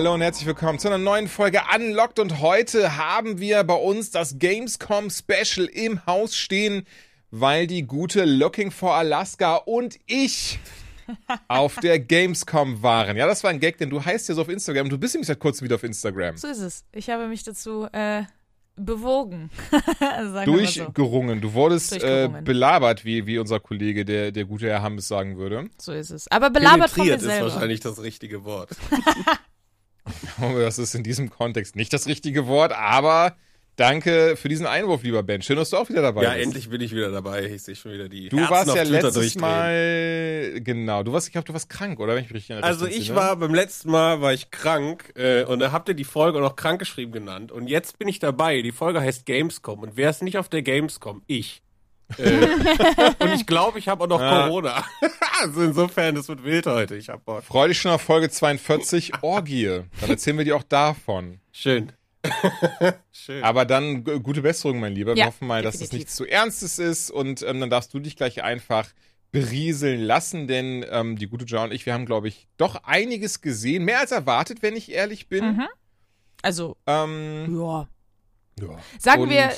Hallo und herzlich willkommen zu einer neuen Folge Unlocked und heute haben wir bei uns das Gamescom Special im Haus stehen, weil die gute Looking for Alaska und ich auf der Gamescom waren. Ja, das war ein Gag, denn du heißt ja so auf Instagram. Du bist nämlich seit kurzem wieder auf Instagram. So ist es. Ich habe mich dazu äh, bewogen. Mal so. Durchgerungen. Du wurdest äh, Durchgerungen. belabert, wie, wie unser Kollege, der, der gute Herr Hammes sagen würde. so ist es. Aber belabert von mir Penetriert ist selber. wahrscheinlich das richtige Wort. Das ist in diesem Kontext nicht das richtige Wort, aber danke für diesen Einwurf, lieber Ben. Schön, dass du auch wieder dabei Ja, bist. endlich bin ich wieder dabei. Ich sehe schon wieder die Du Herzen warst ja Twitter letztes. Mal, genau, du warst, ich glaube, du warst krank, oder? Wenn ich mich richtig erinnere. Also ich war beim letzten Mal war ich krank äh, und da habt ihr die Folge noch krankgeschrieben genannt und jetzt bin ich dabei. Die Folge heißt Gamescom und wer ist nicht auf der Gamescom? Ich. Äh, und ich glaube, ich habe auch noch Ah. Corona. also insofern, das wird wild heute. Ich habe Bock. Freu dich schon auf Folge 42, Orgie. Dann erzählen wir dir auch davon. Schön. Schön. Aber dann g- gute Besserung, mein Lieber. Wir Ja, hoffen mal, dass es definitiv. nichts zu Ernstes ist und ähm, dann darfst du dich gleich einfach berieseln lassen, denn ähm, die gute Ja und ich, wir haben, glaube ich, doch einiges gesehen. Mehr als erwartet, wenn ich ehrlich bin. Mhm. Also, Ähm, ja. Ja. Sagen Und- wir,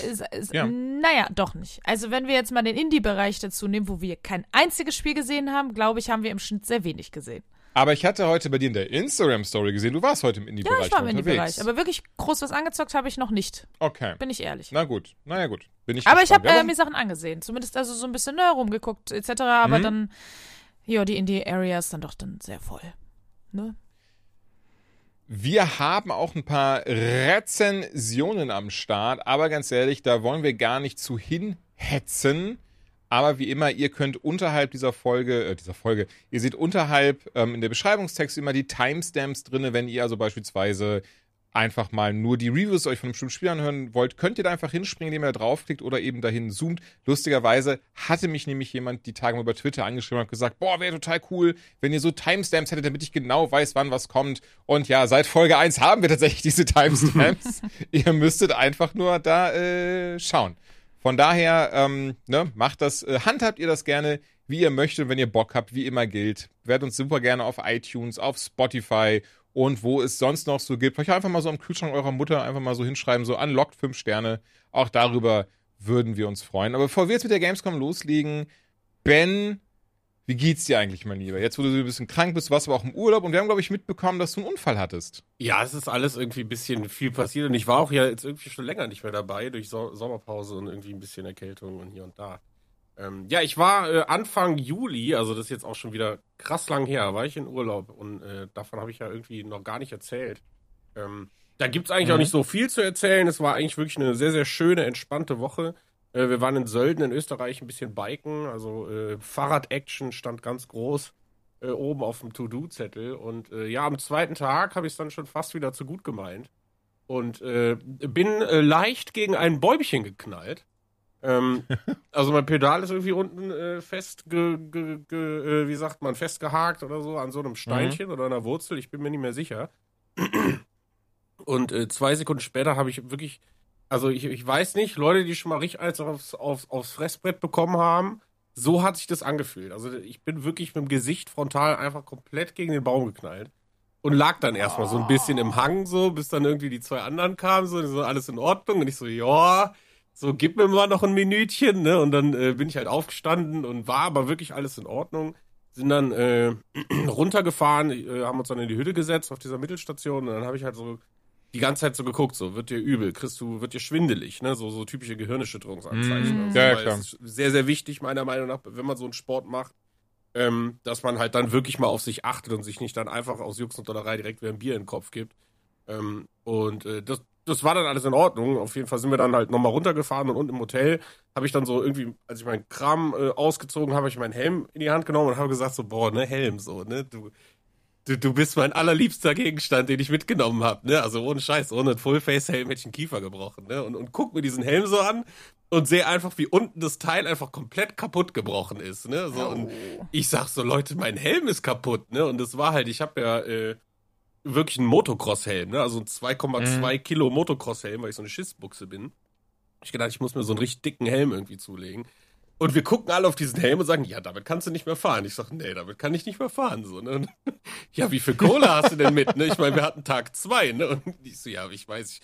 ja. naja, doch nicht. Also, wenn wir jetzt mal den Indie-Bereich dazu nehmen, wo wir kein einziges Spiel gesehen haben, glaube ich, haben wir im Schnitt sehr wenig gesehen. Aber ich hatte heute bei dir in der Instagram-Story gesehen, du warst heute im Ja, Indie-Bereich ich war im. Indie-Bereich. Aber wirklich groß was angezockt habe ich noch nicht. Okay. Bin ich ehrlich. Na gut, naja gut. Bin ich aber ich habe gespannt. äh, Ja, mir Sachen angesehen. Zumindest also so ein bisschen ne, rumgeguckt etc. Aber Mhm. dann, ja, die Indie-Area ist dann doch dann sehr voll. Ne? Wir haben auch ein paar Rezensionen am Start, aber ganz ehrlich, da wollen wir gar nicht zu hinhetzen. Aber wie immer, ihr könnt unterhalb dieser Folge, äh, dieser Folge, ihr seht unterhalb ähm, in der Beschreibungstext immer die Timestamps drinne, wenn ihr also beispielsweise einfach mal nur die Reviews euch von einem bestimmten Spiel anhören wollt, könnt ihr da einfach hinspringen, indem ihr da draufklickt oder eben dahin zoomt. Lustigerweise hatte mich nämlich jemand die Tage mal über Twitter angeschrieben und gesagt, boah, wäre total cool, wenn ihr so Timestamps hättet, damit ich genau weiß, wann was kommt. Und ja, seit Folge 1 haben wir tatsächlich diese Timestamps. ihr müsstet einfach nur da äh, schauen. Von daher, ähm, ne, macht das, äh, handhabt ihr das gerne, wie ihr möchtet, wenn ihr Bock habt, wie immer gilt. Werdet uns super gerne auf iTunes, auf Spotify und wo es sonst noch so gibt. Vielleicht einfach mal so am Kühlschrank eurer Mutter einfach mal so hinschreiben, so unlocked 5 Sterne. Auch darüber würden wir uns freuen. Aber bevor wir jetzt mit der Gamescom loslegen, Ben, wie geht's dir eigentlich, mein Lieber? Jetzt, wo du so ein bisschen krank bist, warst du aber auch im Urlaub und wir haben, glaube ich, mitbekommen, dass du einen Unfall hattest. Ja, es ist alles irgendwie ein bisschen viel passiert und ich war auch ja jetzt irgendwie schon länger nicht mehr dabei durch so Sommerpause und irgendwie ein bisschen Erkältung und hier und da. Ähm, ja, ich war äh, Anfang Juli, also das ist jetzt auch schon wieder krass lang her, war ich in Urlaub und äh, davon habe ich ja irgendwie noch gar nicht erzählt. Ähm, da gibt's eigentlich Mhm. auch nicht so viel zu erzählen. Es war eigentlich wirklich eine sehr, sehr schöne, entspannte Woche. Äh, wir waren in Sölden in Österreich ein bisschen biken, also äh, Fahrrad-Action stand ganz groß äh, oben auf dem To-Do-Zettel. Und äh, ja, am zweiten Tag habe ich es dann schon fast wieder zu gut gemeint. Und bin leicht gegen ein Bäumchen geknallt. Ähm, also mein Pedal ist irgendwie unten äh, fest, ge, ge, ge, äh, wie sagt man, festgehakt oder so an so einem Steinchen oder einer Wurzel. Ich bin mir nicht mehr sicher. Und äh, zwei Sekunden später habe ich wirklich, also ich, ich weiß nicht, Leute, die schon mal richtig eins aufs, aufs, aufs Fressbrett bekommen haben, so hat sich das angefühlt. Also ich bin wirklich mit dem Gesicht frontal einfach komplett gegen den Baum geknallt. Und lag dann erstmal so ein bisschen im Hang, so, bis dann irgendwie die zwei anderen kamen, so, so alles in Ordnung. Und ich so, ja, so, gib mir mal noch ein Minütchen, ne? Und dann äh, bin ich halt aufgestanden und war aber wirklich alles in Ordnung. Sind dann äh, runtergefahren, äh, haben uns dann in die Hütte gesetzt auf dieser Mittelstation und dann habe ich halt so die ganze Zeit so geguckt, so, wird dir übel, kriegst du, wird dir schwindelig, ne? So, so typische Gehirnerschütterungsanzeichen. Mhm. Also, Ja, klar. ist sehr, sehr wichtig, meiner Meinung nach, wenn man so einen Sport macht, ähm, dass man halt dann wirklich mal auf sich achtet und sich nicht dann einfach aus Jux und Dollerei direkt wieder ein Bier in den Kopf gibt. Ähm, und äh, das, das war dann alles in Ordnung. Auf jeden Fall sind wir dann halt nochmal runtergefahren und unten im Hotel habe ich dann so irgendwie, als ich meinen Kram äh, ausgezogen habe, habe ich meinen Helm in die Hand genommen und habe gesagt so, boah, ne, Helm so, ne, du, du, du bist mein allerliebster Gegenstand, den ich mitgenommen habe, ne? Also ohne Scheiß, ohne Fullface-Helm hätte ich einen Kiefer gebrochen, ne? Und, und guck mir diesen Helm so an und sehe einfach, wie unten das Teil einfach komplett kaputt gebrochen ist, ne? So, und Oh. ich sag so, Leute, mein Helm ist kaputt, ne? Und das war halt, ich habe ja äh, wirklich einen Motocross-Helm, ne? Also ein 2,2 Kilo Motocross-Helm, weil ich so eine Schissbuchse bin. Ich gedacht, ich muss mir so einen richtig dicken Helm irgendwie zulegen. Und wir gucken alle auf diesen Helm und sagen, ja, damit kannst du nicht mehr fahren. Ich sag, nee, damit kann ich nicht mehr fahren. So, ne? Ja, wie viel Kohle hast du denn mit? Ne? Ich meine, wir hatten Tag zwei, ne? Und ich so, ja, ich weiß, ich,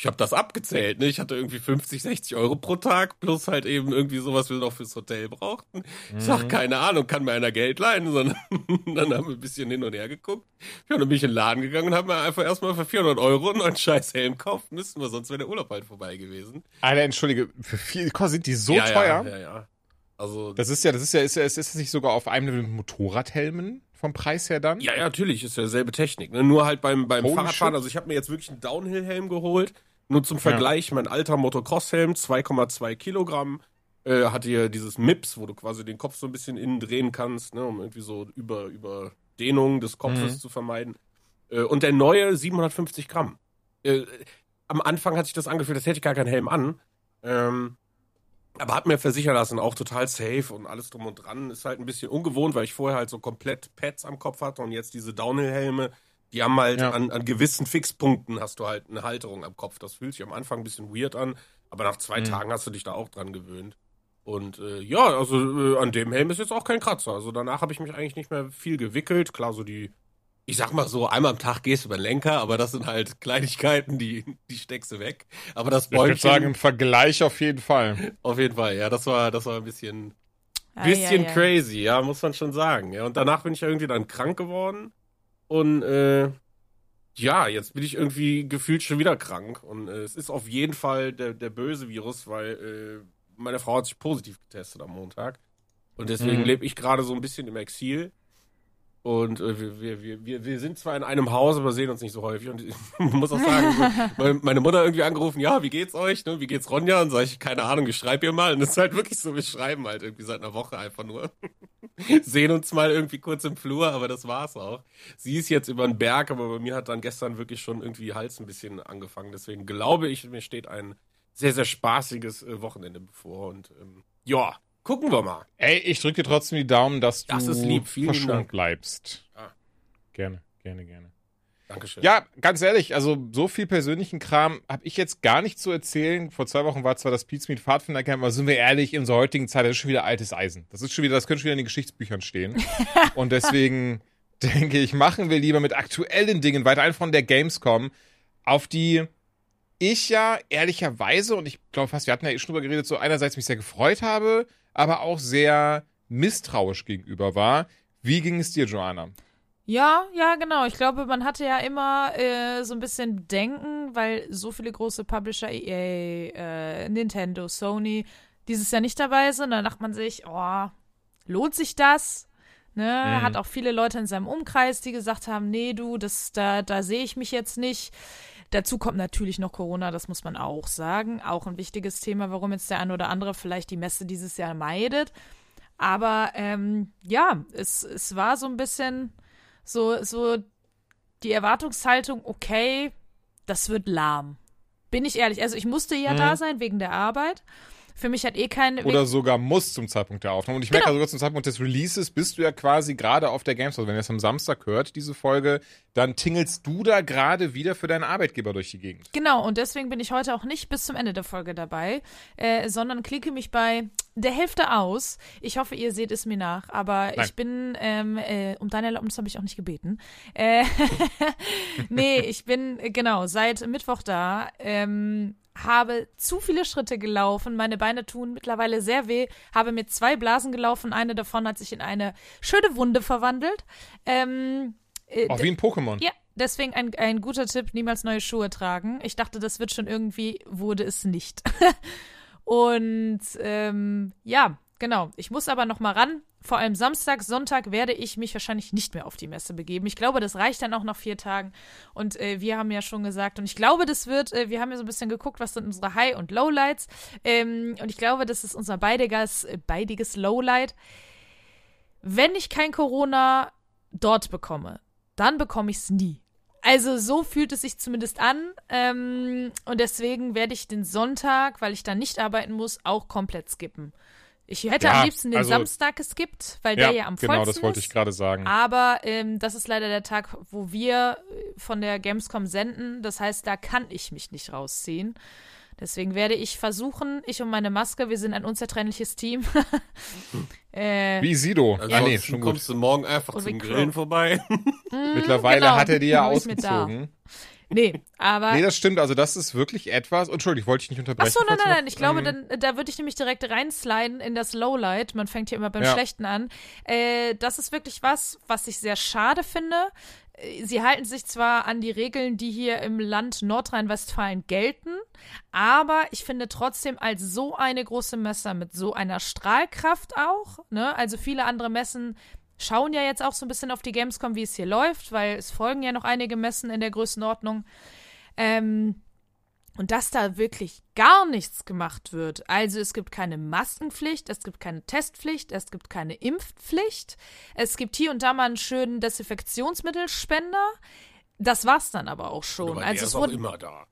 ich habe das abgezählt, ne? Ich hatte irgendwie 50, 60 Euro pro Tag, plus halt eben irgendwie sowas, was wir noch fürs Hotel brauchten. Ich sag, keine Ahnung, kann mir einer Geld leihen, sondern dann haben wir ein bisschen hin und her geguckt. Ja, dann bin ich in den Laden gegangen und habe mir einfach erstmal für 400 Euro einen neuen scheiß Helm kaufen müssen, weil sonst wäre der Urlaub halt vorbei gewesen. Alter, entschuldige, für viel sind die so ja, teuer? Ja, ja, ja. Also, Das ist ja, das ist ja, ist, ja, ist das nicht sogar auf einem Level mit Motorradhelmen vom Preis her dann? Ja, ja, natürlich, ist ja selbe Technik. Ne? Nur halt beim, beim Holy Fahrradfahren, shit. also ich habe mir jetzt wirklich einen Downhill-Helm geholt. Nur zum Vergleich, mein alter Motocross-Helm, 2,2 Kilogramm, äh, hat hier dieses MIPS, wo du quasi den Kopf so ein bisschen innen drehen kannst, ne, um irgendwie so über, über Dehnung des Kopfes Mhm. zu vermeiden. Äh, und der neue 750 Gramm. Äh, am Anfang hat sich das angefühlt, als hätte ich gar keinen Helm an. Ähm, aber hat mir versichern lassen, auch total safe und alles drum und dran. Ist halt ein bisschen ungewohnt, weil ich vorher halt so komplett Pads am Kopf hatte und jetzt diese Downhill-Helme, die haben halt Ja. an, an gewissen Fixpunkten hast du halt eine Halterung am Kopf. Das fühlt sich am Anfang ein bisschen weird an, aber nach zwei Mhm. Tagen hast du dich da auch dran gewöhnt. Und äh, ja, also äh, an dem Helm ist jetzt auch kein Kratzer. Also danach habe ich mich eigentlich nicht mehr viel gewickelt. Klar, so die, ich sag mal so, einmal am Tag gehst du über den Lenker, aber das sind halt Kleinigkeiten, die, die steckst du weg. Aber das Ich würde Bäumchen, sagen, im Vergleich auf jeden Fall. auf jeden Fall, ja, das war, das war ein bisschen, bisschen ei, ei. crazy, ja, muss man schon sagen. Ja, und danach bin ich ja irgendwie dann krank geworden. Und äh, ja, jetzt bin ich irgendwie gefühlt schon wieder krank. Und äh, es ist auf jeden Fall der, der böse Virus, weil äh, meine Frau hat sich positiv getestet am Montag. Und deswegen Mhm. lebe ich gerade so ein bisschen im Exil. Und äh, wir, wir, wir, wir, sind zwar in einem Haus, aber sehen uns nicht so häufig. Und ich muss auch sagen, so, meine- meine Mutter irgendwie angerufen, ja, wie geht's euch? Ne? Wie geht's Ronja? Und sage ich, keine Ahnung, ich schreibe ihr mal. Und das ist halt wirklich so, wir schreiben halt irgendwie seit einer Woche einfach nur. Sehen uns mal irgendwie kurz im Flur, aber das war's auch. Sie ist jetzt über den Berg, aber bei mir hat dann gestern wirklich schon irgendwie Hals ein bisschen angefangen. Deswegen glaube ich, mir steht ein sehr, sehr spaßiges äh, Wochenende bevor. Und ähm, ja, gucken wir mal. Ey, ich drücke dir trotzdem die Daumen, dass du Das ist lieb. Verschont bleibst. Ah. Gerne, gerne, gerne. Dankeschön. Ja, ganz ehrlich, also so viel persönlichen Kram habe ich jetzt gar nicht zu erzählen. Vor zwei Wochen war zwar das Pizmeet Pfadfindercamp, aber sind wir ehrlich, in unserer heutigen Zeit, das ist schon wieder altes Eisen. Das ist schon wieder, das könnte schon wieder in den Geschichtsbüchern stehen. Und deswegen denke ich, machen wir lieber mit aktuellen Dingen weiter, einfach von der Gamescom, auf die ich ja ehrlicherweise, und ich glaube fast, wir hatten ja eh schon drüber geredet, so einerseits mich sehr gefreut habe, aber auch sehr misstrauisch gegenüber war. Wie ging es dir, Joanna? Ja, ja, genau. Ich glaube, man hatte ja immer äh, so ein bisschen Bedenken, weil so viele große Publisher, EA, äh, Nintendo, Sony, dieses Jahr nicht dabei sind. Da dachte man sich, oh, lohnt sich das? Ne? Mhm. Hat auch viele Leute in seinem Umkreis, die gesagt haben, nee, du, das, da, da sehe ich mich jetzt nicht. Dazu kommt natürlich noch Corona, das muss man auch sagen. Auch ein wichtiges Thema, warum jetzt der eine oder andere vielleicht die Messe dieses Jahr meidet. Aber ähm, ja, es, es war so ein bisschen so, so die Erwartungshaltung, okay, das wird lahm. Bin ich ehrlich. Also ich musste ja Mhm. da sein wegen der Arbeit. Für mich hat eh kein. Oder sogar muss zum Zeitpunkt der Aufnahme. Und ich merke Genau. ja sogar zum Zeitpunkt des Releases bist du ja quasi gerade auf der Gamescom. Wenn ihr es am Samstag hört, diese Folge, dann tingelst du da gerade wieder für deinen Arbeitgeber durch die Gegend. Genau, und deswegen bin ich heute auch nicht bis zum Ende der Folge dabei, äh, sondern klicke mich bei der Hälfte aus. Ich hoffe, ihr seht es mir nach, aber Nein. ich bin, ähm, äh, um deine Erlaubnis habe ich auch nicht gebeten. Äh, nee, ich bin, äh, genau, seit Mittwoch da, ähm, habe zu viele Schritte gelaufen, meine Beine tun mittlerweile sehr weh, habe mir zwei Blasen gelaufen, eine davon hat sich in eine schöne Wunde verwandelt. Ähm, äh, Auch wie ein Pokémon. ja, deswegen ein, ein guter Tipp, niemals neue Schuhe tragen. Ich dachte, das wird schon irgendwie, wurde es nicht. Und ähm, ja, genau. Ich muss aber noch mal ran. Vor allem Samstag, Sonntag werde ich mich wahrscheinlich nicht mehr auf die Messe begeben. Ich glaube, das reicht dann auch nach vier Tagen. Und äh, wir haben ja schon gesagt, und ich glaube, das wird, äh, wir haben ja so ein bisschen geguckt, was sind unsere High- und Lowlights. Ähm, und ich glaube, das ist unser beidiges, äh, beidiges Lowlight. Wenn ich kein Corona dort bekomme, dann bekomme ich es nie. Also so fühlt es sich zumindest an. Ähm, und deswegen werde ich den Sonntag, weil ich dann nicht arbeiten muss, auch komplett skippen. Ich hätte Ja, am liebsten den also- Samstag geskippt, weil der ja am genau, vollsten das wollte ich ist. gerade sagen. Aber ähm, das ist leider der Tag, wo wir äh, von der Gamescom senden. Das heißt, da kann ich mich nicht rausziehen. Deswegen werde ich versuchen, ich und meine Maske, wir sind ein unzertrennliches Team. äh, Wie Sido. Ansonsten ah, nee, schon gut. kommst du morgen einfach Und zum Grillen vorbei. Mittlerweile genau, hat er die ja ausgezogen. Nee, aber. Nee, das stimmt. Also das ist wirklich etwas. Entschuldigung, wollte ich nicht unterbrechen. Achso, nein, nein, nein. Ich glaube, dann, da würde ich nämlich direkt reinsliden in das Lowlight. Man fängt hier immer beim Ja. Schlechten an. Äh, das ist wirklich was, was ich sehr schade finde. Äh, Sie halten sich zwar an die Regeln, die hier im Land Nordrhein-Westfalen gelten, aber ich finde trotzdem als so eine große Messe mit so einer Strahlkraft auch, ne? Also viele andere Messen schauen ja jetzt auch so ein bisschen auf die Gamescom, wie es hier läuft, weil es folgen ja noch einige Messen in der Größenordnung. Ähm, und dass da wirklich gar nichts gemacht wird. Also es gibt keine Maskenpflicht, es gibt keine Testpflicht, es gibt keine Impfpflicht. Es gibt hier und da mal einen schönen Desinfektionsmittelspender. Das war's dann aber auch schon. Aber also es ist auch wurde immer da.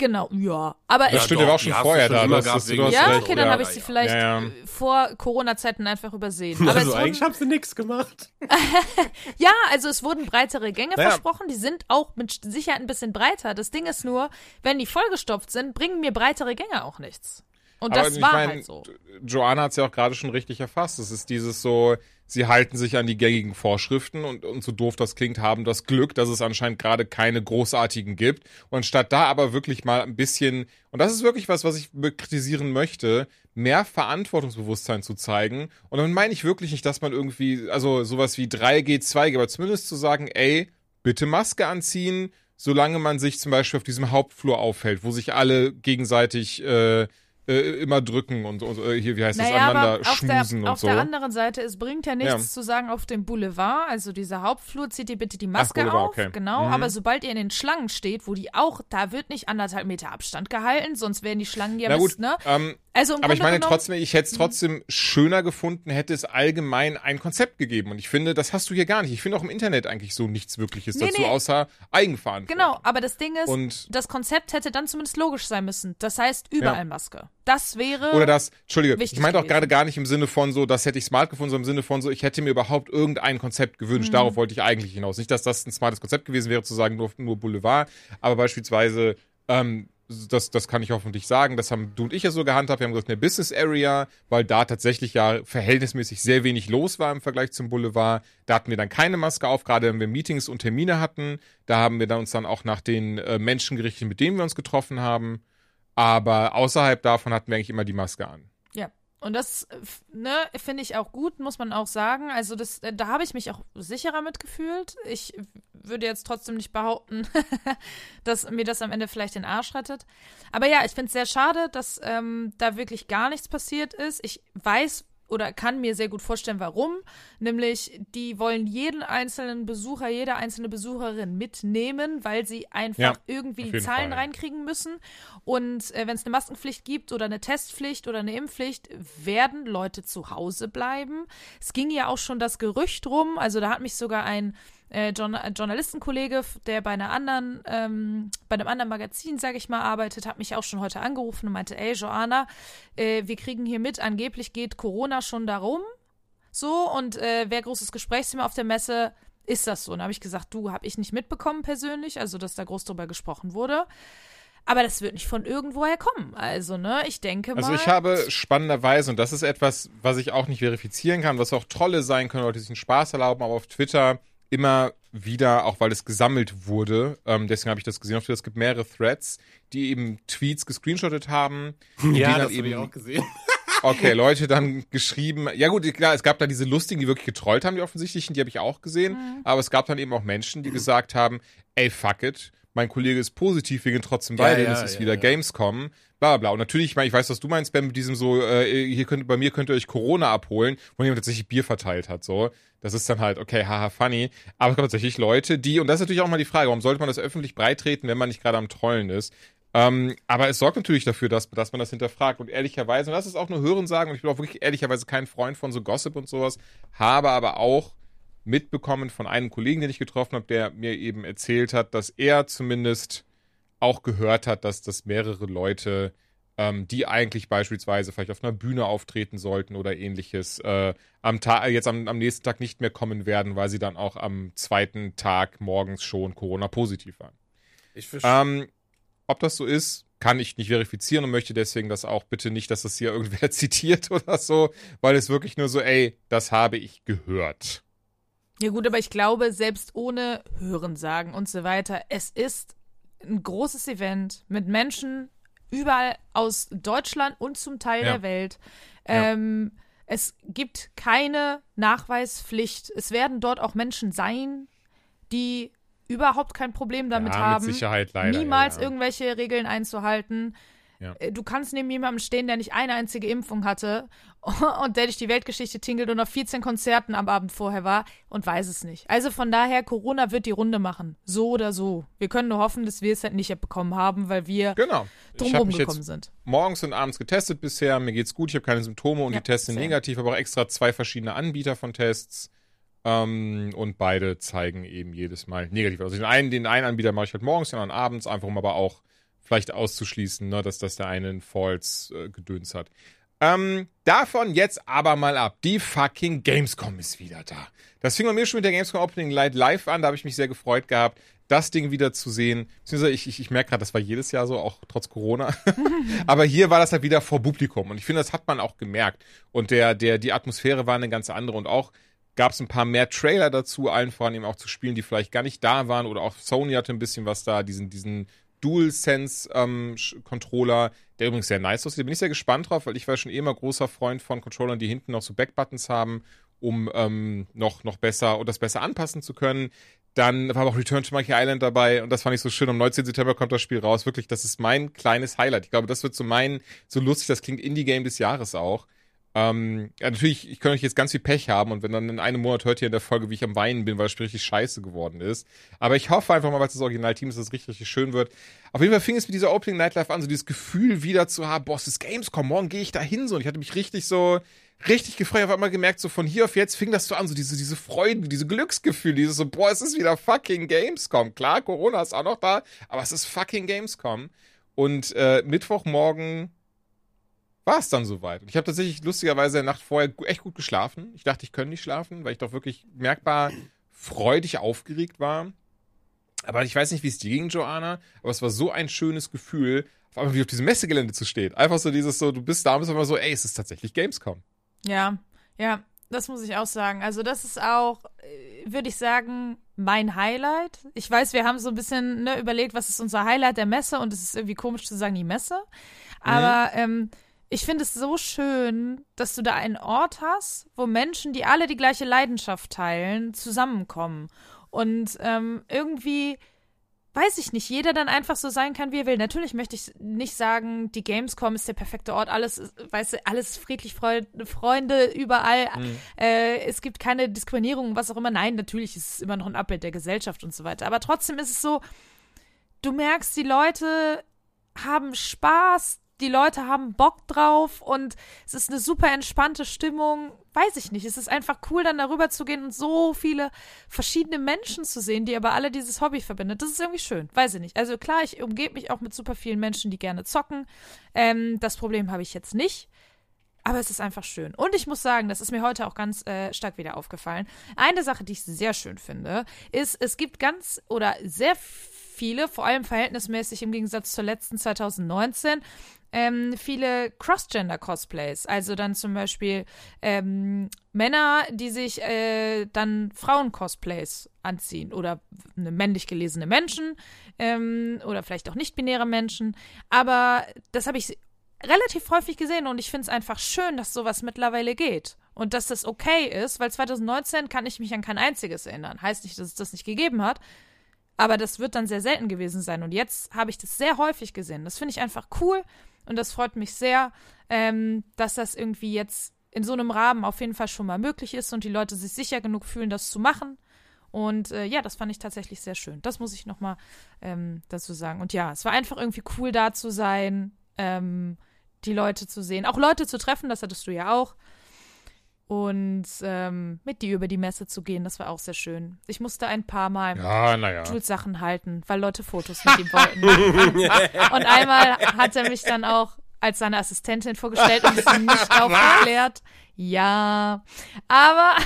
Genau, ja, aber Das es, stimmt, der war auch doch, schon vorher du da, immer das gehabt du hast ja, recht. okay, dann Ja, habe ich ja, sie ja. vielleicht Ja, ja. vor Corona-Zeiten einfach übersehen. Aber Also eigentlich haben sie nichts gemacht. ja, also es wurden breitere Gänge Naja. versprochen, die sind auch mit Sicherheit ein bisschen breiter. Das Ding ist nur, wenn die vollgestopft sind, bringen mir breitere Gänge auch nichts. Und Aber das ich war mein, halt so. Joanna hat es ja auch gerade schon richtig erfasst. Es ist dieses so, sie halten sich an die gängigen Vorschriften und, und so doof das klingt, haben das Glück, dass es anscheinend gerade keine großartigen gibt. Und statt da aber wirklich mal ein bisschen, und das ist wirklich was, was ich kritisieren möchte, mehr Verantwortungsbewusstsein zu zeigen. Und dann meine ich wirklich nicht, dass man irgendwie, also sowas wie 3G, 2G, aber zumindest zu sagen, ey, bitte Maske anziehen, solange man sich zum Beispiel auf diesem Hauptflur aufhält, wo sich alle gegenseitig äh, äh, immer drücken und, und äh, hier, wie heißt das, Naja, aneinander aber auf, der, schmusen und auf so. der anderen Seite, es bringt ja nichts Ja. zu sagen auf dem Boulevard, also dieser Hauptflur, zieht ihr bitte die Maske Boulevard, auf, okay. genau, Mhm. aber sobald ihr in den Schlangen steht, wo die auch, da wird nicht anderthalb Meter Abstand gehalten, sonst wären die Schlangen ja bis, ne? ähm, Also aber ich meine trotzdem, ich hätte es trotzdem schöner gefunden, hätte es allgemein ein Konzept gegeben. Und ich finde, das hast du hier gar nicht. Ich finde auch im Internet eigentlich so nichts Wirkliches Nee, dazu, nee. außer Eigenverantwortung. Genau, aber das Ding ist, Und- das Konzept hätte dann zumindest logisch sein müssen. Das heißt, überall Ja. Maske. Das wäre. Oder das, Entschuldige, ich meinte auch gerade gar nicht im Sinne von so, das hätte ich smart gefunden, sondern im Sinne von so, ich hätte mir überhaupt irgendein Konzept gewünscht. Mhm. Darauf wollte ich eigentlich hinaus. Nicht, dass das ein smartes Konzept gewesen wäre, zu sagen, nur, nur Boulevard, aber beispielsweise, ähm, das, das kann ich hoffentlich sagen, das haben du und ich ja so gehandhabt. Wir haben gesagt, eine Business Area, weil da tatsächlich ja verhältnismäßig sehr wenig los war im Vergleich zum Boulevard. Da hatten wir dann keine Maske auf, gerade wenn wir Meetings und Termine hatten. Da haben wir dann uns dann auch nach den äh, Menschen gerichtet, mit denen wir uns getroffen haben. Aber außerhalb davon hatten wir eigentlich immer die Maske an. Und das, äh, ne, finde ich auch gut, muss man auch sagen. Also das, äh, da habe ich mich auch sicherer mitgefühlt. Ich würde jetzt trotzdem nicht behaupten, dass mir das am Ende vielleicht den Arsch rettet. Aber ja, ich finde es sehr schade, dass ähm, da wirklich gar nichts passiert ist. Ich weiß oder kann mir sehr gut vorstellen, warum. Nämlich, die wollen jeden einzelnen Besucher, jede einzelne Besucherin mitnehmen, weil sie einfach Ja, irgendwie die Zahlen Fall. reinkriegen müssen. Und äh, wenn es eine Maskenpflicht gibt oder eine Testpflicht oder eine Impfpflicht, werden Leute zu Hause bleiben. Es ging ja auch schon das Gerücht rum, also da hat mich sogar ein äh, äh, Journalistenkollege, der bei einer anderen, ähm, bei einem anderen Magazin, sage ich mal, arbeitet, hat mich auch schon heute angerufen und meinte, ey, Joanna, äh, wir kriegen hier mit, angeblich geht Corona schon darum. So, und äh, wer großes Gesprächsthema auf der Messe, ist das so? Und da habe ich gesagt, du, habe ich nicht mitbekommen persönlich, also dass da groß drüber gesprochen wurde. Aber das wird nicht von irgendwoher kommen. Also, ne, ich denke mal. Also ich habe spannenderweise, und das ist etwas, was ich auch nicht verifizieren kann, was auch Trolle sein können, Leute, die sich einen Spaß erlauben, aber auf Twitter immer wieder, auch weil es gesammelt wurde, ähm, deswegen habe ich das gesehen auf Twitter, es gibt mehrere Threads, die eben Tweets gescreenshottet haben. Ja, das habe ich auch gesehen. Okay, Leute dann geschrieben. Ja gut, klar, es gab da diese lustigen, die wirklich getrollt haben, die offensichtlichen, die habe ich auch gesehen. Mhm. Aber es gab dann eben auch Menschen, die gesagt haben, ey, fuck it, mein Kollege ist positiv, wir gehen trotzdem Ja, weiter, ja, es ist ja, wieder ja. Gamescom, bla bla. Und natürlich, ich meine, ich weiß, was du meinst, Ben, mit diesem so, äh, hier könnt, bei mir könnt ihr euch Corona abholen, wo jemand tatsächlich Bier verteilt hat, so. Das ist dann halt, okay, haha, funny. Aber es gab tatsächlich Leute, die, und das ist natürlich auch mal die Frage, warum sollte man das öffentlich breitreten, wenn man nicht gerade am Trollen ist? Ähm, aber es sorgt natürlich dafür, dass, dass man das hinterfragt. Und ehrlicherweise, und das ist auch nur Hören sagen, und ich bin auch wirklich ehrlicherweise kein Freund von so Gossip und sowas, habe aber auch mitbekommen von einem Kollegen, den ich getroffen habe, der mir eben erzählt hat, dass er zumindest auch gehört hat, dass das mehrere Leute, ähm, die eigentlich beispielsweise vielleicht auf einer Bühne auftreten sollten oder ähnliches, äh, am Tag, jetzt am, am nächsten Tag nicht mehr kommen werden, weil sie dann auch am zweiten Tag morgens schon Corona-positiv waren. Ich verstehe. Ähm, ob das so ist, kann ich nicht verifizieren und möchte deswegen das auch bitte nicht, dass das hier irgendwer zitiert oder so, weil es wirklich nur so, ey, das habe ich gehört. Ja gut, aber ich glaube, selbst ohne Hörensagen und so weiter, es ist ein großes Event mit Menschen überall aus Deutschland und zum Teil Ja. der Welt. Ja. Ähm, es gibt keine Nachweispflicht. Es werden dort auch Menschen sein, die überhaupt kein Problem damit ja, haben, Sicherheit leider. niemals ja, ja. irgendwelche Regeln einzuhalten. Ja. Äh, Du kannst neben jemandem stehen, der nicht eine einzige Impfung hatte und der durch die Weltgeschichte tingelt und auf 14 Konzerten am Abend vorher war und weiß es nicht. Also von daher, Corona wird die Runde machen. So oder so. Wir können nur hoffen, dass wir es halt nicht bekommen haben, weil wir Genau. Drumherum gekommen sind. morgens und abends getestet bisher. Mir geht's gut. Ich habe keine Symptome und Ja, die Tests sind negativ, aber auch extra zwei verschiedene Anbieter von Tests. Ähm, und beide zeigen eben jedes Mal negativ. Also den einen, den einen Anbieter mache ich halt morgens, den anderen abends, einfach um aber auch vielleicht auszuschließen, ne, dass das der eine einen False äh, gedöns hat. Ähm, davon jetzt aber mal ab. Die fucking Gamescom ist wieder da. Das fing bei mir schon mit der Gamescom Opening Light live an. Da habe ich mich sehr gefreut gehabt, das Ding wieder zu sehen. Beziehungsweise ich, ich, ich merke gerade, das war jedes Jahr so, auch trotz Corona. aber hier war das halt wieder vor Publikum. Und ich finde, das hat man auch gemerkt. Und der, der, die Atmosphäre war eine ganz andere. Und auch gab es ein paar mehr Trailer dazu, allen voran eben auch zu Spielen, die vielleicht gar nicht da waren. Oder auch Sony hatte ein bisschen was da, diesen, diesen DualSense-Controller, der übrigens sehr nice aussieht. Da bin ich sehr gespannt drauf, weil ich war schon eh immer großer Freund von Controllern, die hinten noch so Backbuttons haben, um ähm, noch, noch besser und das besser anpassen zu können. Dann war auch Return to Monkey Island dabei und das fand ich so schön. Am 19. September kommt das Spiel raus. Wirklich, das ist mein kleines Highlight. Ich glaube, das wird so mein, so lustig, das klingt Indie-Game des Jahres auch. Ähm, ja, natürlich, ich könnte euch jetzt ganz viel Pech haben und wenn dann in einem Monat hört ihr in der Folge, wie ich am Weinen bin, weil Spiel richtig scheiße geworden ist. Aber ich hoffe einfach mal, weil es das Originalteam ist, dass es richtig, richtig schön wird. Auf jeden Fall fing es mit dieser Opening Night Live an, so dieses Gefühl wieder zu haben, boah, es ist Gamescom, morgen gehe ich da hin so. Und ich hatte mich richtig so, richtig gefreut, auf einmal gemerkt, so von hier auf jetzt fing das so an, so diese, diese Freude, diese Glücksgefühl, dieses so, boah, es ist wieder fucking Gamescom. Klar, Corona ist auch noch da, aber es ist fucking Gamescom. Und äh, Mittwochmorgen war es dann soweit. Und ich habe tatsächlich lustigerweise der Nacht vorher echt gut geschlafen. Ich dachte, ich könnte nicht schlafen, weil ich doch wirklich merkbar freudig aufgeregt war. Aber ich weiß nicht, wie es dir ging, Joanna, aber es war so ein schönes Gefühl, auf einmal wieder auf diesem Messegelände zu stehen. Einfach so dieses so, du bist da und bist immer so, ey, es ist tatsächlich Gamescom. Ja, ja, das muss ich auch sagen. Also das ist auch, äh, würde ich sagen, mein Highlight. Ich weiß, wir haben so ein bisschen ne, überlegt, was ist unser Highlight der Messe und es ist irgendwie komisch zu sagen, die Messe. Aber ähm, ich finde es so schön, dass du da einen Ort hast, wo Menschen, die alle die gleiche Leidenschaft teilen, zusammenkommen. Und ähm, irgendwie weiß ich nicht, jeder dann einfach so sein kann, wie er will. Natürlich möchte ich nicht sagen, die Gamescom ist der perfekte Ort, alles, weißt du, alles friedlich, Freu Freunde, überall. Äh, es gibt keine Diskriminierung, was auch immer. Nein, natürlich ist es immer noch ein Abbild der Gesellschaft und so weiter. Aber trotzdem ist es so, du merkst, die Leute haben Spaß, die Leute haben Bock drauf und es ist eine super entspannte Stimmung. Weiß ich nicht. Es ist einfach cool, dann darüber zu gehen und so viele verschiedene Menschen zu sehen, die aber alle dieses Hobby verbindet. Das ist irgendwie schön. Weiß ich nicht. Also klar, ich umgebe mich auch mit super vielen Menschen, die gerne zocken. Ähm, das Problem habe ich jetzt nicht. Aber es ist einfach schön. Und ich muss sagen, das ist mir heute auch ganz äh, stark wieder aufgefallen. Eine Sache, die ich sehr schön finde, ist, es gibt ganz oder sehr viele, vor allem verhältnismäßig im Gegensatz zur letzten 2019, ähm, viele Cross-Gender-Cosplays. Also dann zum Beispiel ähm, Männer, die sich äh, dann Frauen-Cosplays anziehen oder eine männlich gelesene Menschen ähm, oder vielleicht auch nicht-binäre Menschen. Aber das habe ich relativ häufig gesehen und ich finde es einfach schön, dass sowas mittlerweile geht. Und dass das okay ist, weil 2019 kann ich mich an kein einziges erinnern. Heißt nicht, dass es das nicht gegeben hat. Aber das wird dann sehr selten gewesen sein. Und jetzt habe ich das sehr häufig gesehen. Das finde ich einfach cool. Und das freut mich sehr, ähm, dass das irgendwie jetzt in so einem Rahmen auf jeden Fall schon mal möglich ist und die Leute sich sicher genug fühlen, das zu machen. Und äh, ja, das fand ich tatsächlich sehr schön. Das muss ich nochmal ähm, dazu sagen. Und ja, es war einfach irgendwie cool, da zu sein, ähm, die Leute zu sehen, auch Leute zu treffen, das hattest du ja auch. Und ähm, mit dir über die Messe zu gehen. Das war auch sehr schön. Ich musste ein paar Mal Ja, naja. Jules Sachen halten, weil Leute Fotos mit ihm wollten. und einmal hat er mich dann auch als seine Assistentin vorgestellt und ist nicht aufgeklärt. Ja, aber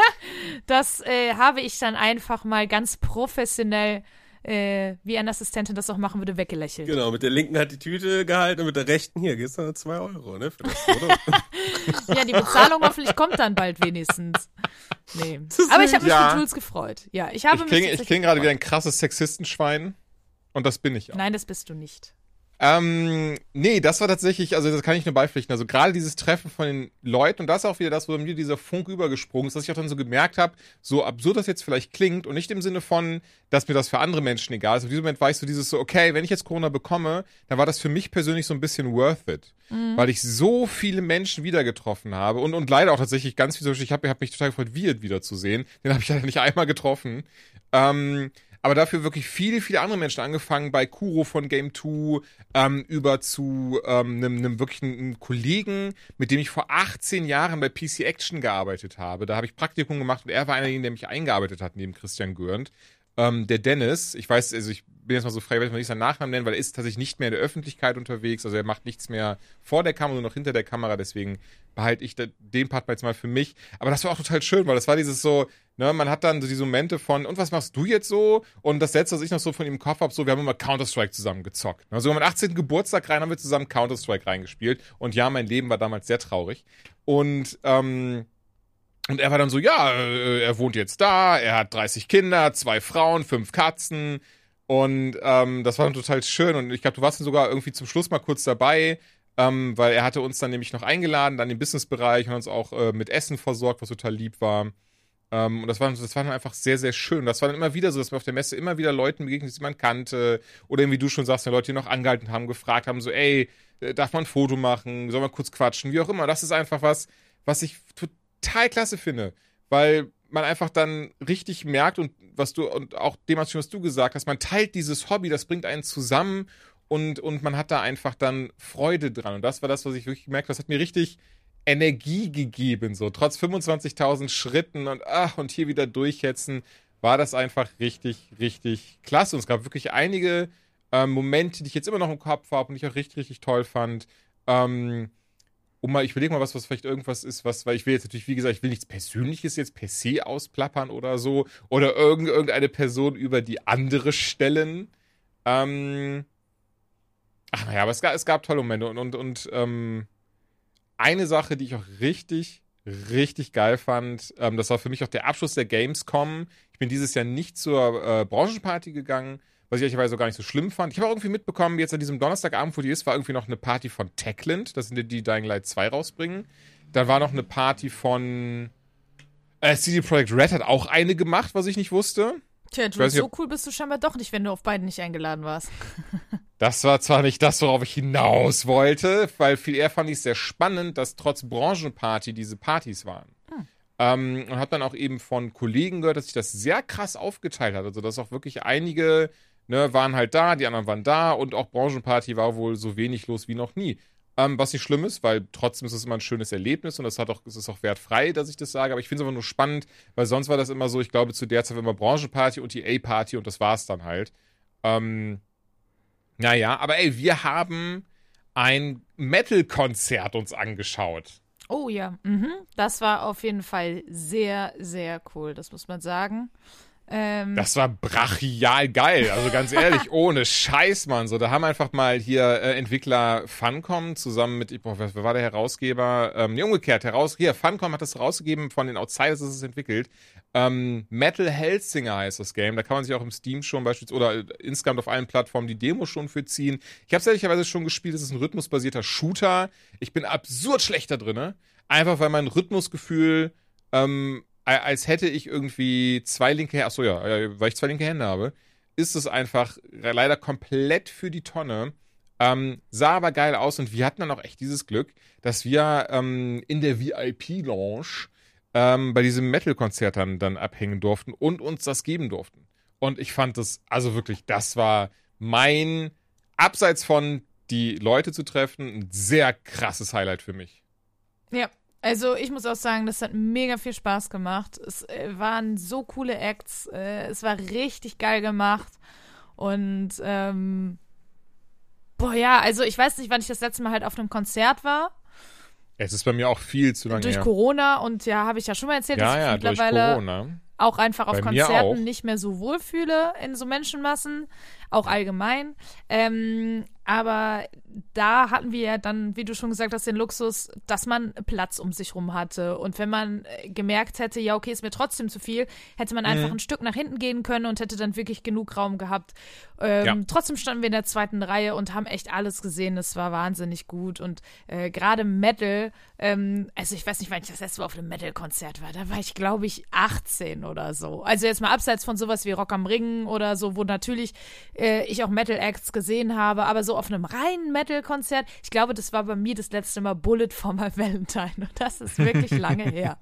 das äh, habe ich dann einfach mal ganz professionell, äh, wie eine Assistentin das auch machen würde, weggelächelt. Genau, mit der linken hat die Tüte gehalten und mit der rechten hier gibt's dann zwei Euro, ne? Für das Foto. Ja, die Bezahlung hoffentlich kommt dann bald wenigstens. Nee. Aber ich habe mich Ja. für Jules gefreut. Ja, ich habe Ich mich klinge, ich klinge gerade wie ein krasses Sexistenschwein. Und das bin ich auch. Nein, das bist du nicht. Ähm, nee, das war tatsächlich, also das kann ich nur beipflichten. Also gerade dieses Treffen von den Leuten, und das ist auch wieder das, wo mir dieser Funk übergesprungen ist, dass ich auch dann so gemerkt habe, so absurd das jetzt vielleicht klingt und nicht im Sinne von, dass mir das für andere Menschen egal ist. In diesem Moment war ich so dieses so, okay, wenn ich jetzt Corona bekomme, dann war das für mich persönlich so ein bisschen worth it. Weil ich so viele Menschen wieder getroffen habe und, und leider auch tatsächlich ganz viel, zum Beispiel, ich habe hab mich total gefreut, Wirt wiederzusehen. Den habe ich leider nicht einmal getroffen. Ähm, aber dafür wirklich viele, viele andere Menschen angefangen, bei Kuro von Game 2 ähm, über zu ähm, einem, einem wirklich einem Kollegen, mit dem ich vor 18 Jahren bei PC Action gearbeitet habe. Da habe ich Praktikum gemacht und er war einer, der mich eingearbeitet hat, neben Christian Görnd. Ähm, der Dennis, ich weiß, also ich bin jetzt mal so frei, ich mal nicht seinen Nachnamen nennen, weil er ist tatsächlich nicht mehr in der Öffentlichkeit unterwegs, also er macht nichts mehr vor der Kamera, nur noch hinter der Kamera, deswegen behalte ich den Part jetzt mal für mich. Aber das war auch total schön, weil das war dieses so, ne, man hat dann so diese Momente von, und was machst du jetzt so? Und das letzte, was ich noch so von ihm im Kopf habe, so, wir haben immer Counter-Strike zusammen gezockt. Also am 18. Geburtstag rein haben wir zusammen Counter-Strike reingespielt. Und ja, mein Leben war damals sehr traurig. Und, ähm, und er war dann so, ja, äh, er wohnt jetzt da, er hat 30 Kinder, zwei Frauen, fünf Katzen. Und ähm, das war dann total schön. Und ich glaube, du warst dann sogar irgendwie zum Schluss mal kurz dabei, ähm, weil er hatte uns dann nämlich noch eingeladen, dann im Businessbereich und uns auch äh, mit Essen versorgt, was total lieb war. Ähm, und das war, das war dann einfach sehr, sehr schön. Das war dann immer wieder so, dass wir auf der Messe immer wieder Leuten begegnet, die man kannte. Oder wie du schon sagst, die Leute, die noch angehalten haben, gefragt haben, so, ey, äh, darf man ein Foto machen? Soll man kurz quatschen? Wie auch immer. Das ist einfach was, was ich total klasse finde. Weil man einfach dann richtig merkt und was du, und auch dem, was du gesagt hast, man teilt dieses Hobby, das bringt einen zusammen und, und man hat da einfach dann Freude dran. Und das war das, was ich wirklich gemerkt habe. Das hat mir richtig Energie gegeben, so. Trotz 25.000 Schritten und, ach, und hier wieder durchhetzen, war das einfach richtig, richtig klasse. Und es gab wirklich einige ähm, Momente, die ich jetzt immer noch im Kopf habe und die ich auch richtig, richtig toll fand. Ähm, um mal, ich überlege mal was, was vielleicht irgendwas ist, was, weil ich will jetzt natürlich, wie gesagt, ich will nichts Persönliches jetzt per se ausplappern oder so. Oder irgend, irgendeine Person über die andere stellen. Ähm, ach naja, aber es gab, es gab tolle Momente und, und, und ähm, eine Sache, die ich auch richtig, richtig geil fand, ähm, das war für mich auch der Abschluss der Gamescom. Ich bin dieses Jahr nicht zur äh, Branchenparty gegangen, was ich ehrlicherweise gar nicht so schlimm fand. Ich habe auch irgendwie mitbekommen, jetzt an diesem Donnerstagabend, wo die ist, war irgendwie noch eine Party von Techland, das sind die, die Dying Light 2 rausbringen. Dann war noch eine Party von äh, CD Projekt Red hat auch eine gemacht, was ich nicht wusste. Tja, Jules, nicht, so cool bist du scheinbar doch nicht, wenn du auf beiden nicht eingeladen warst. Das war zwar nicht das, worauf ich hinaus wollte, weil viel eher fand ich es sehr spannend, dass trotz Branchenparty diese Partys waren. Ähm, und habe dann auch eben von Kollegen gehört, dass sich das sehr krass aufgeteilt hat. Also, dass auch wirklich einige ne, waren halt da, die anderen waren da und auch Branchenparty war wohl so wenig los wie noch nie. Ähm, was nicht schlimm ist, weil trotzdem ist es immer ein schönes Erlebnis und das hat auch, es ist auch wertfrei, dass ich das sage. Aber ich finde es einfach nur spannend, weil sonst war das immer so, ich glaube, zu der Zeit war immer Branchenparty und die A-Party und das war es dann halt. Ähm, naja, aber ey, wir haben ein Metal-Konzert uns angeschaut. Oh ja, mhm. das war auf jeden Fall sehr, sehr cool, das muss man sagen. Ähm, Das war brachial geil. Also ganz ehrlich, ohne Scheiß, Mann. So, da haben einfach mal hier äh, Entwickler Funcom zusammen mit, ich, boah, wer, war der Herausgeber? Ähm, nee, umgekehrt, heraus, hier, Funcom hat das rausgegeben, von den Outsiders ist es entwickelt. Ähm, Metal Hellsinger heißt das Game. Da kann man sich auch im Steam schon beispielsweise oder äh, insgesamt auf allen Plattformen die Demo schon für ziehen. Ich habe es ehrlicherweise schon gespielt. Es ist ein rhythmusbasierter Shooter. Ich bin absurd schlecht da drinne. Einfach weil mein Rhythmusgefühl ähm, als hätte ich irgendwie zwei linke Hände, achso ja, weil ich zwei linke Hände habe, ist es einfach leider komplett für die Tonne. Ähm, sah aber geil aus und wir hatten dann auch echt dieses Glück, dass wir ähm, in der VIP-Lounge ähm, bei diesem Metal-Konzert dann, dann abhängen durften und uns das geben durften. Und ich fand das, also wirklich, das war mein, abseits von die Leute zu treffen, ein sehr krasses Highlight für mich. ja, Also ich muss auch sagen, das hat mega viel Spaß gemacht. Es äh, waren so coole Acts. Äh, es war richtig geil gemacht. Und ähm, boah ja, also ich weiß nicht, wann ich das letzte Mal halt auf einem Konzert war. Es ist bei mir auch viel zu lange Durch her. Corona und ja, habe ich ja schon mal erzählt, ja, dass ich ja, mittlerweile auch einfach auf Bei Konzerten nicht mehr so wohlfühle in so Menschenmassen, auch allgemein. Ähm, aber da hatten wir ja dann, wie du schon gesagt hast, den Luxus, dass man Platz um sich rum hatte. Und wenn man äh, gemerkt hätte, ja, okay, ist mir trotzdem zu viel, hätte man Mhm. einfach ein Stück nach hinten gehen können und hätte dann wirklich genug Raum gehabt. Ähm, Ja. Trotzdem standen wir in der zweiten Reihe und haben echt alles gesehen. Das war wahnsinnig gut. Und äh, gerade Metal, ähm, also ich weiß nicht, wann ich das letzte Mal auf einem Metal-Konzert war. Da war ich, glaube ich, 18 oder so. Also jetzt mal abseits von sowas wie Rock am Ring oder so, wo natürlich äh, ich auch Metal-Acts gesehen habe, aber so auf einem reinen Metal-Konzert, ich glaube, das war bei mir das letzte Mal Bullet for my Valentine. Und das ist wirklich lange her.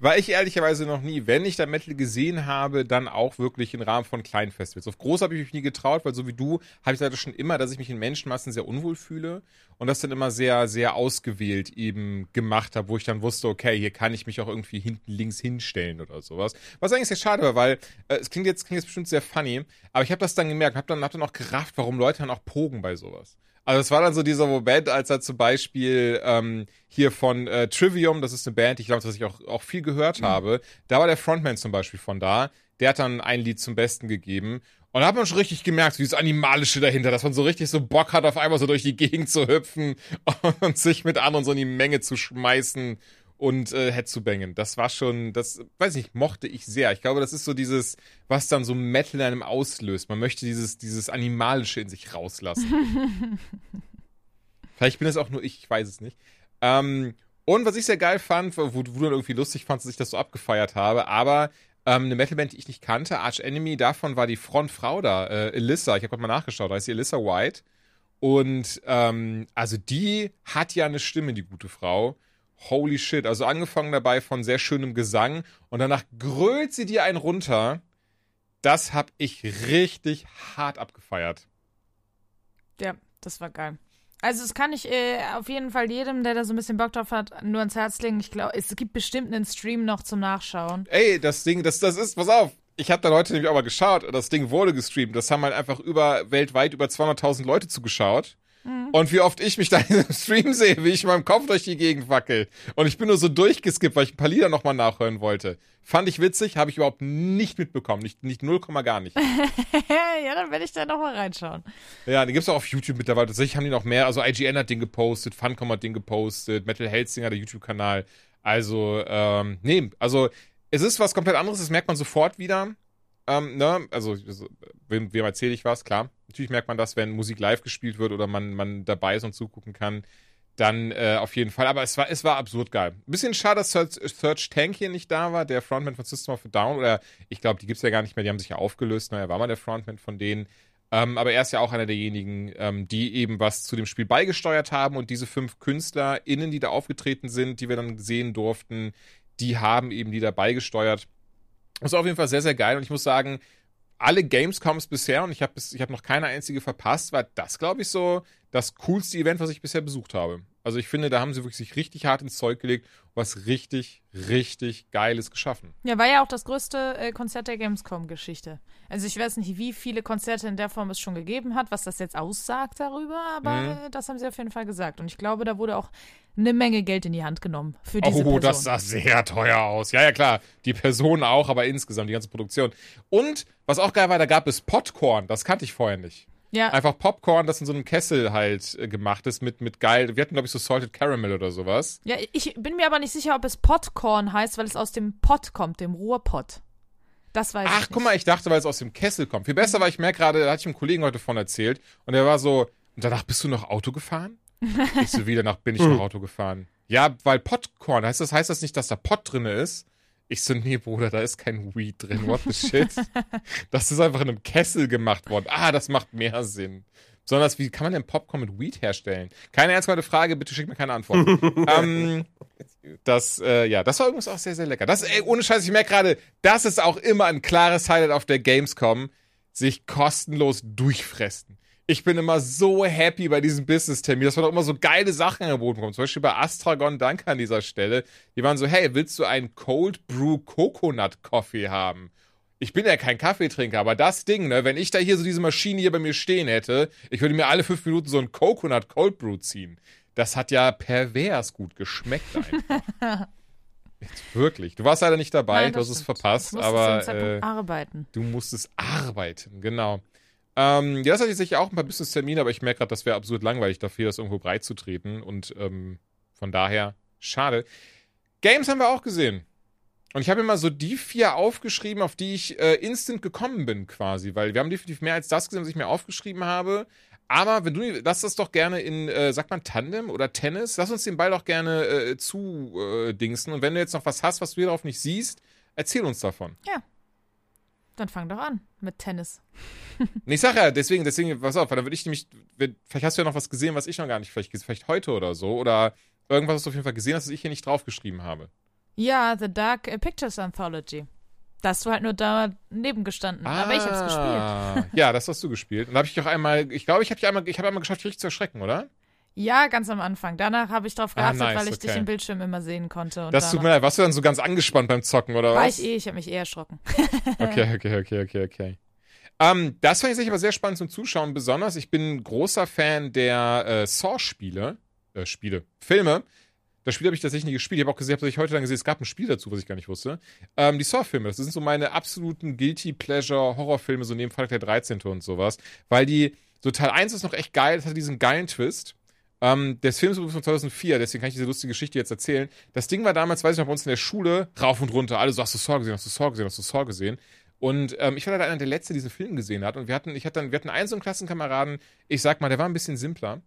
War ich ehrlicherweise noch nie. Wenn ich da Metal gesehen habe, dann auch wirklich im Rahmen von kleinen Festivals. Auf groß habe ich mich nie getraut, weil so wie du habe ich leider schon immer, dass ich mich in Menschenmassen sehr unwohl fühle und das dann immer sehr, sehr ausgewählt eben gemacht habe, wo ich dann wusste, okay, hier kann ich mich auch irgendwie hinten links hinstellen oder sowas. Was eigentlich sehr schade war, weil äh, es klingt jetzt, klingt jetzt bestimmt sehr funny, aber ich habe das dann gemerkt, habe dann, hab dann auch gerafft, warum Leute dann auch pogen bei sowas. Also es war dann so dieser Moment, als er zum Beispiel ähm, hier von äh, Trivium, das ist eine Band, ich glaube, dass ich auch, auch viel gehört habe, da war der Frontman zum Beispiel von da, der hat dann ein Lied zum Besten gegeben. Und da hat man schon richtig gemerkt, dieses Animalische dahinter, dass man so richtig so Bock hat, auf einmal so durch die Gegend zu hüpfen und sich mit anderen so in die Menge zu schmeißen und äh, Headzubangen. Das war schon, das, weiß nicht, mochte ich sehr. Ich glaube, das ist so dieses, was dann so Metal in einem auslöst. Man möchte dieses, dieses Animalische in sich rauslassen. Vielleicht bin es auch nur ich, ich weiß es nicht. Ähm, und was ich sehr geil fand, wo, wo du dann irgendwie lustig fandst, dass ich das so abgefeiert habe, aber ähm, eine Metalband, die ich nicht kannte, Arch Enemy, davon war die Frontfrau da, äh, Elissa, ich habe gerade mal nachgeschaut, da ist sie Elissa White. Und ähm, also die hat ja eine Stimme, die gute Frau. Holy shit. Also angefangen dabei von sehr schönem Gesang und danach grölt sie dir einen runter. Das hab ich richtig hart abgefeiert. Ja, das war geil. Also das kann ich äh, auf jeden Fall jedem, der da so ein bisschen Bock drauf hat, nur ans Herz legen. Ich glaube, es gibt bestimmt einen Stream noch zum Nachschauen. Ey, das Ding, das, das ist, pass auf. Ich habe da heute nämlich auch mal geschaut und das Ding wurde gestreamt. Das haben halt einfach über, weltweit über 200.000 Leute zugeschaut. Und wie oft ich mich da in diesem Stream sehe, wie ich in meinem Kopf durch die Gegend wackel. Und ich bin nur so durchgeskippt, weil ich ein paar Lieder nochmal nachhören wollte. Fand ich witzig, habe ich überhaupt nicht mitbekommen. Nicht, nicht 0, gar nicht. ja, dann werde ich da noch mal reinschauen. Ja, den gibt's auch auf YouTube mittlerweile. Tatsächlich haben die noch mehr. Also IGN hat den gepostet, Funcom hat den gepostet, Metal Helsinger, der YouTube-Kanal. Also, ähm, nee, also es ist was komplett anderes, das merkt man sofort wieder. Ähm, ne? Also, wem, wem erzähle ich was? Klar. Natürlich merkt man das, wenn Musik live gespielt wird oder man, man dabei ist und zugucken kann. Dann äh, auf jeden Fall. Aber es war, es war absurd geil. Ein bisschen schade, dass Search, Tank hier nicht da war, der Frontman von System of a Down. Oder ich glaube, die gibt's ja gar nicht mehr, die haben sich ja aufgelöst. Na, er war mal der Frontman von denen. Ähm, aber er ist ja auch einer derjenigen, ähm, die eben was zu dem Spiel beigesteuert haben. Und diese fünf KünstlerInnen, die da aufgetreten sind, die wir dann sehen durften, die haben eben die da beigesteuert. Das ist auf jeden Fall sehr, sehr geil. Und ich muss sagen, alle Gamescoms bisher, und ich habe ich hab noch keine einzige verpasst, war das, glaube ich, so das coolste Event, was ich bisher besucht habe. Also ich finde, da haben sie wirklich sich richtig hart ins Zeug gelegt, was richtig, richtig Geiles geschaffen. Ja, war ja auch das größte äh, Konzert der Gamescom-Geschichte. Also ich weiß nicht, wie viele Konzerte in der Form es schon gegeben hat, was das jetzt aussagt darüber, aber Mhm. das haben sie auf jeden Fall gesagt. Und ich glaube, da wurde auch eine Menge Geld in die Hand genommen für diese Oh, Person. das sah sehr teuer aus. Ja, ja, klar. Die Person auch, aber insgesamt die ganze Produktion. Und was auch geil war, da gab es Popcorn. Das kannte ich vorher nicht. ja, Einfach Popcorn, das in so einem Kessel halt äh, gemacht ist mit, mit geil. Wir hatten, glaube ich, so Salted Caramel oder sowas. ja, ich bin mir aber nicht sicher, ob es Potcorn heißt, weil es aus dem Pott kommt, dem Ruhrpott. Das weiß ich Ach, guck mal, ich dachte, weil es aus dem Kessel kommt. Viel besser, weil ich merke gerade, da hatte ich einem Kollegen heute von erzählt und der war so, und danach bist du noch Auto gefahren? ich so, wie danach bin ich noch Auto gefahren. Ja, weil Popcorn, heißt das, heißt das nicht, dass da Pot drin ist? Ich so, nee, Bruder, da ist kein Weed drin, what the shit? das ist einfach in einem Kessel gemacht worden. Ah, das macht mehr Sinn. Besonders, wie kann man denn Popcorn mit Weed herstellen? Keine ernsthafte Frage, bitte schick mir keine Antwort. ähm, das, äh, ja, das war übrigens auch sehr, sehr lecker. Das, ey, ohne Scheiß, ich merke gerade, das ist auch immer ein klares Highlight auf der Gamescom, sich kostenlos durchfressen. Ich bin immer so happy bei diesem Business-Termin, dass man doch immer so geile Sachen angeboten bekommt. Zum Beispiel bei Astragon, danke an dieser Stelle. Die waren so, hey, willst du einen Cold Brew Coconut Coffee haben? Ich bin ja kein Kaffeetrinker, aber das Ding, ne, wenn ich da hier so diese Maschine hier bei mir stehen hätte, ich würde mir alle fünf Minuten so einen Coconut Cold Brew ziehen. Das hat ja pervers gut geschmeckt einfach. Jetzt wirklich. Du warst leider nicht dabei, Nein, du hast das es stimmt. verpasst, aber Zeitpunkt äh, arbeiten. du musstest arbeiten, genau. Ähm, ja, das hatte ich sicher auch ein paar Business-Termine, aber ich merke gerade, das wäre absurd langweilig, dafür das irgendwo breit zu treten. Und ähm, von daher, schade. Games haben wir auch gesehen. Und ich habe mal so die vier aufgeschrieben, auf die ich äh, instant gekommen bin, quasi, weil wir haben definitiv mehr als das gesehen, was ich mir aufgeschrieben habe. Aber wenn du, lass das doch gerne in, äh, sagt man Tandem oder Tennis, lass uns den Ball doch gerne äh, zu äh. Und wenn du jetzt noch was hast, was du hier drauf nicht siehst, erzähl uns davon. Dann fang doch an mit Tennis. Nee, ich sag ja, deswegen, deswegen, pass auf, weil dann würde ich nämlich, vielleicht hast du ja noch was gesehen, was ich noch gar nicht, vielleicht, vielleicht heute oder so, oder irgendwas, was du auf jeden Fall gesehen hast, was ich hier nicht draufgeschrieben habe. Ja, The Dark Pictures Anthology. Da hast du halt nur daneben gestanden. Aber ich hab's gespielt. Ah, Ja, das hast du gespielt. Und da habe ich auch einmal, ich glaube, ich habe einmal, ich habe einmal geschafft, dich richtig zu erschrecken, oder? Ja, ganz am Anfang. Danach habe ich drauf Ah, geachtet, nice, weil ich dich okay. im Bildschirm immer sehen konnte. Das da tut mir leid, warst du dann so ganz angespannt beim Zocken, oder war was? ich eh, ich habe mich eher erschrocken. Okay, okay, okay, okay, okay. Ähm, das fand ich sicher aber sehr spannend zum Zuschauen, besonders. Ich bin ein großer Fan der äh, Saw-Spiele, äh, Spiele, Filme. Das Spiel habe ich tatsächlich nie gespielt. Ich habe auch gesehen, habe ich heute dann gesehen, es gab ein Spiel dazu, was ich gar nicht wusste. Ähm, die Saw-Filme, das sind so meine absoluten Guilty Pleasure Horrorfilme, so neben Freitag der 13. und sowas. Weil die, so Teil 1 ist noch echt geil, das hatte diesen geilen Twist. Ähm, der Film ist übrigens von 2004, deswegen kann ich diese lustige Geschichte jetzt erzählen. Das Ding war damals, weiß ich noch, bei uns in der Schule, rauf und runter. Alle so, hast du Saw gesehen, hast du Saw gesehen, hast du Saw gesehen. Und ähm, ich war leider einer der Letzte, der diesen Film gesehen hat. Und wir hatten, ich hatte dann, wir hatten einen so einen Klassenkameraden, ich sag mal, der war ein bisschen simpler.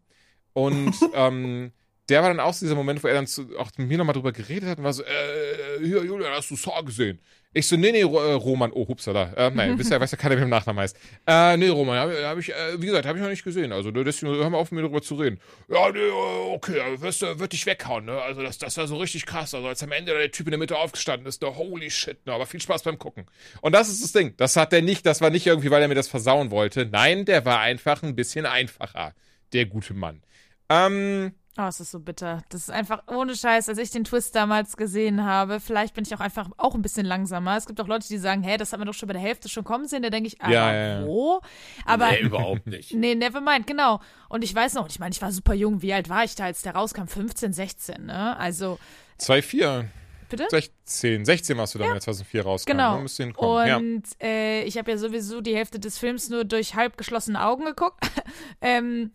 Und ähm, der war dann auch so dieser Moment, wo er dann zu, auch mit mir nochmal drüber geredet hat und war so, äh, hier, Julian, hast du Saw gesehen? Ich so, nee, nee, äh, Roman, oh, hupsala. Äh, nein, wisst ja, weiß ja keiner, wie der Nachname heißt. Äh, nee, Roman, hab, hab ich, äh, wie gesagt, habe ich noch nicht gesehen. Also, deswegen hör mal auf, mit mir darüber zu reden. Ja, nee, äh, okay, aber wirst du, wird dich weghauen, ne? Also, das, das war so richtig krass. Also, als am Ende der Typ in der Mitte aufgestanden ist, ne, holy shit, ne, aber viel Spaß beim Gucken. Und das ist das Ding. Das hat der nicht, das war nicht irgendwie, weil er mir das versauen wollte. Nein, der war einfach ein bisschen einfacher. Der gute Mann. Ähm, Oh, es ist so bitter. Das ist einfach ohne Scheiß, als ich den Twist damals gesehen habe. Vielleicht bin ich auch einfach auch ein bisschen langsamer. Es gibt auch Leute, die sagen, hä, das hat man doch schon bei der Hälfte schon kommen sehen. Da denke ich, aber Ja, ja, ja. wo? Aber nee, überhaupt nicht. Nee, never mind, genau. Und ich weiß noch, ich meine, ich war super jung. Wie alt war ich da, als der rauskam? 15, 16, ne? Also, 2,4. bitte? 16. 16 warst du dann, der 2004 rauskam. Genau. Ne? Hinkommen. Ja. Und äh, ich habe ja sowieso die Hälfte des Films nur durch halb geschlossene Augen geguckt. ähm,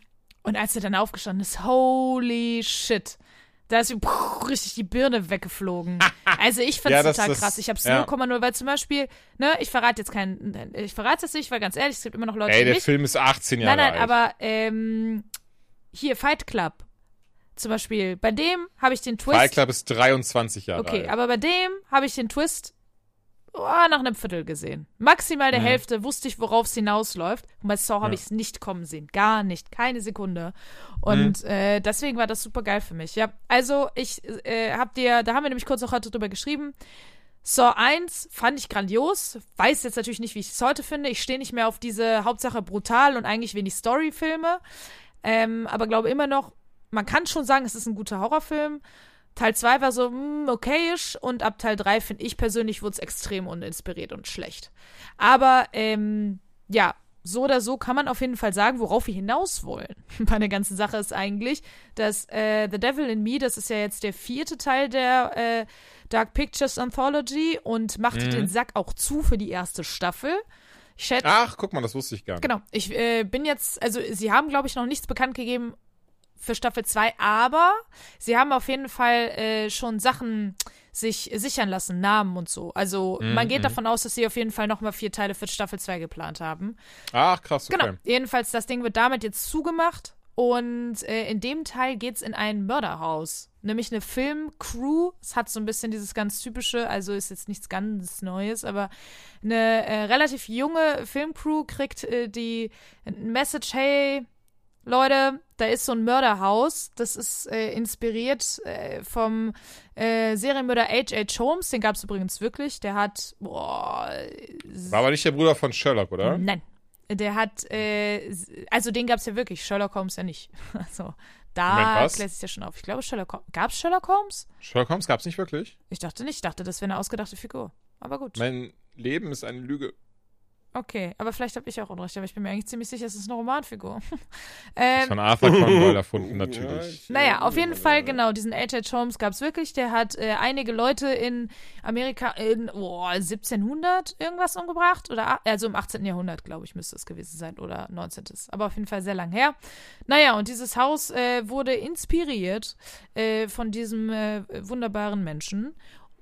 und als er dann aufgestanden ist, holy shit. Da ist puh, richtig die Birne weggeflogen. Also ich find's Ja, das- total das- krass. Ich hab's ja. 0,0, weil zum Beispiel, ne, ich verrate jetzt keinen, ich verrate es nicht, weil ganz ehrlich, es gibt immer noch Leute, Ey, die der nicht. Film ist 18 Jahre Nein, nein, alt. aber ähm, hier, Fight Club. Zum Beispiel, bei dem habe ich den Twist. Fight Club ist 23 Jahre Okay, alt. aber bei dem habe ich den Twist oh, nach einem Viertel gesehen. Maximal der Mhm. Hälfte wusste ich, worauf es hinausläuft. Und bei Saw habe Ja. ich es nicht kommen sehen. Gar nicht. Keine Sekunde. Und Mhm. äh, deswegen war das super geil für mich. Ja, also ich äh, hab dir, da haben wir nämlich kurz auch heute drüber geschrieben. Saw 1 fand ich grandios. Weiß jetzt natürlich nicht, wie ich es heute finde. Ich stehe nicht mehr auf diese Hauptsache brutal und eigentlich wenig Story-Filme. Ähm, aber glaube immer noch, man kann schon sagen, es ist ein guter Horrorfilm. Teil 2 war so, mm, okayisch und ab Teil 3 finde ich persönlich wurde es extrem uninspiriert und schlecht. Aber ähm, ja, so oder so kann man auf jeden Fall sagen, worauf wir hinaus wollen. Bei der ganzen Sache ist eigentlich, dass äh, The Devil in Me, das ist ja jetzt der vierte Teil der äh, Dark Pictures Anthology und macht Mhm. den Sack auch zu für die erste Staffel. Ich schätze, Ach, guck mal, das wusste ich gar nicht. Genau. Ich äh, bin jetzt, also sie haben, glaube ich, noch nichts bekannt gegeben für Staffel 2, aber sie haben auf jeden Fall äh, schon Sachen sich sichern lassen, Namen und so. Also man geht davon aus, dass sie auf jeden Fall nochmal vier Teile für Staffel 2 geplant haben. Ach, krass, okay. Genau. Jedenfalls, das Ding wird damit jetzt zugemacht. Und äh, in dem Teil geht's in ein Mörderhaus. Nämlich eine Filmcrew. Es hat so ein bisschen dieses ganz typische, also ist jetzt nichts ganz Neues, aber eine äh, relativ junge Filmcrew kriegt äh, die Message, hey, Leute, da ist so ein Mörderhaus. Das ist äh, inspiriert äh, vom äh, Serienmörder H.H. Holmes. Den gab's übrigens wirklich. Der hat, boah, War aber nicht der Bruder von Sherlock, oder? Nein. Der hat, äh, also den gab's ja wirklich, Sherlock Holmes ja nicht. Also, da klärt sich ja schon auf. Ich glaube, Sherlock Holmes. Gab's Sherlock Holmes? Sherlock Holmes gab's nicht wirklich? Ich dachte nicht, ich dachte, das wäre eine ausgedachte Figur. Aber gut. Mein Leben ist eine Lüge. Okay, aber vielleicht habe ich auch Unrecht, aber ich bin mir eigentlich ziemlich sicher, es ist eine Romanfigur. Ähm, von Arthur Conan Doyle erfunden, natürlich. naja, auf jeden Fall, genau, diesen H.H. Holmes gab es wirklich. Der hat äh, einige Leute in Amerika in oh, 1700 irgendwas umgebracht. Oder a- also im 18. Jahrhundert, glaube ich, müsste es gewesen sein. Oder 19. Aber auf jeden Fall sehr lang her. Naja, und dieses Haus äh, wurde inspiriert äh, von diesem äh, wunderbaren Menschen.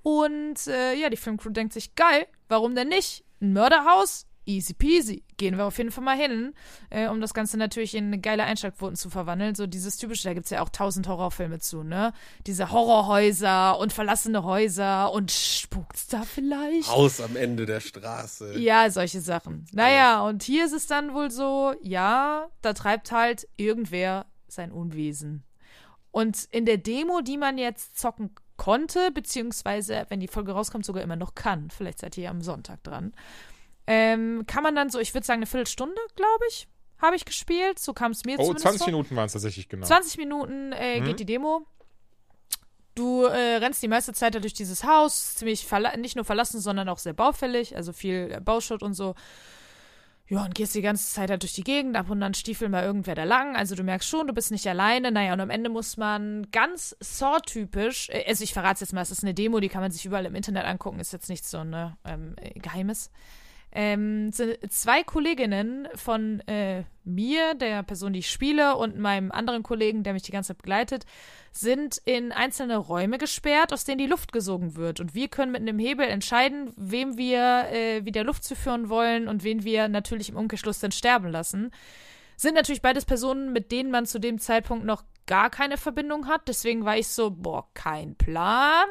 Und äh, ja, die Filmcrew denkt sich, geil, warum denn nicht? Ein Mörderhaus? Easy peasy. Gehen wir auf jeden Fall mal hin, äh, um das Ganze natürlich in geile Einschaltquoten zu verwandeln. So dieses typische, da gibt's ja auch tausend Horrorfilme zu, ne? Diese Horrorhäuser und verlassene Häuser und spukt's da vielleicht? Haus am Ende der Straße. Ja, solche Sachen. Naja, und hier ist es dann wohl so, ja, da treibt halt irgendwer sein Unwesen. Und in der Demo, die man jetzt zocken konnte, beziehungsweise, wenn die Folge rauskommt, sogar immer noch kann, vielleicht seid ihr ja am Sonntag dran, ähm, kann man dann so, ich würde sagen, eine Viertelstunde, glaube ich, habe ich gespielt. So kam es mir Oh, zumindest 20 vor. Minuten waren es tatsächlich genau. 20 Minuten äh, Mhm. geht die Demo. Du äh, rennst die meiste Zeit da durch dieses Haus, ziemlich nicht nur verlassen, sondern auch sehr baufällig, also viel äh, Bauschutt und so. Ja, und gehst die ganze Zeit da durch die Gegend, ab und dann stiefel mal irgendwer da lang. Also du merkst schon, du bist nicht alleine. Naja, und am Ende muss man ganz Saw-typisch, äh, also ich verrate jetzt mal, es ist eine Demo, die kann man sich überall im Internet angucken, ist jetzt nicht so ne ähm, äh, Geheimes. Ähm, zwei Kolleginnen von äh, mir, der Person, die ich spiele, und meinem anderen Kollegen, der mich die ganze Zeit begleitet, sind in einzelne Räume gesperrt, aus denen die Luft gesogen wird. Und wir können mit einem Hebel entscheiden, wem wir äh, wieder Luft zuführen wollen und wen wir natürlich im Umkehrschluss dann sterben lassen. Sind natürlich beides Personen, mit denen man zu dem Zeitpunkt noch gar keine Verbindung hat. Deswegen war ich so, boah, kein Plan.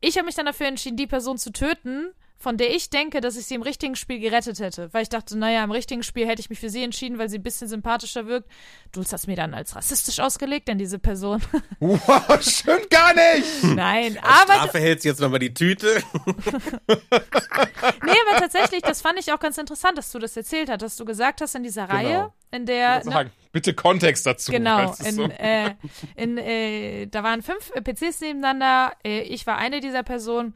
Ich habe mich dann dafür entschieden, die Person zu töten, von der ich denke, dass ich sie im richtigen Spiel gerettet hätte. Weil ich dachte, naja, im richtigen Spiel hätte ich mich für sie entschieden, weil sie ein bisschen sympathischer wirkt. Du hast das mir dann als rassistisch ausgelegt, denn diese Person. Wow, stimmt gar nicht! Nein, aber Strafe hältst jetzt nochmal die Tüte. nee, aber tatsächlich, das fand ich auch ganz interessant, dass du das erzählt hast, dass du gesagt hast in dieser Reihe, in der ne, Sagen, bitte Kontext dazu. Genau, in, so- äh, in, äh, da waren fünf PCs nebeneinander. Äh, ich war eine dieser Personen.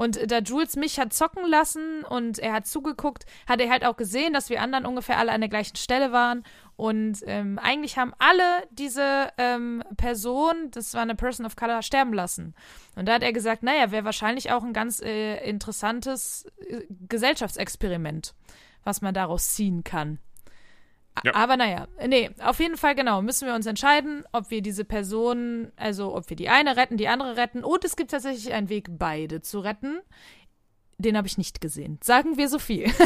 Und da Jules mich hat zocken lassen und er hat zugeguckt, hat er halt auch gesehen, dass wir anderen ungefähr alle an der gleichen Stelle waren. Und ähm, eigentlich haben alle diese ähm, Personen, das war eine Person of Color, sterben lassen. Und da hat er gesagt, naja, wäre wahrscheinlich auch ein ganz äh, interessantes äh, Gesellschaftsexperiment, was man daraus ziehen kann. Ja. Aber naja, nee, auf jeden Fall genau, müssen wir uns entscheiden, ob wir diese Person, also ob wir die eine retten, die andere retten. Und es gibt tatsächlich einen Weg, beide zu retten. Den habe ich nicht gesehen. Sagen wir so viel.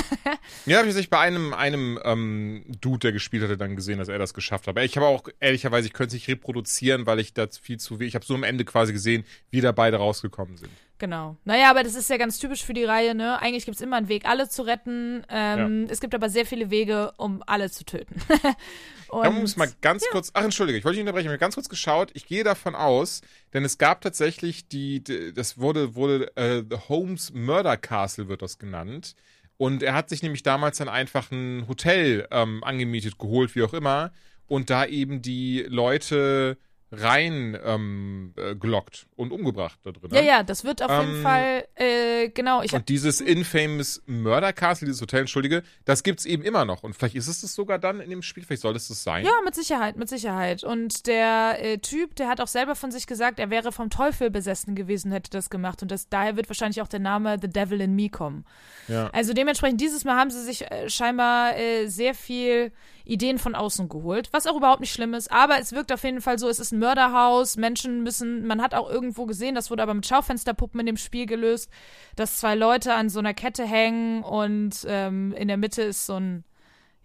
Ja, habe ich tatsächlich bei einem, einem ähm, Dude, der gespielt hatte, dann gesehen, dass er das geschafft hat. Aber ich habe auch, ehrlicherweise, ich könnte es nicht reproduzieren, weil ich da viel zu wenig, ich habe so am Ende quasi gesehen, wie da beide rausgekommen sind. Genau. Naja, aber das ist ja ganz typisch für die Reihe, ne? Eigentlich gibt es immer einen Weg, alle zu retten. Ähm, Es gibt aber sehr viele Wege, um alle zu töten. Und, Da muss mal ganz kurz, ach entschuldige, ich wollte dich unterbrechen, ich habe ganz kurz geschaut, ich gehe davon aus, denn es gab tatsächlich die, das wurde, wurde äh, The Holmes Murder Castle wird das genannt. Und er hat sich nämlich damals dann einfach ein Hotel ähm, angemietet, geholt, wie auch immer, und da eben die Leute rein ähm, äh, gelockt und umgebracht da drin. ja, ja, das wird auf jeden Ähm, Fall, äh, genau, ich Und dieses infamous Murder Castle, dieses Hotel, entschuldige, das gibt's eben immer noch. Und vielleicht ist es das sogar dann in dem Spiel, vielleicht soll es das sein. Ja, mit Sicherheit, mit Sicherheit. Und der äh, Typ, der hat auch selber von sich gesagt, er wäre vom Teufel besessen gewesen, hätte das gemacht. Und das, daher wird wahrscheinlich auch der Name The Devil in Me kommen. Ja. Also dementsprechend, dieses Mal haben sie sich äh, scheinbar äh, sehr viel Ideen von außen geholt, was auch überhaupt nicht schlimm ist. Aber es wirkt auf jeden Fall so, es ist ein Mörderhaus, Menschen müssen, man hat auch irgendwo gesehen, das wurde aber mit Schaufensterpuppen in dem Spiel gelöst, dass zwei Leute an so einer Kette hängen und ähm, in der Mitte ist so ein,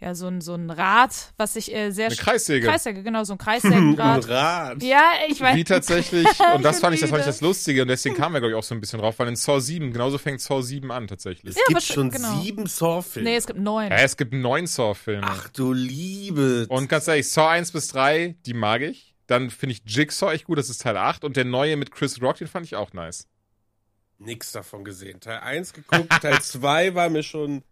ja, so ein, so ein Rad, was sich äh, sehr Eine Kreissäge. Kreissäge, genau, so ein Ein Kreissägenrad. Rad. ja, ich weiß. Wie tatsächlich, und das Ich fand ich, das fand ich das Lustige, und deswegen kamen wir, glaube ich, auch so ein bisschen drauf, weil in Saw 7, genauso fängt Saw 7 an, tatsächlich. Es gibt was- schon genau. sieben Saw-Filme. Nee, es gibt neun. Ja, es gibt neun Saw-Filme. Ach du Liebe. Und ganz ehrlich, Saw 1 bis 3, die mag ich. Dann finde ich Jigsaw echt gut, das ist Teil 8. Und der neue mit Chris Rock, den fand ich auch nice. Nix davon gesehen. Teil 1 geguckt, Teil 2 war mir schon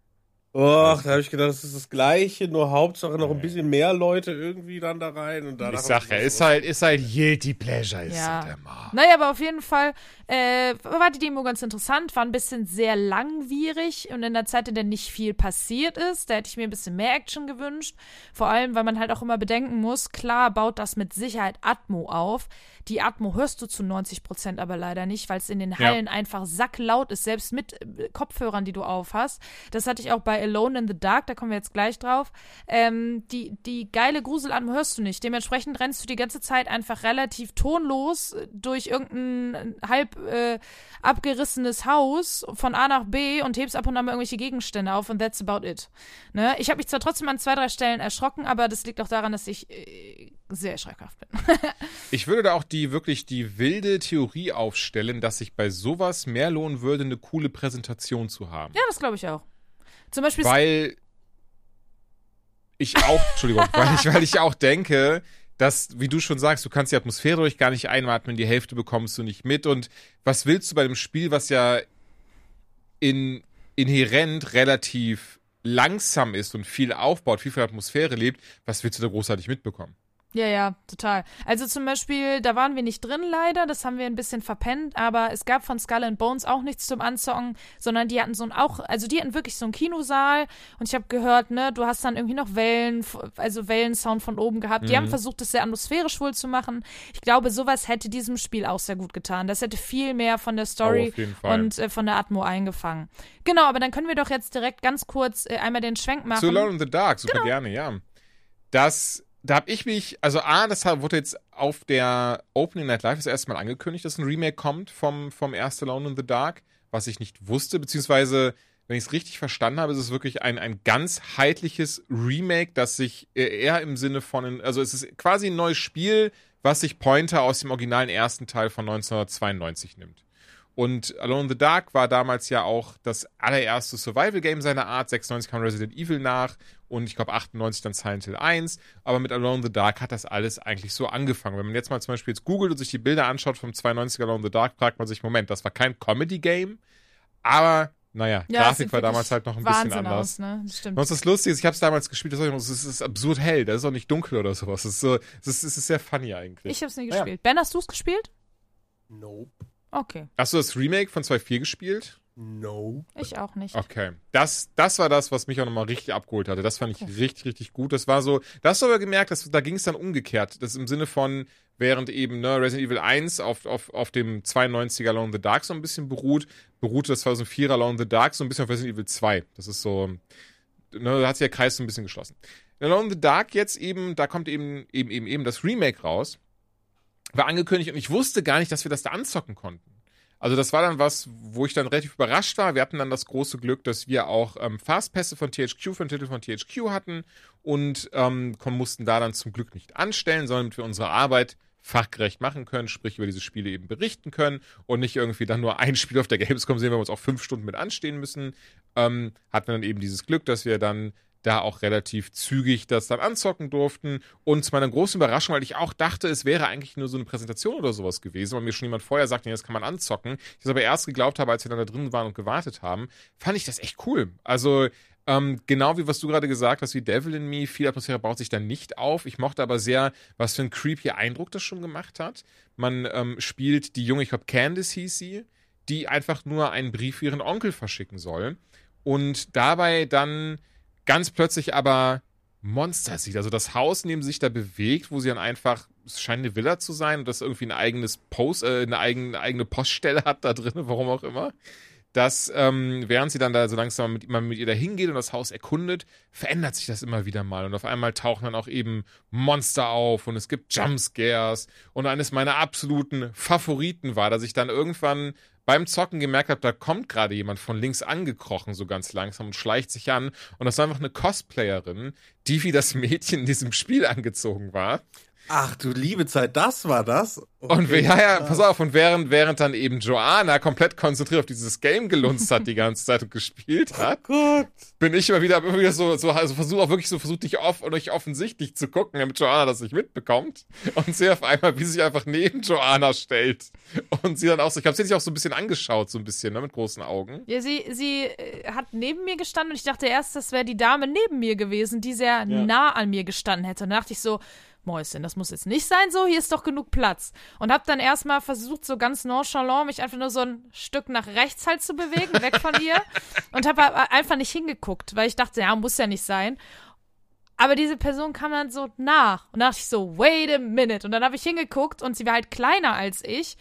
Och, da habe ich gedacht, das ist das Gleiche, nur Hauptsache noch ein bisschen mehr Leute irgendwie dann da rein. Und ich sag ja, ist halt, ist halt Guilty Pleasure, ist Ja. halt immer. Naja, aber auf jeden Fall äh, war die Demo ganz interessant, war ein bisschen sehr langwierig und in der Zeit, in der nicht viel passiert ist, da hätte ich mir ein bisschen mehr Action gewünscht. Vor allem, weil man halt auch immer bedenken muss, klar baut das mit Sicherheit Atmo auf. Die Atmo hörst du zu 90 Prozent aber leider nicht, weil es in den Ja. Hallen einfach sacklaut ist, selbst mit äh, Kopfhörern, die du aufhast. Das hatte ich auch bei Alone in the Dark, da kommen wir jetzt gleich drauf. Ähm, die, die geile Gruselatmo hörst du nicht. Dementsprechend rennst du die ganze Zeit einfach relativ tonlos durch irgendein halb äh, abgerissenes Haus von A nach B und hebst ab und an mal irgendwelche Gegenstände auf und that's about it. Ne? Ich habe mich zwar trotzdem an zwei, drei Stellen erschrocken, aber das liegt auch daran, dass ich äh, sehr schreckhaft bin. Ich würde da auch die wirklich die wilde Theorie aufstellen, dass sich bei sowas mehr lohnen würde, eine coole Präsentation zu haben. ja, das glaube ich auch. Zum Beispiel Weil ich auch, Entschuldigung, weil ich, weil ich auch denke, dass, wie du schon sagst, du kannst die Atmosphäre durch gar nicht einatmen, die Hälfte bekommst du nicht mit. Und was willst du bei dem Spiel, was ja in, inhärent relativ langsam ist und viel aufbaut, viel von der Atmosphäre lebt, was willst du da großartig mitbekommen? Ja, ja, total. Also zum Beispiel, da waren wir nicht drin leider, das haben wir ein bisschen verpennt, aber es gab von Skull and Bones auch nichts zum Anzocken, sondern die hatten so ein auch, also die hatten wirklich so einen Kinosaal und ich habe gehört, ne, du hast dann irgendwie noch Wellen, also Wellensound von oben gehabt. Die Mhm. haben versucht, das sehr atmosphärisch wohl zu machen. Ich glaube, sowas hätte diesem Spiel auch sehr gut getan. Das hätte viel mehr von der Story Oh, und äh, von der Atmo eingefangen. Genau, aber dann können wir doch jetzt direkt ganz kurz äh, einmal den Schwenk machen. Zu Alone in the Dark, Genau. super gerne, ja. Das, da habe ich mich, also A, das wurde jetzt auf der Opening Night Live das erste Mal angekündigt, dass ein Remake kommt vom, vom ersten Alone in the Dark, was ich nicht wusste, beziehungsweise, wenn ich es richtig verstanden habe, ist es wirklich ein, ein ganzheitliches Remake, das sich eher im Sinne von, also es ist quasi ein neues Spiel, was sich Pointer aus dem originalen ersten Teil von 1992 nimmt. Und Alone in the Dark war damals ja auch das allererste Survival-Game seiner Art. 96 kam Resident Evil nach und ich glaube 98 dann Silent Hill 1. Aber mit Alone in the Dark hat das alles eigentlich so angefangen. Wenn man jetzt mal zum Beispiel jetzt googelt und sich die Bilder anschaut vom 92er Alone in the Dark, fragt man sich, Moment, das war kein Comedy-Game, aber naja, Ja, es Grafik war damals halt noch ein Wahnsinn bisschen anders. aus, ne? Das stimmt. Was das Lustige ist, ich habe es damals gespielt, das ist, es ist absurd hell, das ist auch nicht dunkel oder sowas. Es ist, so, es ist, es ist sehr funny eigentlich. Ich hab's nie Naja. gespielt. Ben, hast du's gespielt? Nope. Okay, Hast du das Remake von 2.4 gespielt? Nope. ich auch nicht. Okay. Das, das war das, was mich auch nochmal richtig abgeholt hatte. Das fand ich richtig, richtig gut. Das war so, da hast du aber gemerkt, dass, da ging es dann umgekehrt. Das im Sinne von, während eben ne, Resident Evil 1 auf, auf, auf dem 92er Alone in the Dark so ein bisschen beruht, beruhte das 2004er Alone in the Dark so ein bisschen auf Resident Evil 2. Das ist so, ne, da hat sich der Kreis so ein bisschen geschlossen. In Alone in the Dark jetzt eben, da kommt eben, eben, eben, eben das Remake raus. War angekündigt und ich wusste gar nicht, dass wir das da anzocken konnten. Also das war dann was, wo ich dann relativ überrascht war. Wir hatten dann das große Glück, dass wir auch ähm, Fastpässe von THQ für den Titel von THQ hatten und ähm, mussten da dann zum Glück nicht anstellen, sondern wir unsere Arbeit fachgerecht machen können, sprich über diese Spiele eben berichten können und nicht irgendwie dann nur ein Spiel auf der Gamescom sehen, weil wir uns auch fünf Stunden mit anstehen müssen, ähm, hatten wir dann eben dieses Glück, dass wir dann da auch relativ zügig das dann anzocken durften. Und zu meiner großen Überraschung, weil ich auch dachte, es wäre eigentlich nur so eine Präsentation oder sowas gewesen, weil mir schon jemand vorher sagte, nee, das kann man anzocken. Ich das aber erst geglaubt habe, als wir dann da drin waren und gewartet haben, fand ich das echt cool. Also, ähm, genau wie was du gerade gesagt hast, wie Devil in Me, viel Atmosphäre baut sich da nicht auf. Ich mochte aber sehr, was für einen creepy Eindruck das schon gemacht hat. Man ähm, spielt die junge, ich glaube Candice hieß sie, die einfach nur einen Brief für ihren Onkel verschicken soll. Und dabei dann ganz plötzlich aber Monster sieht. Also das Haus, sie sich da bewegt, wo sie dann einfach, es scheint eine Villa zu sein und das irgendwie ein eigenes Post, äh, eine eigene, eigene Poststelle hat da drin, warum auch immer. Dass, ähm, während sie dann da so langsam mit, man mit ihr da hingeht und das Haus erkundet, verändert sich das immer wieder mal. Und auf einmal tauchen dann auch eben Monster auf und es gibt Jumpscares. Und eines meiner absoluten Favoriten war, dass ich dann irgendwann beim Zocken gemerkt habe, da kommt gerade jemand von links angekrochen, so ganz langsam und schleicht sich an. Und das war einfach eine Cosplayerin, die wie das Mädchen in diesem Spiel angezogen war. Ach du liebe Zeit, das war das? Und wir, ja, ja, pass auf, und während, während dann eben Joanna komplett konzentriert auf dieses Game gelunzt hat die ganze Zeit und gespielt hat, Gott. bin ich immer wieder, immer wieder so, so, also versuche auch wirklich so, versucht dich off und euch offensichtlich zu gucken, damit Joanna das nicht mitbekommt. Und sehe auf einmal, wie sie sich einfach neben Joanna stellt. Und sie dann auch so, ich glaube, sie hat sich auch so ein bisschen angeschaut, so ein bisschen, ne, mit großen Augen. Ja, sie, sie äh, hat neben mir gestanden und ich dachte erst, das wäre die Dame neben mir gewesen, die sehr nah an mir gestanden hätte. Und da dachte ich so, Mäuschen, das muss jetzt nicht sein so, hier ist doch genug Platz. Und hab dann erstmal versucht, so ganz nonchalant mich einfach nur so ein Stück nach rechts halt zu bewegen, weg von ihr. Und hab aber einfach nicht hingeguckt, weil ich dachte, ja, muss ja nicht sein. Aber diese Person kam dann so nach. Und da dachte ich so, wait a minute. Und dann habe ich hingeguckt und sie war halt kleiner als ich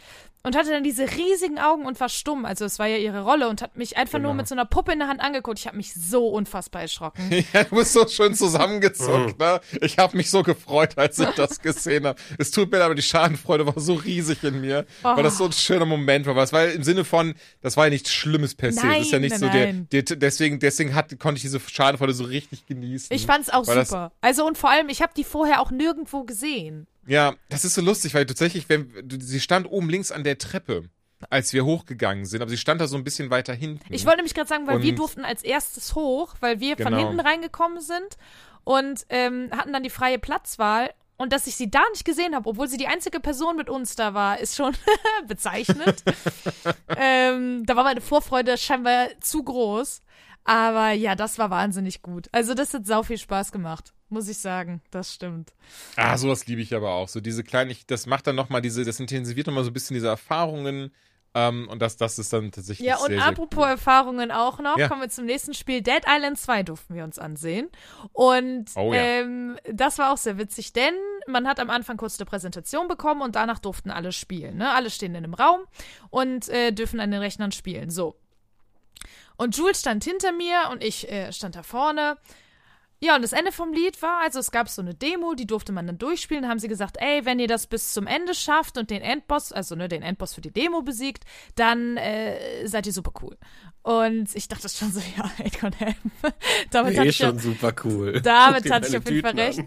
und hatte dann diese riesigen Augen und war stumm. Also es war ja ihre Rolle und hat mich einfach Genau. nur mit so einer Puppe in der Hand angeguckt. Ich habe mich so unfassbar erschrocken. Ja, du bist so schön zusammengezuckt, ne? Ich habe mich so gefreut, als ich das gesehen habe. Es tut mir leid, aber die Schadenfreude war so riesig in mir, weil das so ein schöner Moment war. Weil es war im Sinne von, das war ja nichts Schlimmes per se. Das ist ja Nein, nicht nein, so der, nein. der deswegen, deswegen hat, konnte ich diese Schadenfreude so richtig genießen. Ich fand's auch Weil das- super. Also und vor allem, ich habe die vorher auch nirgendwo gesehen. Ja, das ist so lustig, weil tatsächlich, wenn, sie stand oben links an der Treppe, als wir hochgegangen sind, aber sie stand da so ein bisschen weiter hinten. Ich wollte nämlich gerade sagen, weil wir Und- durften als erstes hoch, weil wir von Genau. hinten reingekommen sind und ähm, hatten dann die freie Platzwahl. Und dass ich sie da nicht gesehen habe, obwohl sie die einzige Person mit uns da war, ist schon bezeichnend. ähm, da war meine Vorfreude scheinbar zu groß. Aber ja, das war wahnsinnig gut. Also das hat sau viel Spaß gemacht, muss ich sagen. Das stimmt. Ah, sowas liebe ich aber auch. So diese kleinen, ich- das macht dann nochmal diese, das intensiviert nochmal so ein bisschen diese Erfahrungen. Ähm, und das, das ist dann tatsächlich Ja, sehr, und sehr apropos cool. Erfahrungen auch noch, Ja. kommen wir zum nächsten Spiel. Dead Island 2 durften wir uns ansehen. Und Oh ja. ähm, das war auch sehr witzig, denn man hat am Anfang kurz eine Präsentation bekommen und danach durften alle spielen. Ne? Alle stehen in einem Raum und äh, dürfen an den Rechnern spielen. So. Und Jules stand hinter mir und ich äh, stand da vorne. Ja, und das Ende vom Lied war, also es gab so eine Demo, die durfte man dann durchspielen. Da haben sie gesagt, ey, wenn ihr das bis zum Ende schafft und den Endboss, also ne, den Endboss für die Demo besiegt, dann äh, seid ihr super cool. Und ich dachte schon so, ja, it can happen. Damit hatte Eh ich ja, schon super cool. damit hatte ich auf jeden Fall recht.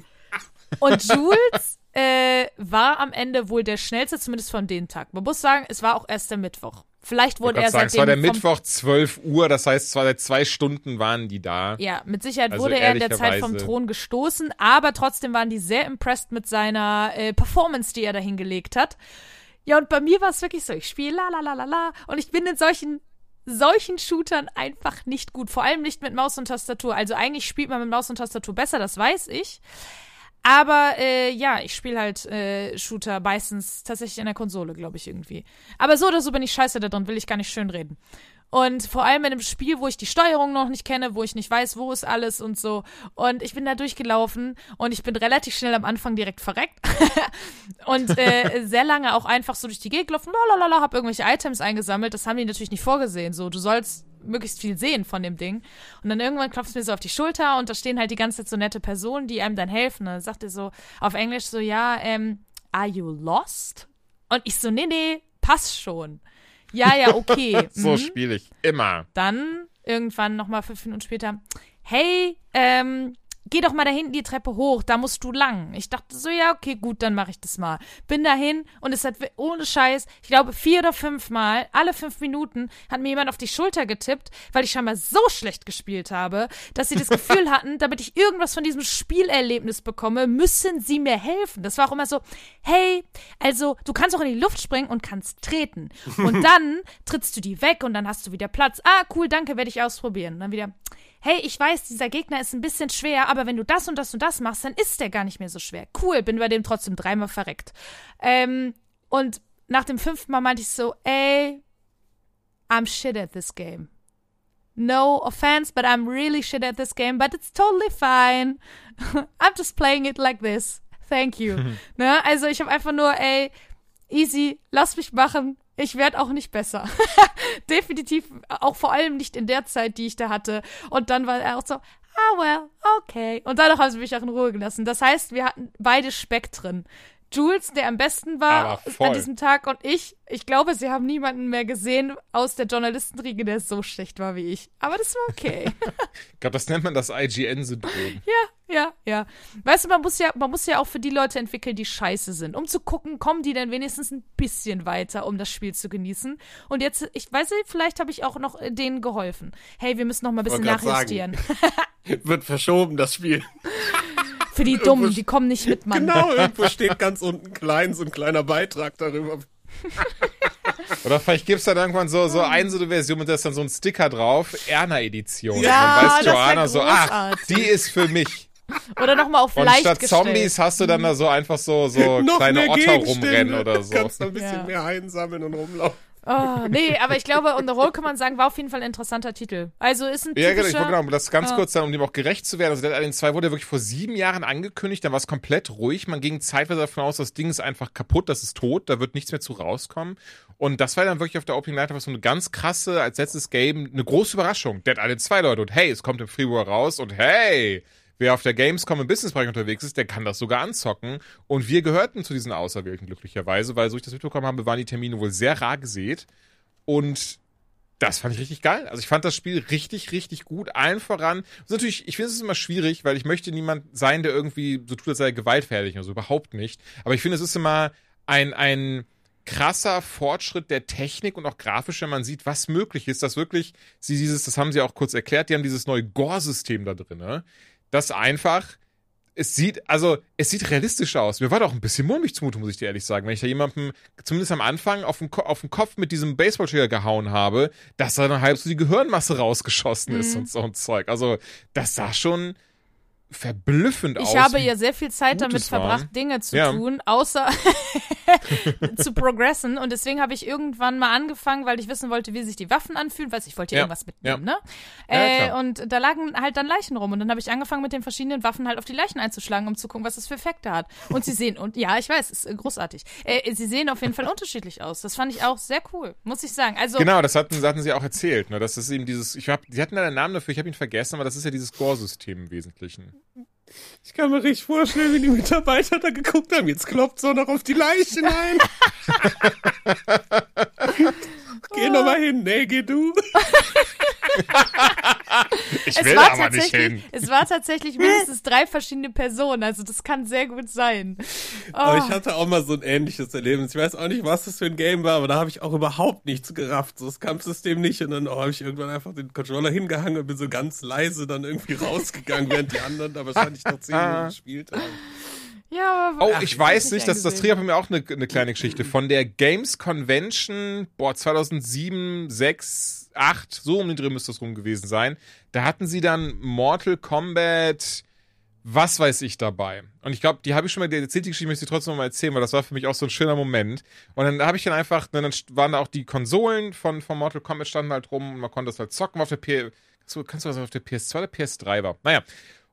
Und Jules äh, war am Ende wohl der schnellste, zumindest von dem Tag. Man muss sagen, es war auch erst der Mittwoch. Vielleicht Ich wurde er sagen, es seitdem war der Mittwoch 12 Uhr, das heißt, zwar seit zwei Stunden waren die da. Ja, mit Sicherheit Also wurde er in der Zeit vom Thron gestoßen, aber trotzdem waren die sehr impressed mit seiner äh, Performance, die er da hingelegt hat. Ja, und bei mir war es wirklich so, ich spiele la la la la la und ich bin in solchen solchen Shootern einfach nicht gut, vor allem nicht mit Maus und Tastatur. Also eigentlich spielt man mit Maus und Tastatur besser, das weiß ich. Aber äh, ja, ich spiele halt äh, Shooter meistens tatsächlich in der Konsole, glaube ich irgendwie. Aber so oder so bin ich scheiße da drin, will ich gar nicht schön reden. Und vor allem in einem Spiel, wo ich die Steuerung noch nicht kenne, wo ich nicht weiß, wo ist alles und so. Und ich bin da durchgelaufen und ich bin relativ schnell am Anfang direkt verreckt. und äh, sehr lange auch einfach so durch die Gegend gelaufen, lalalala, hab irgendwelche Items eingesammelt. Das haben die natürlich nicht vorgesehen. So, du sollst möglichst viel sehen von dem Ding. Und dann irgendwann klopft es mir so auf die Schulter und da stehen halt die ganze Zeit so nette Personen, die einem dann helfen. Und dann sagt er so auf Englisch so, ja, ähm, are you lost? Und ich so, nee, nee, passt schon. Ja, ja, okay. So mhm. spiele ich immer. Dann irgendwann nochmal fünf Minuten später, hey, ähm, geh doch mal da hinten die Treppe hoch, da musst du lang. Ich dachte so, ja, okay, gut, dann mache ich das mal. Bin dahin und es hat ohne Scheiß, ich glaube vier oder fünf Mal, alle fünf Minuten, hat mir jemand auf die Schulter getippt, weil ich scheinbar so schlecht gespielt habe, dass sie das Gefühl hatten, damit ich irgendwas von diesem Spielerlebnis bekomme, müssen sie mir helfen. Das war auch immer so, hey, also du kannst auch in die Luft springen und kannst treten. Und dann trittst du die weg und dann hast du wieder Platz. Ah, cool, danke, werde ich ausprobieren. Und dann wieder, hey, ich weiß, dieser Gegner ist ein bisschen schwer, aber wenn du das und das und das machst, dann ist der gar nicht mehr so schwer. Cool, bin bei dem trotzdem dreimal verreckt. Ähm, und nach dem fünften Mal meinte ich so, ey, I'm shit at this game. No offense, but I'm really shit at this game, but it's totally fine. I'm just playing it like this. Thank you. ne? Also ich habe einfach nur, ey, easy, lass mich machen. Ich werde auch nicht besser. Definitiv, auch vor allem nicht in der Zeit, die ich da hatte. Und dann war er auch so, ah well, okay. Und danach haben sie mich auch in Ruhe gelassen. Das heißt, wir hatten beide Spektren. Jules, der am besten war an diesem Tag, und ich, ich glaube, sie haben niemanden mehr gesehen aus der Journalistenriege, der so schlecht war wie ich. Aber das war okay. Ich glaube, das nennt man das IGN-Syndrom. ja, Ja, ja. Weißt du, man muss ja, man muss ja auch für die Leute entwickeln, die scheiße sind, um zu gucken, kommen die denn wenigstens ein bisschen weiter, um das Spiel zu genießen. Und jetzt, ich weiß nicht, vielleicht habe ich auch noch äh, denen geholfen. Hey, wir müssen noch mal ein bisschen nachjustieren. Wird verschoben, das Spiel. Für die Dummen, die kommen nicht mit, Mann. Genau, irgendwo steht ganz unten klein so ein kleiner Beitrag darüber. Oder vielleicht gibt's dann irgendwann so, so eine so eine Version mit da ist dann so ein Sticker drauf, Erna-Edition. Ja, dann weiß Joanna so, ach, die ist für mich. Oder noch mal auf Und leicht statt gestellt. Zombies hast du dann da so einfach so, so kleine Otter rumrennen oder so. Kannst du ein bisschen Ja. mehr einsammeln und rumlaufen. Oh, nee, aber ich glaube, on the roll kann man sagen, war auf jeden Fall ein interessanter Titel. Also ist ein Ja, genau, ich genau, um das ganz Ja. kurz dann, um dem auch gerecht zu werden. Also Dead Island 2 wurde ja wirklich vor sieben Jahren angekündigt, dann war es komplett ruhig. Man ging zeitweise davon aus, das Ding ist einfach kaputt, das ist tot, da wird nichts mehr zu rauskommen. Und das war dann wirklich auf der Opening Night einfach so eine ganz krasse, als letztes Game, eine große Überraschung. Dead Island 2, Leute. Und hey, es kommt im Februar raus und hey, wer auf der Gamescom im Businessbereich unterwegs ist, der kann das sogar anzocken. Und wir gehörten zu diesen Auserwählten glücklicherweise, weil so ich das mitbekommen habe, waren die Termine wohl sehr rar gesät. Und das fand ich richtig geil. Also ich fand das Spiel richtig, richtig gut. Allen voran. Ist natürlich, ich finde es immer schwierig, weil ich möchte niemand sein, der irgendwie so tut, als sei er gewaltfertig oder so. Überhaupt nicht. Aber ich finde, es ist immer ein, ein krasser Fortschritt der Technik und auch grafisch, wenn man sieht, was möglich ist, dass wirklich sie dieses, das haben sie auch kurz erklärt, die haben dieses neue Gore-System da drin, ne? Das einfach es sieht, also, es sieht realistisch aus. Mir war doch ein bisschen mulmig zumute, muss ich dir ehrlich sagen. Wenn ich da jemandem, zumindest am Anfang, auf den, Ko auf den Kopf mit diesem Baseballschläger gehauen habe, dass da dann halb so die Gehirnmasse rausgeschossen ist Mhm. und so ein Zeug. Also, das sah schon verblüffend aus. Ich habe ja sehr viel Zeit damit verbracht, Dinge zu Ja. tun, außer zu progressen. Und deswegen habe ich irgendwann mal angefangen, weil ich wissen wollte, wie sich die Waffen anfühlen, weil ich wollte ja irgendwas mitnehmen, ne? Ja, äh, klar. und da lagen halt dann Leichen rum. Und dann habe ich angefangen, mit den verschiedenen Waffen halt auf die Leichen einzuschlagen, um zu gucken, was das für Effekte hat. Und sie sehen, und ja, ich weiß, ist äh, großartig. Äh, sie sehen auf jeden Fall unterschiedlich aus. Das fand ich auch sehr cool, muss ich sagen. Also, Genau, das hatten, hatten sie auch erzählt, ne? Das ist eben dieses, ich hab, sie hatten da einen Namen dafür, ich habe ihn vergessen, aber das ist ja dieses Gore-System im Wesentlichen. Ich kann mir richtig vorstellen, wie die Mitarbeiter da geguckt haben. Jetzt klopft so noch auf die Leichen ein. geh noch mal hin. Nee, geh du. Ich es will war aber nicht hin. tatsächlich, es war tatsächlich mindestens drei verschiedene Personen. Also das kann sehr gut sein. Aber Oh. ich hatte auch mal so ein ähnliches Erlebnis. Ich weiß auch nicht, was das für ein Game war, aber da habe ich auch überhaupt nichts gerafft. So das Kampfsystem nicht. Und dann oh, habe ich irgendwann einfach den Controller hingehangen und bin so ganz leise dann irgendwie rausgegangen, während die anderen da wahrscheinlich noch zehn Minuten gespielt haben. Ja, aber Oh, ich das weiß nicht, das, das. Trio hat mir auch eine, eine kleine Geschichte. Von der Games Convention, boah, 2007, 6, 8, so um den Dreh müsste es rum gewesen sein. Da hatten sie dann Mortal Kombat, was weiß ich dabei. Und ich glaube, die habe ich schon mal, die erzählt die Geschichte, möchte ich trotzdem noch mal erzählen, weil das war für mich auch so ein schöner Moment. Und dann habe ich dann einfach, dann waren da auch die Konsolen von, von Mortal Kombat standen halt rum und man konnte das halt zocken auf der P, so, kannst du was auf der PS2 oder PS3 war? Naja.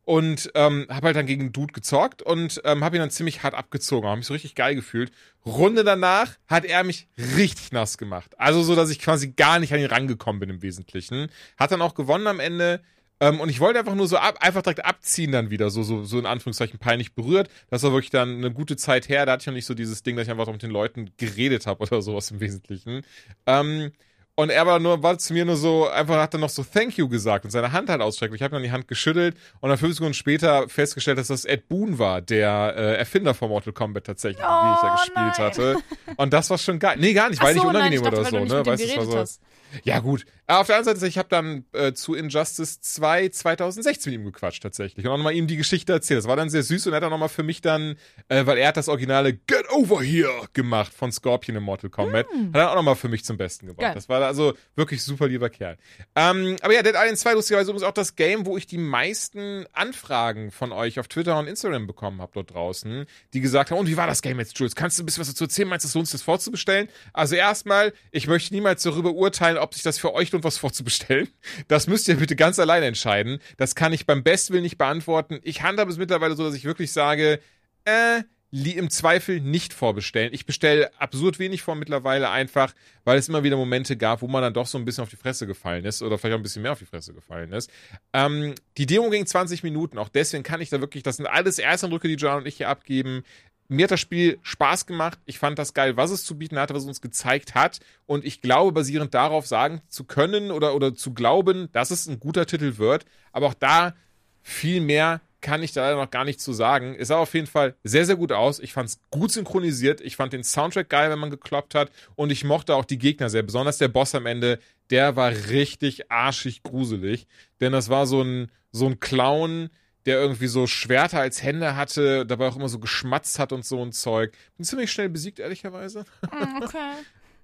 Und ähm, habe halt dann gegen einen Dude gezockt und ähm, habe ihn dann ziemlich hart abgezogen. Habe mich so richtig geil gefühlt. Runde danach hat er mich richtig nass gemacht. Also so, dass ich quasi gar nicht an ihn rangekommen bin im Wesentlichen. Hat dann auch gewonnen am Ende. Ähm, und ich wollte einfach nur so ab, einfach direkt abziehen dann wieder, so, so, so in Anführungszeichen peinlich berührt. Das war wirklich dann eine gute Zeit her. Da hatte ich noch nicht so dieses Ding, dass ich einfach mit den Leuten geredet habe oder sowas im Wesentlichen. Ähm, und er war nur, war zu mir nur so, einfach hat dann noch so Thank you gesagt und seine Hand halt ausstreckt. Ich habe dann die Hand geschüttelt und dann fünf Sekunden später festgestellt, dass das Ed Boon war, der äh, Erfinder von Mortal Kombat tatsächlich, wie ich ja Oh, gespielt nein. hatte. Und das war schon geil. Nee, gar nicht, nicht so, nein, unangenehm ich dachte, oder weil so, ne? Weißt du, war geredet so. hast. Ja, gut. Aber auf der anderen Seite, ich habe dann äh, zu Injustice 2 2016 mit ihm gequatscht tatsächlich und auch nochmal ihm die Geschichte erzählt. Das war dann sehr süß und er hat dann nochmal für mich dann, äh, weil er hat das originale Get Over Here gemacht von Scorpion in Mortal Kombat, hat er auch nochmal für mich zum Besten gebracht. Geil. Das war also wirklich super lieber Kerl. Ähm, aber ja, Dead Island 2 lustigerweise übrigens auch das Game, wo ich die meisten Anfragen von euch auf Twitter und Instagram bekommen habe dort draußen, die gesagt haben, und wie war das Game jetzt, Jules? Kannst du ein bisschen was dazu erzählen? Meinst du, es lohnt sich, das vorzubestellen? Also erstmal, ich möchte niemals darüber urteilen, ob sich das für euch lohnt, was vorzubestellen. Das müsst ihr bitte ganz alleine entscheiden. Das kann ich beim Bestwillen nicht beantworten. Ich handhabe es mittlerweile so, dass ich wirklich sage, äh, im Zweifel nicht vorbestellen. Ich bestelle absurd wenig vor mittlerweile einfach, weil es immer wieder Momente gab, wo man dann doch so ein bisschen auf die Fresse gefallen ist oder vielleicht auch ein bisschen mehr auf die Fresse gefallen ist. Ähm, die Demo ging 20 Minuten, auch deswegen kann ich da wirklich, das sind alles Ersteindrücke, die John und ich hier abgeben. Mir hat das Spiel Spaß gemacht. Ich fand das geil, was es zu bieten hatte, was es uns gezeigt hat. Und ich glaube, basierend darauf sagen zu können oder, oder zu glauben, dass es ein guter Titel wird. Aber auch da viel mehr kann ich da leider noch gar nicht zu sagen. Es sah auf jeden Fall sehr, sehr gut aus. Ich fand es gut synchronisiert. Ich fand den Soundtrack geil, wenn man gekloppt hat. Und ich mochte auch die Gegner sehr. Besonders der Boss am Ende, der war richtig arschig gruselig. Denn das war so ein, so ein Clown, der irgendwie so Schwerter als Hände hatte, dabei auch immer so geschmatzt hat und so ein Zeug. Bin ziemlich schnell besiegt, ehrlicherweise. Mm, Okay.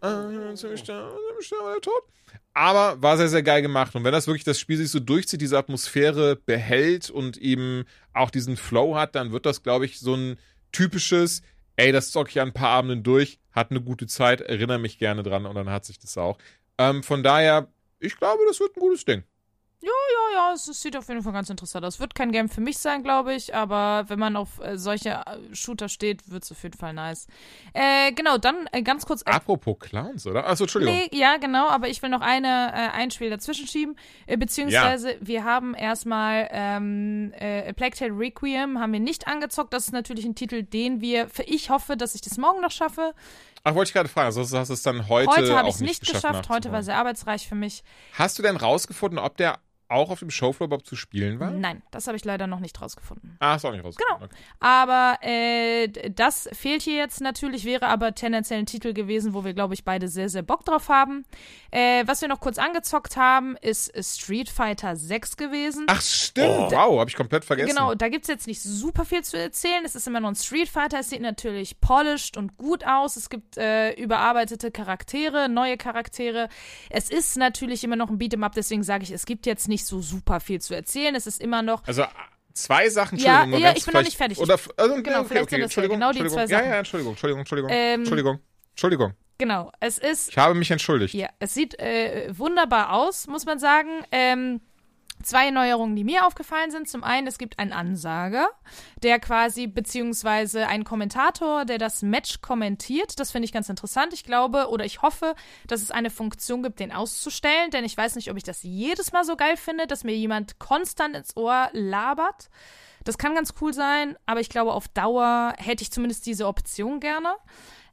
Äh, ziemlich schnell, ziemlich schnell war er tot. Aber war sehr, sehr geil gemacht. Und wenn das wirklich das Spiel sich so durchzieht, diese Atmosphäre behält und eben auch diesen Flow hat, dann wird das, glaube ich, so ein typisches, ey, das zocke ich an ein paar Abenden durch, hat eine gute Zeit, erinnere mich gerne dran und dann hat sich das auch. Ähm, von daher, ich glaube, das wird ein gutes Ding. Ja, ja, es, es sieht auf jeden Fall ganz interessant aus. Wird kein Game für mich sein, glaube ich, aber wenn man auf äh, solche äh, Shooter steht, wird es auf jeden Fall nice. Äh, genau, dann äh, ganz kurz. Apropos Clowns, oder? Achso, Entschuldigung. Nee, ja, genau, aber ich will noch eine, äh, ein Spiel dazwischen schieben. Äh, beziehungsweise, wir haben erstmal ähm, äh, Plague Tale Requiem haben wir nicht angezockt. Das ist natürlich ein Titel, den wir, für ich hoffe, dass ich das morgen noch schaffe. Ach, wollte ich gerade fragen. Also hast du es dann heute Heute habe ich es nicht geschafft. Heute war sehr arbeitsreich für mich. Hast du denn rausgefunden, ob der auch auf dem Showfloor überhaupt zu spielen war? Nein, das habe ich leider noch nicht rausgefunden. Ah, ist auch nicht rausgefunden. Genau. Aber äh, das fehlt hier jetzt natürlich, wäre aber tendenziell ein Titel gewesen, wo wir, glaube ich, beide sehr, sehr Bock drauf haben. Äh, was wir noch kurz angezockt haben, ist Street Fighter 6 gewesen. Ach, stimmt. Wow, habe ich komplett vergessen. Genau, da gibt's jetzt nicht super viel zu erzählen. Es ist immer noch ein Street Fighter. Es sieht natürlich polished und gut aus. Es gibt äh, überarbeitete Charaktere, neue Charaktere. Es ist natürlich immer noch ein Beat'em Up, deswegen sage ich, es gibt jetzt nicht so super viel zu erzählen. Es ist immer noch Also zwei Sachen, Ja, Entschuldigung. ja, ich bin noch nicht fertig. Oder, also, Genau, okay, vielleicht okay, sind das ja Entschuldigung, genau die Entschuldigung. zwei Ja, Sachen. ja, Entschuldigung, Entschuldigung, Entschuldigung, Ähm, Entschuldigung, Entschuldigung. genau. Es ist Ich habe mich entschuldigt. Ja, es sieht äh, wunderbar aus, muss man sagen. Ähm, zwei Neuerungen, die mir aufgefallen sind. Zum einen, es gibt einen Ansager, der quasi, beziehungsweise einen Kommentator, der das Match kommentiert. Das finde ich ganz interessant. Ich glaube oder ich hoffe, dass es eine Funktion gibt, den auszustellen, denn ich weiß nicht, ob ich das jedes Mal so geil finde, dass mir jemand konstant ins Ohr labert. Das kann ganz cool sein, aber ich glaube, auf Dauer hätte ich zumindest diese Option gerne.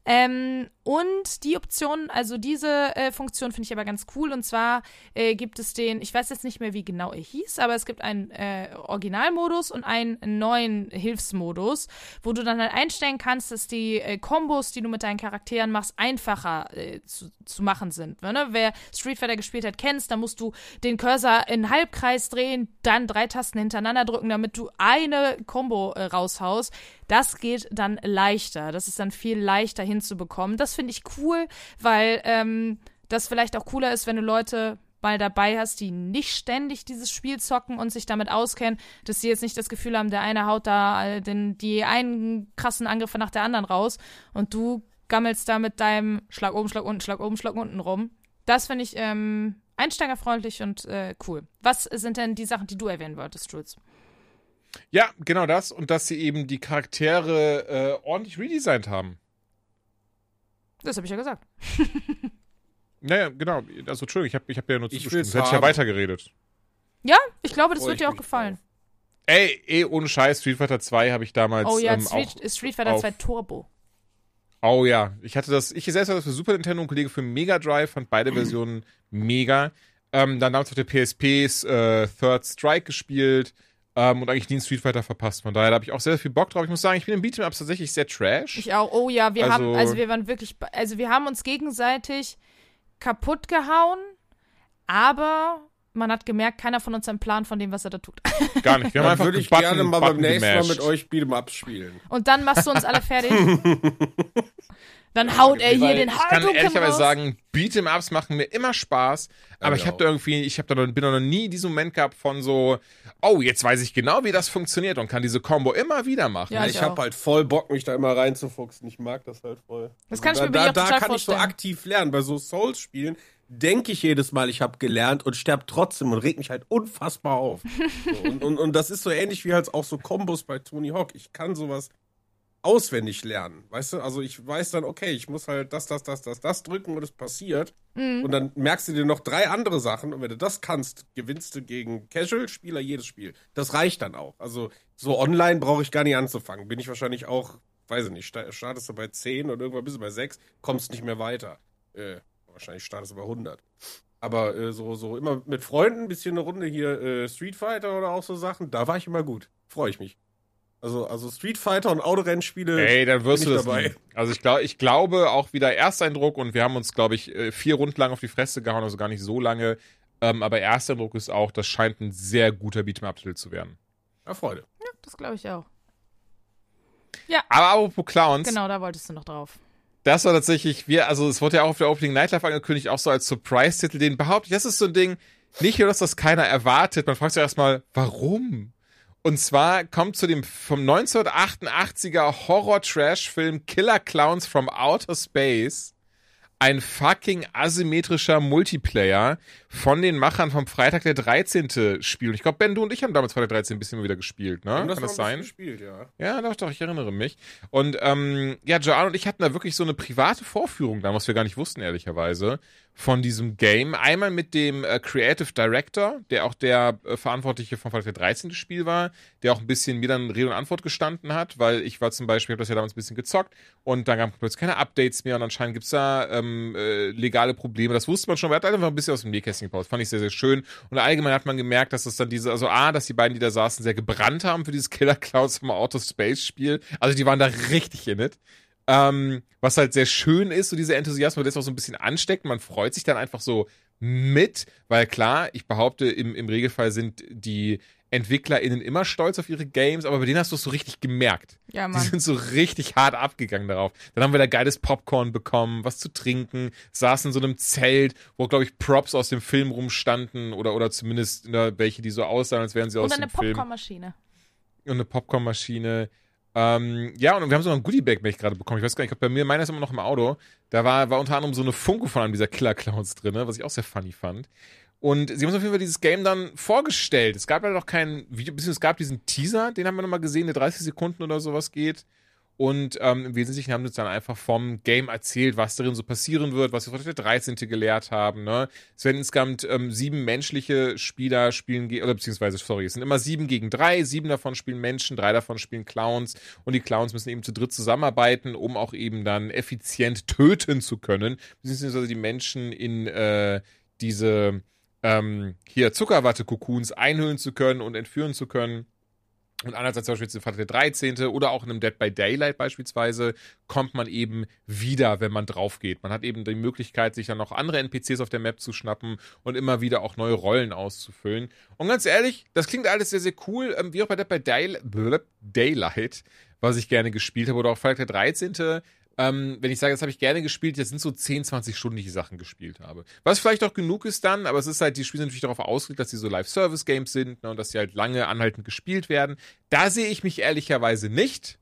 Ähm, und die Option, also diese äh, Funktion finde ich aber ganz cool. Und zwar äh, gibt es den, ich weiß jetzt nicht mehr, wie genau er hieß, aber es gibt einen äh, Originalmodus und einen neuen Hilfsmodus, wo du dann halt einstellen kannst, dass die äh, Kombos, die du mit deinen Charakteren machst, einfacher äh, zu, zu machen sind. Ne? Wer Street Fighter gespielt hat, kennst, da musst du den Cursor in Halbkreis drehen, dann drei Tasten hintereinander drücken, damit du eine Combo äh, raushaust. Das geht dann leichter. Das ist dann viel leichter hinzubekommen. Das finde ich cool, weil ähm, das vielleicht auch cooler ist, wenn du Leute mal dabei hast, die nicht ständig dieses Spiel zocken und sich damit auskennen, dass sie jetzt nicht das Gefühl haben, der eine haut da äh, den, die einen krassen Angriffe nach der anderen raus und du gammelst da mit deinem Schlag oben, Schlag unten, Schlag oben, Schlag unten rum. Das finde ich ähm, einsteigerfreundlich und äh, cool. Was sind denn die Sachen, die du erwähnen wolltest, Jules? Ja, genau das. Und dass sie eben die Charaktere äh, ordentlich redesigned haben. Das habe ich ja gesagt. Naja, genau. Also, Entschuldigung, ich habe ich hab ja nur Ich zugestimmt. Sonst hätte ich ja weitergeredet. Ja, ich glaube, das Freu wird dir auch gefallen. Ey, eh, ohne Scheiß, Street Fighter 2 habe ich damals Oh ja, ähm, Street, auch. Street Fighter auf- 2 Turbo. Oh ja, ich hatte das, ich selbst hatte das für Super Nintendo, ein Kollege für Mega Drive, fand beide Versionen mega. Ähm, dann damals auf der PSPs äh, Third Strike gespielt ähm, und eigentlich nie einen Street Fighter verpasst. Von daher da habe ich auch sehr, sehr viel Bock drauf. Ich muss sagen, ich bin im Beat'em Ups tatsächlich sehr trash. Ich auch. Oh ja, wir Also- haben, also wir waren wirklich, also wir haben uns gegenseitig kaputt gehauen, aber man hat gemerkt, keiner von uns hat einen Plan von dem, was er da tut. Gar nicht. Wir haben Dann einfach würde ich Button- gerne mal beim Button nächsten Mal mit euch Beat'em Ups spielen. Und dann machst du uns alle fertig. Dann haut er hier den ich kann ehrlicherweise sagen, Beat'em Ups machen mir immer Spaß, aber ich mir habe da irgendwie, ich habe da noch, bin da noch nie diesen Moment gehabt von so, oh, jetzt weiß ich genau, wie das funktioniert und kann diese Combo immer wieder machen. Ja, ich ich habe halt voll Bock, mich da immer reinzufuchsen. Ich mag das halt voll. Das kann ich da, mir da, auch da total kann ich so vorstellen. aktiv lernen. Bei so Souls-Spielen denke ich jedes Mal, ich habe gelernt und sterb trotzdem und reg mich halt unfassbar auf. so, und, und, und das ist so ähnlich wie halt auch so Kombos bei Tony Hawk. Ich kann sowas auswendig lernen, weißt du? Also ich weiß dann, okay, ich muss halt das, das, das, das, das drücken und es passiert. Mhm. Und dann merkst du dir noch drei andere Sachen und wenn du das kannst, gewinnst du gegen Casual-Spieler jedes Spiel. Das reicht dann auch. Also so online brauche ich gar nicht anzufangen. Bin ich wahrscheinlich auch, weiß ich nicht, sta- startest du bei 10 und irgendwann bist du bei 6, kommst nicht mehr weiter. Äh, wahrscheinlich startest du bei 100. Aber äh, so, so immer mit Freunden, ein bisschen eine Runde hier äh, Street Fighter oder auch so Sachen, da war ich immer gut. Freue ich mich. Also, also Street Fighter und Autorennspiele. Ey, dann wirst bin du das dabei. lieben. Also ich glaube, ich glaube auch wieder Ersteindruck und wir haben uns, glaube ich, äh, vier Runden lang auf die Fresse gehauen, also gar nicht so lange. Ähm, aber Ersteindruck ist auch, das scheint ein sehr guter Beat'em-Up-Titel zu werden. Ja, Freude. Das glaube ich auch. Aber apropos Clowns, Genau, da wolltest du noch drauf. das war tatsächlich, wir, also es wurde ja auch auf der Opening Night Live angekündigt, auch so als Surprise-Titel, den behaupte ich, das ist so ein Ding, nicht nur, dass das keiner erwartet, man fragt sich erstmal, warum? Und zwar kommt zu dem vom 1988er Horror-Trash-Film Killer Clowns from Outer Space ein fucking asymmetrischer Multiplayer von den Machern vom Freitag der 13. Spiel. Und ich glaube, Ben, du und ich haben damals Freitag der 13. ein bisschen mal wieder gespielt, ne? Kann das sein? Gespielt, ja. Ja, doch, doch, ich erinnere mich. Und ähm, ja, Joanne und ich hatten da wirklich so eine private Vorführung da, was wir gar nicht wussten, ehrlicherweise, von diesem Game. Einmal mit dem äh, Creative Director, der auch der äh, Verantwortliche von Freitag der 13. Spiel war, der auch ein bisschen mir dann Rede und Antwort gestanden hat, weil ich war zum Beispiel, habe das ja damals ein bisschen gezockt und dann gab es plötzlich keine Updates mehr und anscheinend gibt's da ähm, äh, legale Probleme. Das wusste man schon, aber er hat einfach ein bisschen aus dem Nähkästchen gebaut. Fand ich sehr, sehr schön. Und allgemein hat man gemerkt, dass es dann diese, also A, dass die beiden, die da saßen, sehr gebrannt haben für dieses Killer Clouds vom Outer Space Spiel. Also die waren da richtig in it. Ähm, was halt sehr schön ist, so dieser Enthusiasmus, der ist auch so ein bisschen ansteckt. Man freut sich dann einfach so mit, weil klar, ich behaupte, im, im Regelfall sind die EntwicklerInnen immer stolz auf ihre Games, aber bei denen hast du es so richtig gemerkt. Ja, Die Mann. sind so richtig hart abgegangen darauf. Dann haben wir da geiles Popcorn bekommen, was zu trinken, saßen in so einem Zelt, wo, glaube ich, Props aus dem Film rumstanden oder, oder zumindest ne, welche, die so aussahen, als wären sie aus Und eine dem Film Popcornmaschine. und eine Popcornmaschine. Ähm, ja, und wir haben so ein Goodiebag mich gerade bekommen. Ich weiß gar nicht, ich glaub, bei mir, meiner ist immer noch im Auto. Da war, war unter anderem so eine Funko von einem dieser Killer Clowns drin, was ich auch sehr funny fand. Und sie haben uns auf jeden Fall dieses Game dann vorgestellt. Es gab leider noch kein Video, beziehungsweise es gab diesen Teaser, den haben wir nochmal gesehen, der 30 Sekunden oder sowas geht. Und ähm, im Wesentlichen haben sie uns dann einfach vom Game erzählt, was darin so passieren wird, was wir von der 13. gelehrt haben. Ne? Es werden insgesamt ähm, sieben menschliche Spieler spielen, oder beziehungsweise, sorry, es sind immer sieben gegen drei, sieben davon spielen Menschen, drei davon spielen Clowns und die Clowns müssen eben zu dritt zusammenarbeiten, um auch eben dann effizient töten zu können, beziehungsweise die Menschen in äh, diese ähm, hier Zuckerwatte-Kokuns einhüllen zu können und entführen zu können. Und andererseits zum Beispiel in Freitag der 13. oder auch in einem Dead by Daylight beispielsweise kommt man eben wieder, wenn man drauf geht. Man hat eben die Möglichkeit, sich dann noch andere NPCs auf der Map zu schnappen und immer wieder auch neue Rollen auszufüllen. Und ganz ehrlich, das klingt alles sehr, sehr cool. Ähm, wie auch bei Dead by Day Daylight, was ich gerne gespielt habe, oder auch Freitag der 13. Ähm, wenn ich sage, das habe ich gerne gespielt, das sind so 10, 20 Stunden, die ich Sachen gespielt habe. Was vielleicht auch genug ist dann, aber es ist halt, die Spiele sind natürlich darauf ausgelegt, dass sie so Live-Service-Games sind ne, und dass sie halt lange anhaltend gespielt werden. Da sehe ich mich ehrlicherweise nicht.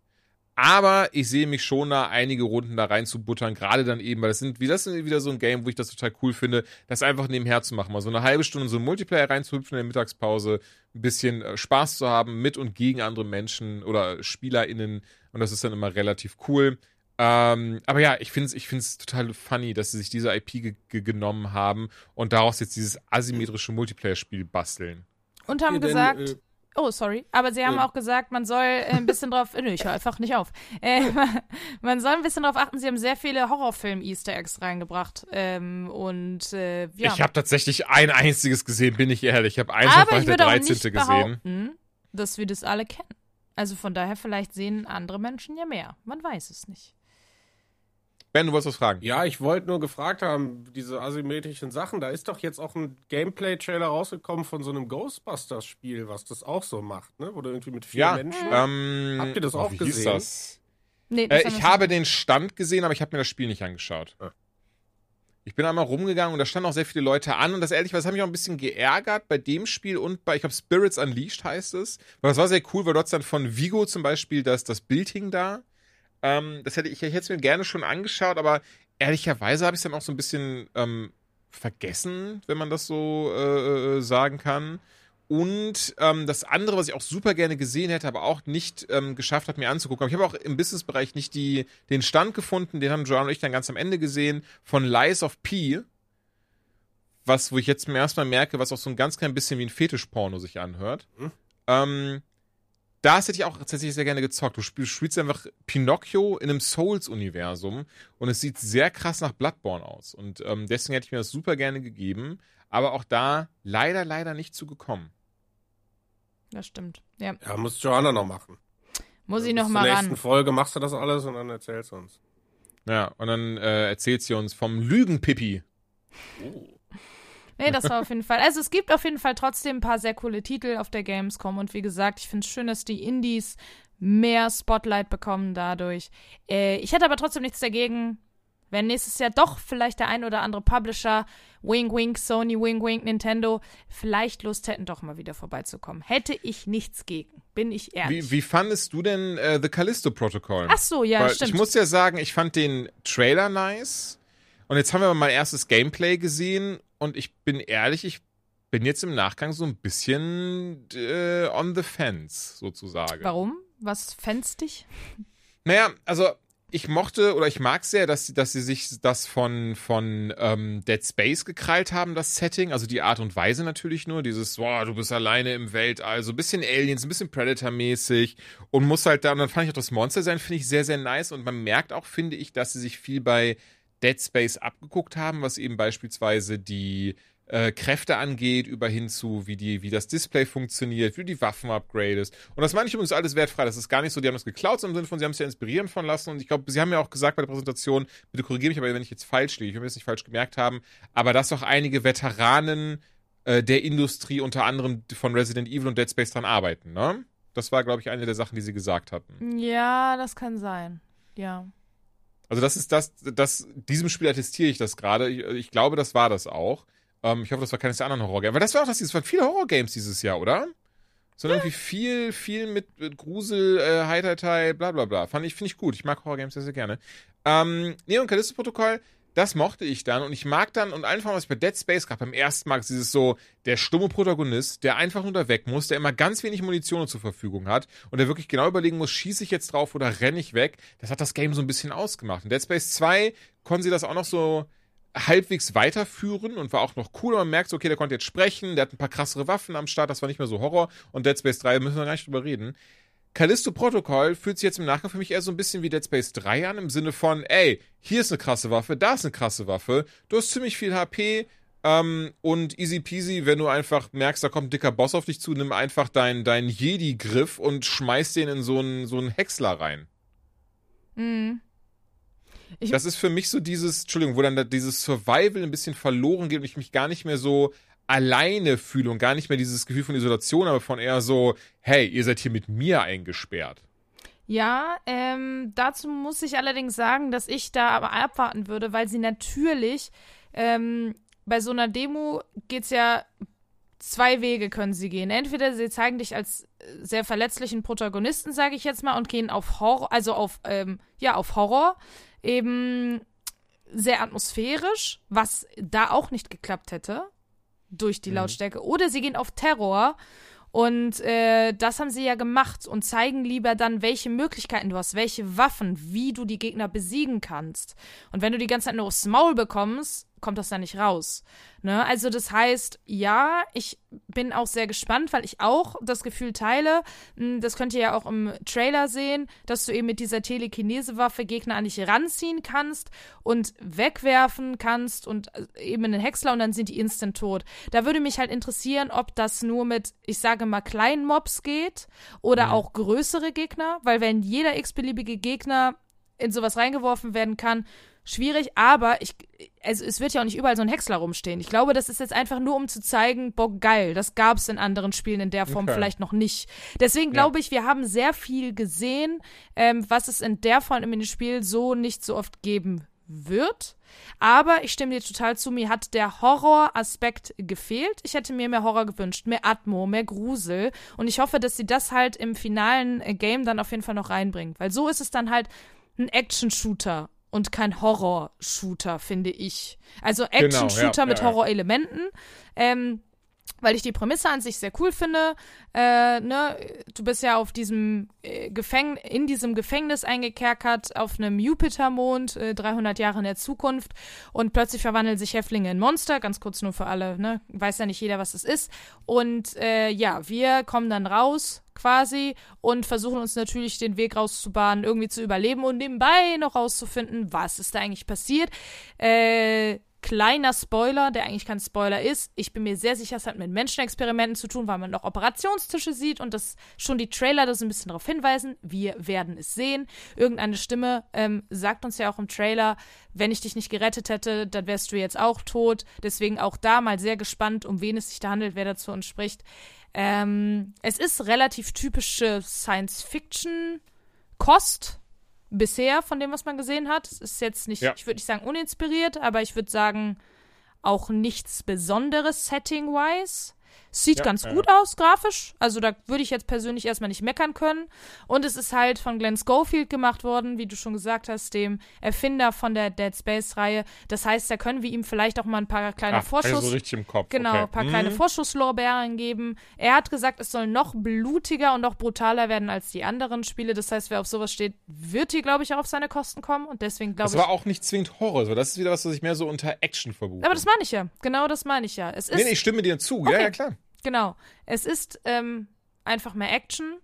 Aber ich sehe mich schon da einige Runden da rein zu buttern, gerade dann eben, weil das sind, wie das ist wieder so ein Game, wo ich das total cool finde, das einfach nebenher zu machen, mal so eine halbe Stunde so einen Multiplayer reinzuhüpfen in der Mittagspause, ein bisschen äh, Spaß zu haben mit und gegen andere Menschen oder SpielerInnen und das ist dann immer relativ cool. Ähm, aber ja, ich finde es ich find's total funny, dass sie sich diese IP ge ge genommen haben und daraus jetzt dieses asymmetrische Multiplayer-Spiel basteln. Und haben Ihr denn, gesagt, äh, oh, sorry, aber sie haben äh, auch gesagt, man soll äh, ein bisschen drauf, nö, ich höre einfach nicht auf. Äh, man soll ein bisschen drauf achten, sie haben sehr viele Horrorfilm-Easter Eggs reingebracht. Ähm, und äh, ja. Ich habe tatsächlich ein einziges gesehen, bin ich ehrlich. Ich habe eins aber auf ich der würde auch 13. nicht gesehen. dass wir das alle kennen. Also von daher, vielleicht sehen andere Menschen ja mehr. Man weiß es nicht. Ben, du wolltest was fragen? Ja, ich wollte nur gefragt haben, diese asymmetrischen Sachen, da ist doch jetzt auch ein Gameplay-Trailer rausgekommen von so einem Ghostbusters-Spiel, was das auch so macht, ne? Wo du irgendwie mit vier Ja, Menschen. ähm, Habt ihr das oh, auch wie hieß gesehen? das? Nee, das Äh, ich habe den Stand gesehen, aber ich habe mir das Spiel nicht angeschaut. Ah. Ich bin einmal rumgegangen und da standen auch sehr viele Leute an und das ehrlich, was hat mich auch ein bisschen geärgert bei dem Spiel und bei, ich glaube, Spirits Unleashed heißt es. Weil das war sehr cool, weil dort dann von Vigo zum Beispiel das, das Bild hing da. Ähm, das hätte ich, ich hätte es mir gerne schon angeschaut, aber ehrlicherweise habe ich es dann auch so ein bisschen ähm, vergessen, wenn man das so äh, äh, sagen kann. Und ähm, das andere, was ich auch super gerne gesehen hätte, aber auch nicht ähm, geschafft hat, mir anzugucken. Aber ich habe auch im Businessbereich nicht die, den Stand gefunden, den haben Joan und ich dann ganz am Ende gesehen, von Lies of P. Was, wo ich jetzt zum ersten Mal merke, was auch so ein ganz klein bisschen wie ein Fetischporno sich anhört. Hm. Ähm, das hätte ich auch tatsächlich sehr gerne gezockt. Du spielst, einfach Pinocchio in einem Souls-Universum und es sieht sehr krass nach Bloodborne aus. Und ähm, deswegen hätte ich mir das super gerne gegeben. Aber auch da leider, leider nicht zugekommen. Das stimmt. Ja. Ja, muss Joanna noch machen. Muss ich noch mal ran. nächsten Folge machst du das alles und dann erzählst du uns. Ja, und dann äh, erzählt sie uns vom Lügenpippi. Nee, das war auf jeden Fall. Also es gibt auf jeden Fall trotzdem ein paar sehr coole Titel auf der Gamescom und wie gesagt, ich finde es schön, dass die Indies mehr Spotlight bekommen dadurch. Äh, ich hätte aber trotzdem nichts dagegen, wenn nächstes Jahr doch vielleicht der ein oder andere Publisher, Wink Wink, Sony, Wink Wink, Nintendo, vielleicht Lust hätten, doch mal wieder vorbeizukommen. Hätte ich nichts gegen, bin ich ehrlich. Wie, wie fandest du denn äh, The Callisto Protocol? Ach so, ja, Weil stimmt. Ich muss ja sagen, ich fand den Trailer nice. Und jetzt haben wir mal erstes Gameplay gesehen. Und ich bin ehrlich, ich bin jetzt im Nachgang so ein bisschen äh, on the fence, sozusagen. Warum? Was fändst dich? Naja, also ich mochte oder ich mag sehr, dass, sie- dass sie sich das von, von ähm, Dead Space gekrallt haben, das Setting. Also die Art und Weise natürlich nur. Dieses, boah, du bist alleine im Weltall. So ein bisschen Aliens, ein bisschen Predator-mäßig. Und muss halt da, und dann fand ich auch das Monster sein, finde ich sehr, sehr nice. Und man merkt auch, finde ich, dass sie sich viel bei Dead Space abgeguckt haben, was eben beispielsweise die äh, Kräfte angeht, über hin zu, wie, die, wie das Display funktioniert, wie die Waffen upgradest. Und das meine ich übrigens alles wertfrei. Das ist gar nicht so, die haben das geklaut, sondern im Sinne von, sie haben es ja inspirieren von lassen. Und ich glaube, sie haben ja auch gesagt bei der Präsentation, bitte korrigiere mich aber, wenn ich jetzt falsch liege, ich will es nicht falsch gemerkt haben, aber dass auch einige Veteranen äh, der Industrie, unter anderem von Resident Evil und Dead Space dran arbeiten, ne? Das war, glaube ich, eine der Sachen, die sie gesagt hatten. Ja, das kann sein. Ja. Also das ist das, das, diesem Spiel attestiere ich das gerade. Ich, ich glaube, das war das auch. Ähm, ich hoffe, das war keines der anderen Horrorgames. Aber das war auch das, das waren viele Horrorgames dieses Jahr, oder? Sondern irgendwie viel, viel mit, mit Grusel, äh, Heiterteil, bla bla bla. Fand ich, finde ich gut. Ich mag Horrorgames sehr, sehr gerne. Ähm, Neon Callisto Protokoll, das mochte ich dann und ich mag dann und einfach, was ich bei Dead Space gab, beim ersten Mal dieses so, der stumme Protagonist, der einfach nur da weg muss, der immer ganz wenig Munition zur Verfügung hat und der wirklich genau überlegen muss, schieße ich jetzt drauf oder renne ich weg, das hat das Game so ein bisschen ausgemacht. In Dead Space 2 konnten sie das auch noch so halbwegs weiterführen und war auch noch cool. Man merkt so, okay, der konnte jetzt sprechen, der hat ein paar krassere Waffen am Start, das war nicht mehr so Horror. Und Dead Space 3 müssen wir gar nicht drüber reden. Callisto Protocol fühlt sich jetzt im Nachgang für mich eher so ein bisschen wie Dead Space 3 an, im Sinne von, ey, hier ist eine krasse Waffe, da ist eine krasse Waffe, du hast ziemlich viel HP ähm, und easy peasy, wenn du einfach merkst, da kommt ein dicker Boss auf dich zu, nimm einfach deinen dein Jedi-Griff und schmeiß den in so einen, so einen Häcksler rein. Mhm. Das ist für mich so dieses, Entschuldigung, wo dann da dieses Survival ein bisschen verloren geht und ich mich gar nicht mehr so alleine fühle und gar nicht mehr dieses Gefühl von Isolation, aber von eher so, hey, ihr seid hier mit mir eingesperrt. Ja, ähm, dazu muss ich allerdings sagen, dass ich da aber abwarten würde, weil sie natürlich ähm, bei so einer Demo geht's ja zwei Wege können sie gehen. Entweder sie zeigen dich als sehr verletzlichen Protagonisten, sage ich jetzt mal, und gehen auf Horror, also auf ähm, ja auf Horror, eben sehr atmosphärisch, was da auch nicht geklappt hätte durch die Lautstärke. Oder sie gehen auf Terror und äh, das haben sie ja gemacht und zeigen lieber dann, welche Möglichkeiten du hast, welche Waffen, wie du die Gegner besiegen kannst. Und wenn du die ganze Zeit nur aufs Maul bekommst, kommt das da nicht raus. Ne? Also das heißt, ja, ich bin auch sehr gespannt, weil ich auch das Gefühl teile, mh, das könnt ihr ja auch im Trailer sehen, dass du eben mit dieser Telekinese-Waffe Gegner an dich ranziehen kannst und wegwerfen kannst und äh, eben in den Häcksler und dann sind die instant tot. Da würde mich halt interessieren, ob das nur mit, ich sage mal, kleinen Mobs geht oder auch größere Gegner, weil wenn jeder x-beliebige Gegner in sowas reingeworfen werden kann, schwierig, aber ich, also es wird ja auch nicht überall so ein Häcksler rumstehen. Ich glaube, das ist jetzt einfach nur, um zu zeigen, boah, geil, das gab es in anderen Spielen in der Form Okay. vielleicht noch nicht. Deswegen glaube ich, wir haben sehr viel gesehen, ähm, was es in der Form im Spiel so nicht so oft geben wird. Aber ich stimme dir total zu, mir hat der Horroraspekt gefehlt. Ich hätte mir mehr Horror gewünscht, mehr Atmo, mehr Grusel. Und ich hoffe, dass sie das halt im finalen äh, Game dann auf jeden Fall noch reinbringen. Weil so ist es dann halt ein Action-Shooter und kein Horror-Shooter, finde ich. Also Action-Shooter ja, mit ja. Horrorelementen. Ähm, weil ich die Prämisse an sich sehr cool finde. Äh, ne? Du bist ja auf diesem äh, Gefäng in diesem Gefängnis eingekerkert auf einem Jupitermond, äh, 300 Jahre in der Zukunft. Und plötzlich verwandeln sich Häftlinge in Monster, ganz kurz nur für alle, ne? Weiß ja nicht jeder, was das ist. Und äh, ja, wir kommen dann raus quasi und versuchen uns natürlich den Weg rauszubahnen, irgendwie zu überleben und nebenbei noch rauszufinden, was ist da eigentlich passiert. Äh, kleiner Spoiler, der eigentlich kein Spoiler ist. Ich bin mir sehr sicher, es hat mit Menschenexperimenten zu tun, weil man noch Operationstische sieht und das schon die Trailer da so ein bisschen darauf hinweisen. Wir werden es sehen. Irgendeine Stimme ähm, sagt uns ja auch im Trailer, wenn ich dich nicht gerettet hätte, dann wärst du jetzt auch tot. Deswegen auch da mal sehr gespannt, um wen es sich da handelt, wer dazu uns spricht. Ähm, es ist relativ typische Science-Fiction-Kost bisher von dem, was man gesehen hat. Es ist jetzt nicht, Ja. ich würde nicht sagen uninspiriert, aber ich würde sagen auch nichts Besonderes setting-wise. Sieht Ja, ganz ja. gut aus, grafisch. Also da würde ich jetzt persönlich erstmal nicht meckern können. Und es ist halt von Glenn Schofield gemacht worden, wie du schon gesagt hast, dem Erfinder von der Dead Space-Reihe. Das heißt, da können wir ihm vielleicht auch mal ein paar kleine Ach, Vorschuss... also richtig im Kopf. Genau, okay. ein paar Mhm. kleine Vorschusslorbeeren geben. Er hat gesagt, es soll noch blutiger und noch brutaler werden als die anderen Spiele. Das heißt, wer auf sowas steht, wird hier, glaube ich, auch auf seine Kosten kommen. Und deswegen glaube Das ich. war auch nicht zwingend Horror. So. Das ist wieder was, was ich mehr so unter Action verbuche. Aber das meine ich ja. Genau das meine ich ja. Es ist, nee, nee, ich stimme dir zu. Ja, Okay. ja, klar. Genau. Es ist ähm, einfach mehr Action.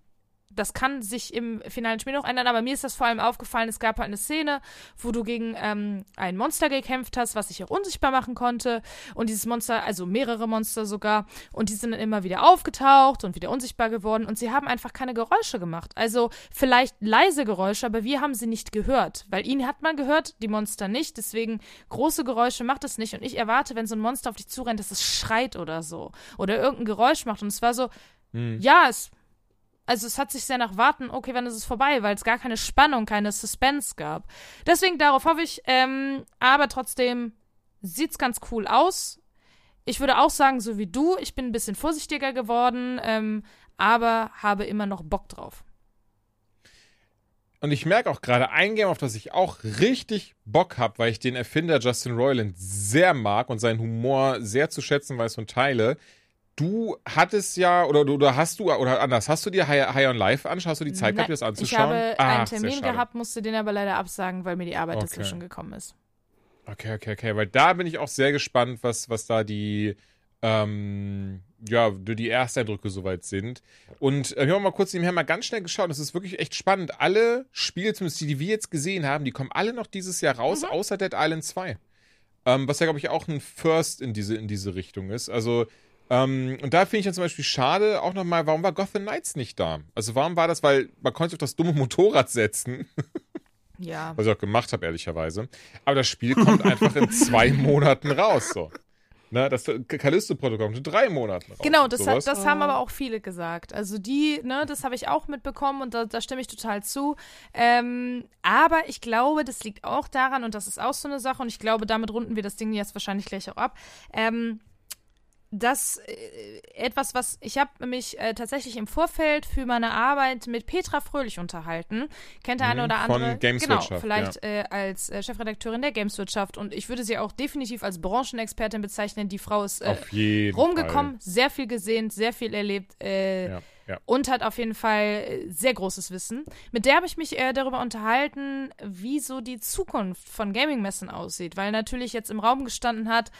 Das kann sich im finalen Spiel noch ändern, aber mir ist das vor allem aufgefallen, es gab halt eine Szene, wo du gegen ähm, ein Monster gekämpft hast, was sich auch unsichtbar machen konnte. Und dieses Monster, also mehrere Monster sogar, und die sind dann immer wieder aufgetaucht und wieder unsichtbar geworden. Und sie haben einfach keine Geräusche gemacht. Also vielleicht leise Geräusche, aber wir haben sie nicht gehört. Weil ihn hat man gehört, die Monster nicht. Deswegen große Geräusche macht es nicht. Und ich erwarte, wenn so ein Monster auf dich zurennt, dass es schreit oder so. Oder irgendein Geräusch macht. Und es war so, ja, es also es hat sich sehr nach Warten, okay, wann ist es vorbei, weil es gar keine Spannung, keine Suspense gab. Deswegen darauf hoffe ich, ähm, aber trotzdem sieht's ganz cool aus. Ich würde auch sagen, so wie du, ich bin ein bisschen vorsichtiger geworden, ähm, aber habe immer noch Bock drauf. Und ich merke auch gerade ein Game, auf das ich auch richtig Bock habe, weil ich den Erfinder Justin Roiland sehr mag und seinen Humor sehr zu schätzen weiß und teile. Du hattest ja, oder, oder hast du, oder anders, hast du dir High, High on Life anschaut? Hast du die Zeit gehabt, dir das ich anzuschauen? habe Ah, einen Termin gehabt, musste den aber leider absagen, weil mir die Arbeit Okay. dazwischen gekommen ist. Okay, okay, okay, weil da bin ich auch sehr gespannt, was, was da die, ähm, ja, die Ersteindrücke soweit sind. Und äh, wir haben mal kurz nebenher mal ganz schnell geschaut. Das ist wirklich echt spannend. Alle Spiele, zumindest die, die wir jetzt gesehen haben, die kommen alle noch dieses Jahr raus, Mhm. außer Dead Island 2. Ähm, was ja, glaube ich, auch ein First in diese, in diese Richtung ist. Also, ähm, und da finde ich dann zum Beispiel schade auch nochmal, warum war Gotham Knights nicht da? Also, warum war das? Weil man konnte sich auf das dumme Motorrad setzen. Ja. Was ich auch gemacht habe, ehrlicherweise. Aber das Spiel kommt einfach in zwei Monaten raus. So. Ne, das Callisto-Protokoll kommt in drei Monaten raus. Genau, das, hat, das haben aber auch viele gesagt. Also die, ne, das habe ich auch mitbekommen und da, da stimme ich total zu. Ähm, aber ich glaube, das liegt auch daran, und das ist auch so eine Sache, und ich glaube, damit runden wir das Ding jetzt wahrscheinlich gleich auch ab. Ähm, das äh, etwas, was ich habe mich äh, tatsächlich im Vorfeld für meine Arbeit mit Petra Fröhlich unterhalten. Kennt der eine Mhm, oder von andere? Gameswirtschaft, Genau, vielleicht äh, als äh, Chefredakteurin der Gameswirtschaft und ich würde sie auch definitiv als Branchenexpertin bezeichnen. Die Frau ist äh, rumgekommen, sehr viel gesehen, sehr viel erlebt äh, Ja, ja. und hat auf jeden Fall äh, sehr großes Wissen. Mit der habe ich mich äh, darüber unterhalten, wie so die Zukunft von Gaming-Messen aussieht, weil natürlich jetzt im Raum gestanden hat,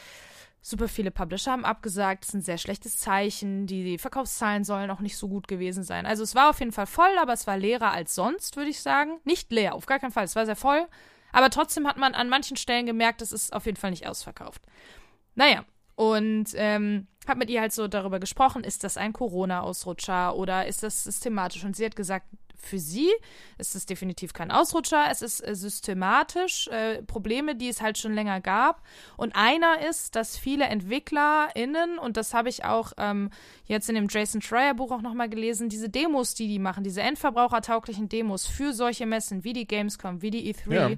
super viele Publisher haben abgesagt, das ist ein sehr schlechtes Zeichen, die, Verkaufszahlen sollen auch nicht so gut gewesen sein. Also es war auf jeden Fall voll, aber es war leerer als sonst, würde ich sagen. Nicht leer, auf gar keinen Fall, es war sehr voll, aber trotzdem hat man an manchen Stellen gemerkt, es ist auf jeden Fall nicht ausverkauft. Naja, und ähm, habe mit ihr halt so darüber gesprochen, ist das ein Corona-Ausrutscher oder ist das systematisch? Und sie hat gesagt, für sie ist es definitiv kein Ausrutscher, es ist äh, systematisch, äh, Probleme, die es halt schon länger gab. Und einer ist, dass viele EntwicklerInnen, und das habe ich auch ähm, jetzt in dem Jason Schreier Buch auch nochmal gelesen, diese Demos, die die machen, diese endverbrauchertauglichen Demos für solche Messen wie die Gamescom, wie die E3, Ja.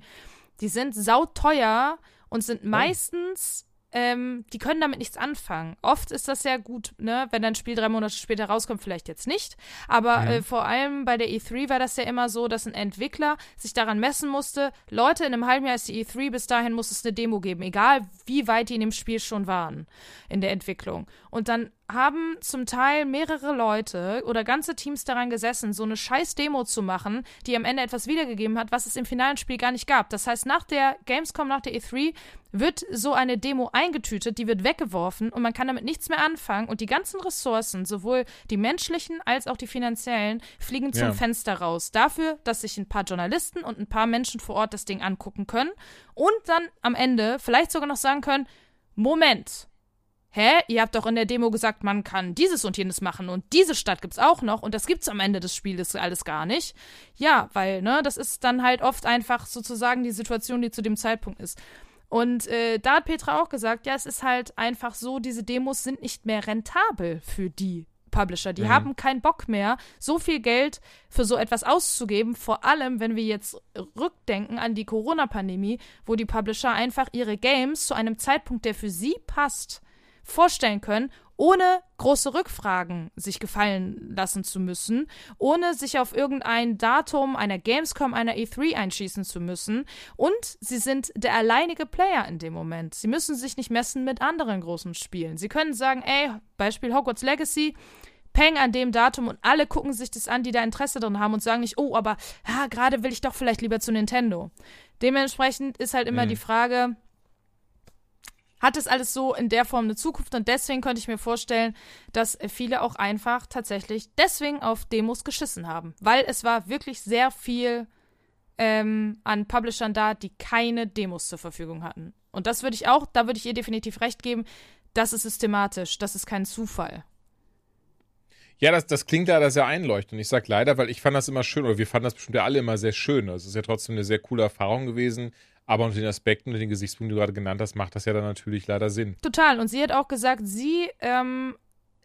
die sind sauteuer und sind meistens ähm, die können damit nichts anfangen. Oft ist das ja gut, ne, wenn dein Spiel drei Monate später rauskommt, vielleicht jetzt nicht. Aber äh, vor allem bei der E3 war das ja immer so, dass ein Entwickler sich daran messen musste, Leute, in einem halben Jahr ist die E3, bis dahin muss es eine Demo geben, egal wie weit die in dem Spiel schon waren in der Entwicklung. Und dann haben zum Teil mehrere Leute oder ganze Teams daran gesessen, so eine scheiß Demo zu machen, die am Ende etwas wiedergegeben hat, was es im finalen Spiel gar nicht gab. Das heißt, nach der Gamescom, nach der E3 wird so eine Demo eingetütet, die wird weggeworfen und man kann damit nichts mehr anfangen und die ganzen Ressourcen, sowohl die menschlichen als auch die finanziellen, fliegen zum Ja. Fenster raus. Dafür, dass sich ein paar Journalisten und ein paar Menschen vor Ort das Ding angucken können und dann am Ende vielleicht sogar noch sagen können, Moment, Hä? Ihr habt doch in der Demo gesagt, man kann dieses und jenes machen und diese Stadt gibt's auch noch und das gibt's am Ende des Spiels alles gar nicht. Ja, weil, ne, das ist dann halt oft einfach sozusagen die Situation, die zu dem Zeitpunkt ist. Und äh, da hat Petra auch gesagt, ja, es ist halt einfach so, diese Demos sind nicht mehr rentabel für die Publisher. Die haben keinen Bock mehr, so viel Geld für so etwas auszugeben, vor allem wenn wir jetzt rückdenken an die Corona-Pandemie, wo die Publisher einfach ihre Games zu einem Zeitpunkt, der für sie passt, vorstellen können, ohne große Rückfragen sich gefallen lassen zu müssen, ohne sich auf irgendein Datum einer Gamescom, einer E3 einschießen zu müssen. Und sie sind der alleinige Player in dem Moment. Sie müssen sich nicht messen mit anderen großen Spielen. Sie können sagen, ey, Beispiel Hogwarts Legacy, Peng an dem Datum und alle gucken sich das an, die da Interesse drin haben und sagen nicht, oh, aber ja, gerade will ich doch vielleicht lieber zu Nintendo. Dementsprechend ist halt immer Mhm. die Frage, hat es alles so in der Form eine Zukunft und deswegen könnte ich mir vorstellen, dass viele auch einfach tatsächlich deswegen auf Demos geschissen haben, weil es war wirklich sehr viel ähm, an Publishern da, die keine Demos zur Verfügung hatten. Und das würde ich auch, da würde ich ihr definitiv recht geben, das ist systematisch, das ist kein Zufall. Ja, das, das klingt leider sehr einleuchtend. Ich sag leider, weil ich fand das immer schön, oder wir fanden das bestimmt ja alle immer sehr schön. Das ist ja trotzdem eine sehr coole Erfahrung gewesen. Aber unter den Aspekten und den Gesichtspunkten, die du gerade genannt hast, macht das ja dann natürlich leider Sinn. Total. Und sie hat auch gesagt, sie ähm,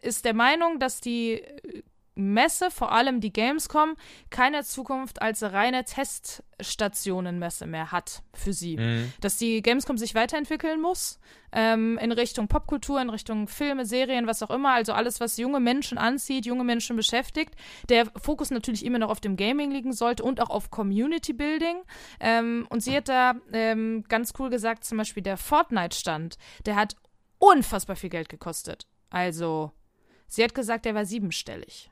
ist der Meinung, dass die äh, Messe, vor allem die Gamescom, keine Zukunft als reine Teststationenmesse mehr hat für sie. Dass die Gamescom sich weiterentwickeln muss ähm, in Richtung Popkultur, in Richtung Filme, Serien, was auch immer. Also alles, was junge Menschen anzieht, junge Menschen beschäftigt. Der Fokus natürlich immer noch auf dem Gaming liegen sollte und auch auf Community Building. Ähm, und sie hat da ähm, ganz cool gesagt, zum Beispiel der Fortnite-Stand, der hat unfassbar viel Geld gekostet. Also, sie hat gesagt, der war siebenstellig.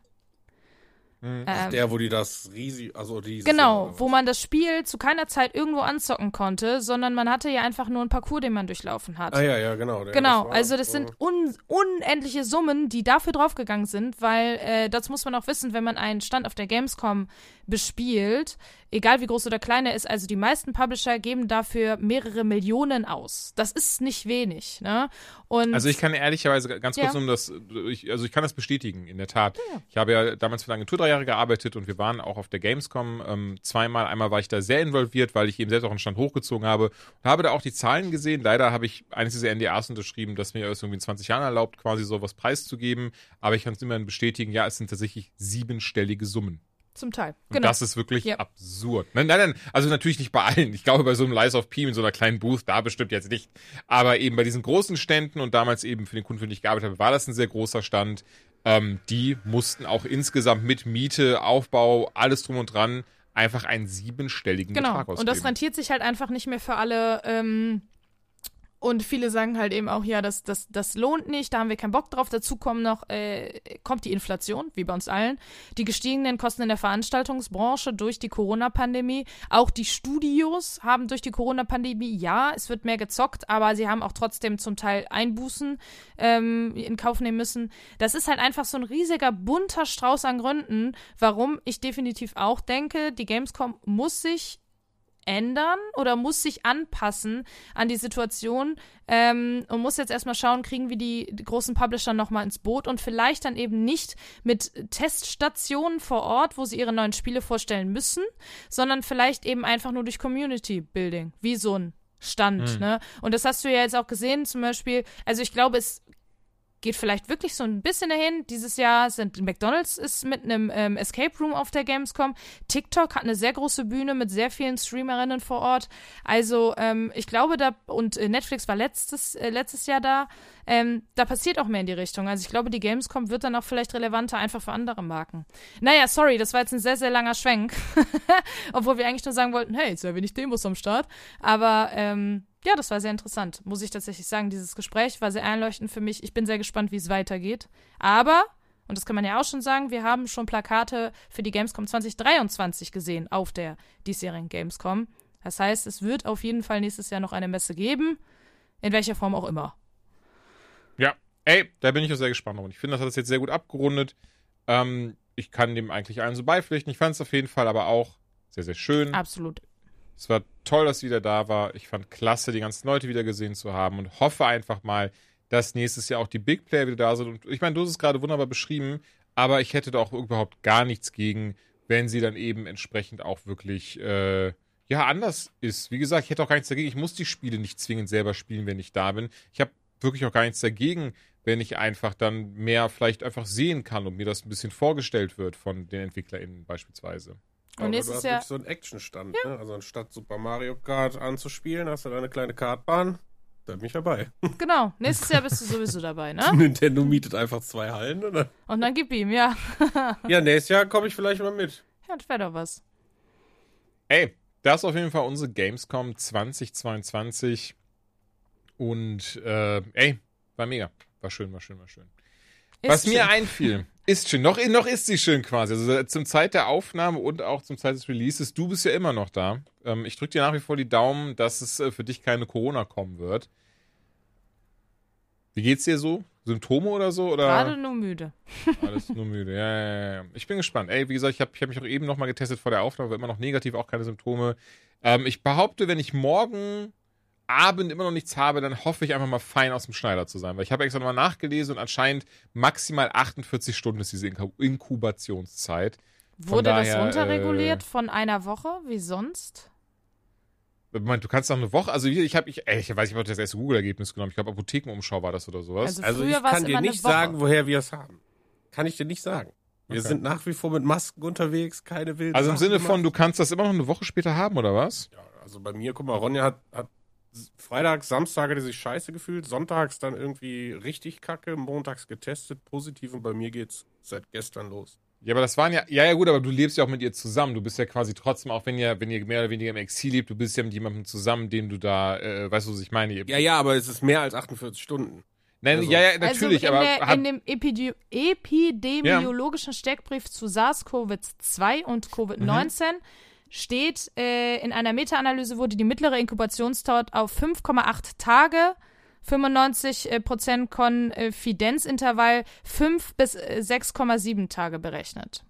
Ähm, Der, wo die das riesig, also dieses Genau, wo man das Spiel zu keiner Zeit irgendwo anzocken konnte, sondern man hatte ja einfach nur einen Parcours, den man durchlaufen hat. Ah ja, ja, genau. Der, Genau, war- also das sind un unendliche Summen, die dafür draufgegangen sind, weil äh, dazu muss man auch wissen, wenn man einen Stand auf der Gamescom bespielt, egal wie groß oder klein er ist, also die meisten Publisher geben dafür mehrere Millionen aus. Das ist nicht wenig, ne? Und Also ich kann ehrlicherweise ganz kurz Ja. um das, ich, also ich kann das bestätigen, in der Tat. Ich habe ja damals für eine Agentur drei Jahre gearbeitet und wir waren auch auf der Gamescom ähm, zweimal. Einmal war ich da sehr involviert, weil ich eben selbst auch einen Stand hochgezogen habe und habe da auch die Zahlen gesehen. Leider habe ich eines dieser NDAs unterschrieben, das mir erst irgendwie in 20 Jahren erlaubt, quasi sowas preiszugeben. Aber ich kann es immerhin bestätigen, ja, es sind tatsächlich siebenstellige Summen. Zum Teil. Und Genau. das ist wirklich Ja. absurd. Nein, nein, nein, also natürlich nicht bei allen. Ich glaube, bei so einem Lies of P in so einer kleinen Booth, da bestimmt jetzt nicht. Aber eben bei diesen großen Ständen und damals eben für den Kunden, für den ich gearbeitet habe, war das ein sehr großer Stand. Ähm, die mussten auch insgesamt mit Miete, Aufbau, alles drum und dran einfach einen siebenstelligen Genau. Betrag ausgeben. Und das rentiert sich halt einfach nicht mehr für alle. Ähm, und viele sagen halt eben auch, ja, das, das, das lohnt nicht, da haben wir keinen Bock drauf. Dazu kommen noch, äh, kommt die Inflation, wie bei uns allen, die gestiegenen Kosten in der Veranstaltungsbranche durch die Corona-Pandemie. Auch die Studios haben durch die Corona-Pandemie, ja, es wird mehr gezockt, aber sie haben auch trotzdem zum Teil Einbußen ähm, in Kauf nehmen müssen. Das ist halt einfach so ein riesiger, bunter Strauß an Gründen, warum ich definitiv auch denke, die Gamescom muss sich ändern oder muss sich anpassen an die Situation ähm, und muss jetzt erstmal schauen, kriegen wir die, die großen Publisher nochmal ins Boot und vielleicht dann eben nicht mit Teststationen vor Ort, wo sie ihre neuen Spiele vorstellen müssen, sondern vielleicht eben einfach nur durch Community Building, wie so ein Stand, ne? Und das hast du ja jetzt auch gesehen, zum Beispiel, also ich glaube, es geht vielleicht wirklich so ein bisschen dahin. Dieses Jahr sind McDonald's ist mit einem ähm, Escape Room auf der Gamescom. TikTok hat eine sehr große Bühne mit sehr vielen Streamerinnen vor Ort. Also ähm, ich glaube da und äh, Netflix war letztes äh, letztes Jahr da. Ähm, da passiert auch mehr in die Richtung. Also ich glaube, die Gamescom wird dann auch vielleicht relevanter einfach für andere Marken. Naja, sorry, das war jetzt ein sehr sehr langer Schwenk, obwohl wir eigentlich nur sagen wollten, hey, sehr wenig Demos am Start. Aber ähm, ja, das war sehr interessant, muss ich tatsächlich sagen. Dieses Gespräch war sehr einleuchtend für mich. Ich bin sehr gespannt, wie es weitergeht. Aber, und das kann man ja auch schon sagen, wir haben schon Plakate für die Gamescom 2023 gesehen auf der diesjährigen Gamescom. Das heißt, es wird auf jeden Fall nächstes Jahr noch eine Messe geben, in welcher Form auch immer. Ja, ey, da bin ich auch sehr gespannt drauf. Und ich finde, das hat es jetzt sehr gut abgerundet. Ähm, ich kann dem eigentlich allen so beipflichten. Ich fand es auf jeden Fall aber auch sehr, sehr schön. Absolut. Es war toll, dass sie wieder da war. Ich fand klasse, die ganzen Leute wieder gesehen zu haben und hoffe einfach mal, dass nächstes Jahr auch die Big Player wieder da sind. Und ich meine, du hast es gerade wunderbar beschrieben, aber ich hätte da auch überhaupt gar nichts gegen, wenn sie dann eben entsprechend auch wirklich äh, ja anders ist. Wie gesagt, ich hätte auch gar nichts dagegen. Ich muss die Spiele nicht zwingend selber spielen, wenn ich da bin. Ich habe wirklich auch gar nichts dagegen, wenn ich einfach dann mehr vielleicht einfach sehen kann und mir das ein bisschen vorgestellt wird von den EntwicklerInnen beispielsweise. Und Aber nächstes du hast Jahr- wirklich so einen Actionstand, ne? Also anstatt Super Mario Kart anzuspielen, hast du da eine kleine Kartbahn. Da bin ich dabei. Genau, nächstes Jahr bist du sowieso dabei, ne? Nintendo mietet einfach zwei Hallen, oder? Und dann gib ihm, ja. Ja, nächstes Jahr komme ich vielleicht mal mit. Ja, das wäre doch was. Ey, das ist auf jeden Fall unsere Gamescom 2022. Und äh, ey, war mega. War schön, war schön, war schön. Was Ist mir schön. einfiel, ist schön. Noch, noch ist sie schön quasi. Also zum Zeit der Aufnahme und auch zum Zeit des Releases. Du bist ja immer noch da. Ähm, ich drücke dir nach wie vor die Daumen, dass es äh, für dich keine Corona kommen wird. Wie geht's dir so? Symptome oder so? Oder? Gerade nur müde. Alles nur müde. Ja, ja, ja, ja. Ich bin gespannt. Ey, wie gesagt, ich habe ich hab mich auch eben nochmal getestet vor der Aufnahme, war immer noch negativ, auch keine Symptome. Ähm, ich behaupte, wenn ich morgen Abend immer noch nichts habe, dann hoffe ich einfach mal fein aus dem Schneider zu sein. Weil ich habe extra nochmal nachgelesen und anscheinend maximal 48 Stunden ist diese Inkubationszeit. Wurde das daher, runterreguliert von einer Woche? Wie sonst? Meine, Du kannst noch eine Woche, also hier, ich habe, ich, ey, ich weiß nicht, ob das erste Google-Ergebnis genommen. Ich glaube, Apothekenumschau war das oder sowas. Also Also ich kann dir nicht sagen, woher wir es haben. Kann ich dir nicht sagen. Wir Okay. sind nach wie vor mit Masken unterwegs, keine wilden also im Sachen Sinne von, gemacht. du kannst das immer noch eine Woche später haben, oder was? Ja, also bei mir, guck mal, Ronja hat, hat Freitag, Samstag hat er sich scheiße gefühlt, sonntags dann irgendwie richtig kacke, montags getestet, positiv und bei mir geht's seit gestern los. Ja, aber das waren ja, ja, ja, gut, aber du lebst ja auch mit ihr zusammen. Du bist ja quasi trotzdem, auch wenn ihr, wenn ihr mehr oder weniger im Exil lebt, du bist ja mit jemandem zusammen, dem du da, äh, weißt du, was ich meine? Ja, ja, aber es ist mehr als 48 Stunden. Nein, also- ja, ja, natürlich, also in, aber der, hat, in dem Epide epidemiologischen Steckbrief zu SARS-CoV-2 und Covid-19 Mhm. Steht, äh, in einer Meta-Analyse wurde die mittlere Inkubationsdauer auf 5,8 Tage, 95 äh, Prozent Konfidenzintervall 5 bis äh, 6,7 Tage berechnet.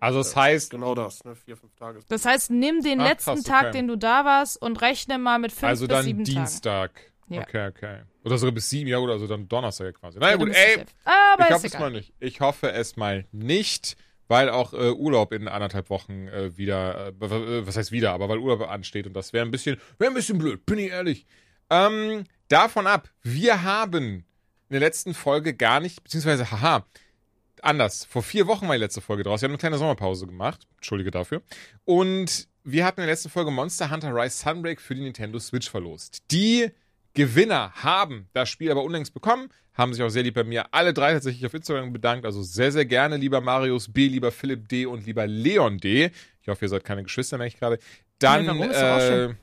also das heißt, Genau das, ne? Vier, fünf Tage. Das heißt, nimm den Ach, letzten krass, Tag, okay. den du da warst und rechne mal mit 5 also bis dann 7 Tagen. Dienstag. Ja. Okay, okay. Oder sogar bis sieben, ja, oder also dann Donnerstag ja quasi. Naja, Ja, gut, dann ey. Aber ich ist hoffe es mal nicht. Ich hoffe es mal nicht, weil auch äh, Urlaub in anderthalb Wochen äh, wieder, äh, was heißt wieder, aber weil Urlaub ansteht und das wäre ein bisschen, wäre ein bisschen blöd, bin ich ehrlich. Ähm, davon ab, wir haben in der letzten Folge gar nicht, beziehungsweise, haha, anders. Vor vier Wochen war die letzte Folge draus. Wir haben eine kleine Sommerpause gemacht. Entschuldige dafür. Und wir hatten in der letzten Folge Monster Hunter Rise Sunbreak für die Nintendo Switch verlost. Die Gewinner haben das Spiel aber unlängst bekommen, haben sich auch sehr lieb bei mir alle drei tatsächlich auf Instagram bedankt. Also sehr, sehr gerne, lieber Marius B., lieber Philipp D. und lieber Leon D. Ich hoffe, ihr seid keine Geschwister, merke ich gerade. Dann, Nee, auch äh, schön.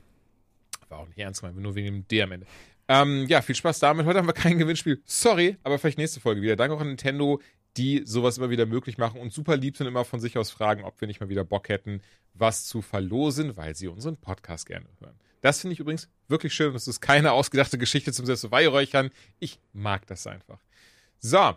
war auch nicht ernst gemeint, nur wegen dem D am Ende. Ähm, ja, viel Spaß damit. Heute haben wir kein Gewinnspiel. Sorry, aber vielleicht nächste Folge wieder. Danke auch an Nintendo, die sowas immer wieder möglich machen und super lieb sind, immer von sich aus fragen, ob wir nicht mal wieder Bock hätten, was zu verlosen, weil sie unseren Podcast gerne hören. Das finde ich übrigens wirklich schön. Das ist keine ausgedachte Geschichte zum Selbstbeweihräuchern. Ich mag das einfach. So.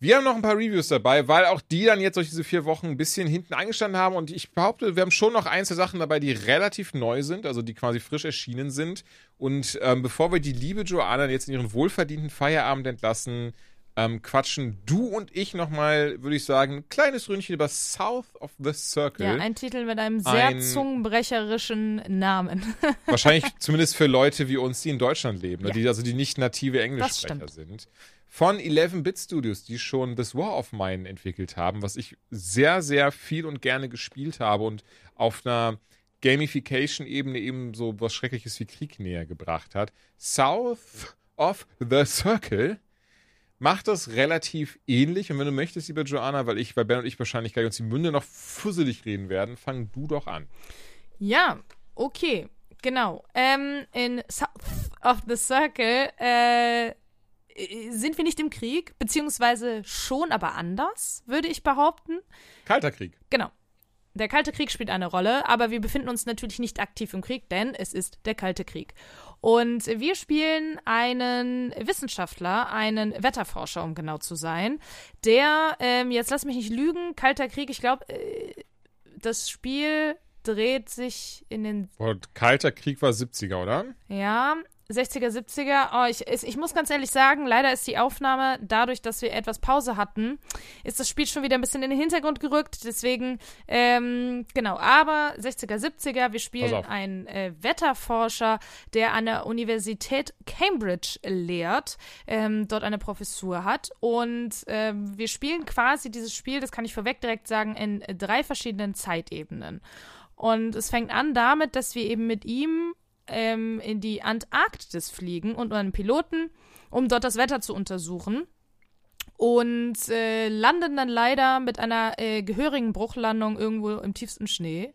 Wir haben noch ein paar Reviews dabei, weil auch die dann jetzt durch diese vier Wochen ein bisschen hinten eingestanden haben. Und ich behaupte, wir haben schon noch einzelne Sachen dabei, die relativ neu sind, also die quasi frisch erschienen sind. Und ähm, bevor wir die liebe Joanna jetzt in ihren wohlverdienten Feierabend entlassen, ähm, quatschen du und ich nochmal, würde ich sagen, ein kleines Ründchen über South of the Circle. Ja, ein Titel mit einem sehr Ein- zungenbrecherischen Namen. Wahrscheinlich zumindest für Leute wie uns, die in Deutschland leben, ne? Ja. die, also die nicht native Englischsprecher sind. Von 11-Bit Studios, die schon This War of Mine entwickelt haben, was ich sehr, sehr viel und gerne gespielt habe und auf einer Gamification-Ebene eben so was Schreckliches wie Krieg näher gebracht hat. South of the Circle macht das relativ ähnlich. Und wenn du möchtest, lieber Joanna, weil ich, weil Ben und ich wahrscheinlich gleich uns die Münde noch fusselig reden werden, fang du doch an. Ja, okay. Genau. Ähm, in South of the Circle äh, sind wir nicht im Krieg, beziehungsweise schon, aber anders, würde ich behaupten. Kalter Krieg. Genau. Der Kalte Krieg spielt eine Rolle, aber wir befinden uns natürlich nicht aktiv im Krieg, denn es ist der Kalte Krieg. Und wir spielen einen Wissenschaftler, einen Wetterforscher, um genau zu sein, der, ähm, jetzt lass mich nicht lügen, Kalter Krieg, ich glaube, äh, das Spiel dreht sich in den. Und Kalter Krieg war 70er, oder? Ja, 60er, 70er. Oh, ich, ich muss ganz ehrlich sagen, leider ist die Aufnahme, dadurch, dass wir etwas Pause hatten, ist das Spiel schon wieder ein bisschen in den Hintergrund gerückt. Deswegen, ähm, genau, aber 60er, 70er, wir spielen einen äh, Wetterforscher, der an der Universität Cambridge lehrt, ähm, dort eine Professur hat. Und ähm, wir spielen quasi dieses Spiel, das kann ich vorweg direkt sagen, in drei verschiedenen Zeitebenen. Und es fängt an damit, dass wir eben mit ihm ähm, in die Antarktis fliegen und einen Piloten, um dort das Wetter zu untersuchen. Und äh, landen dann leider mit einer äh, gehörigen Bruchlandung irgendwo im tiefsten Schnee.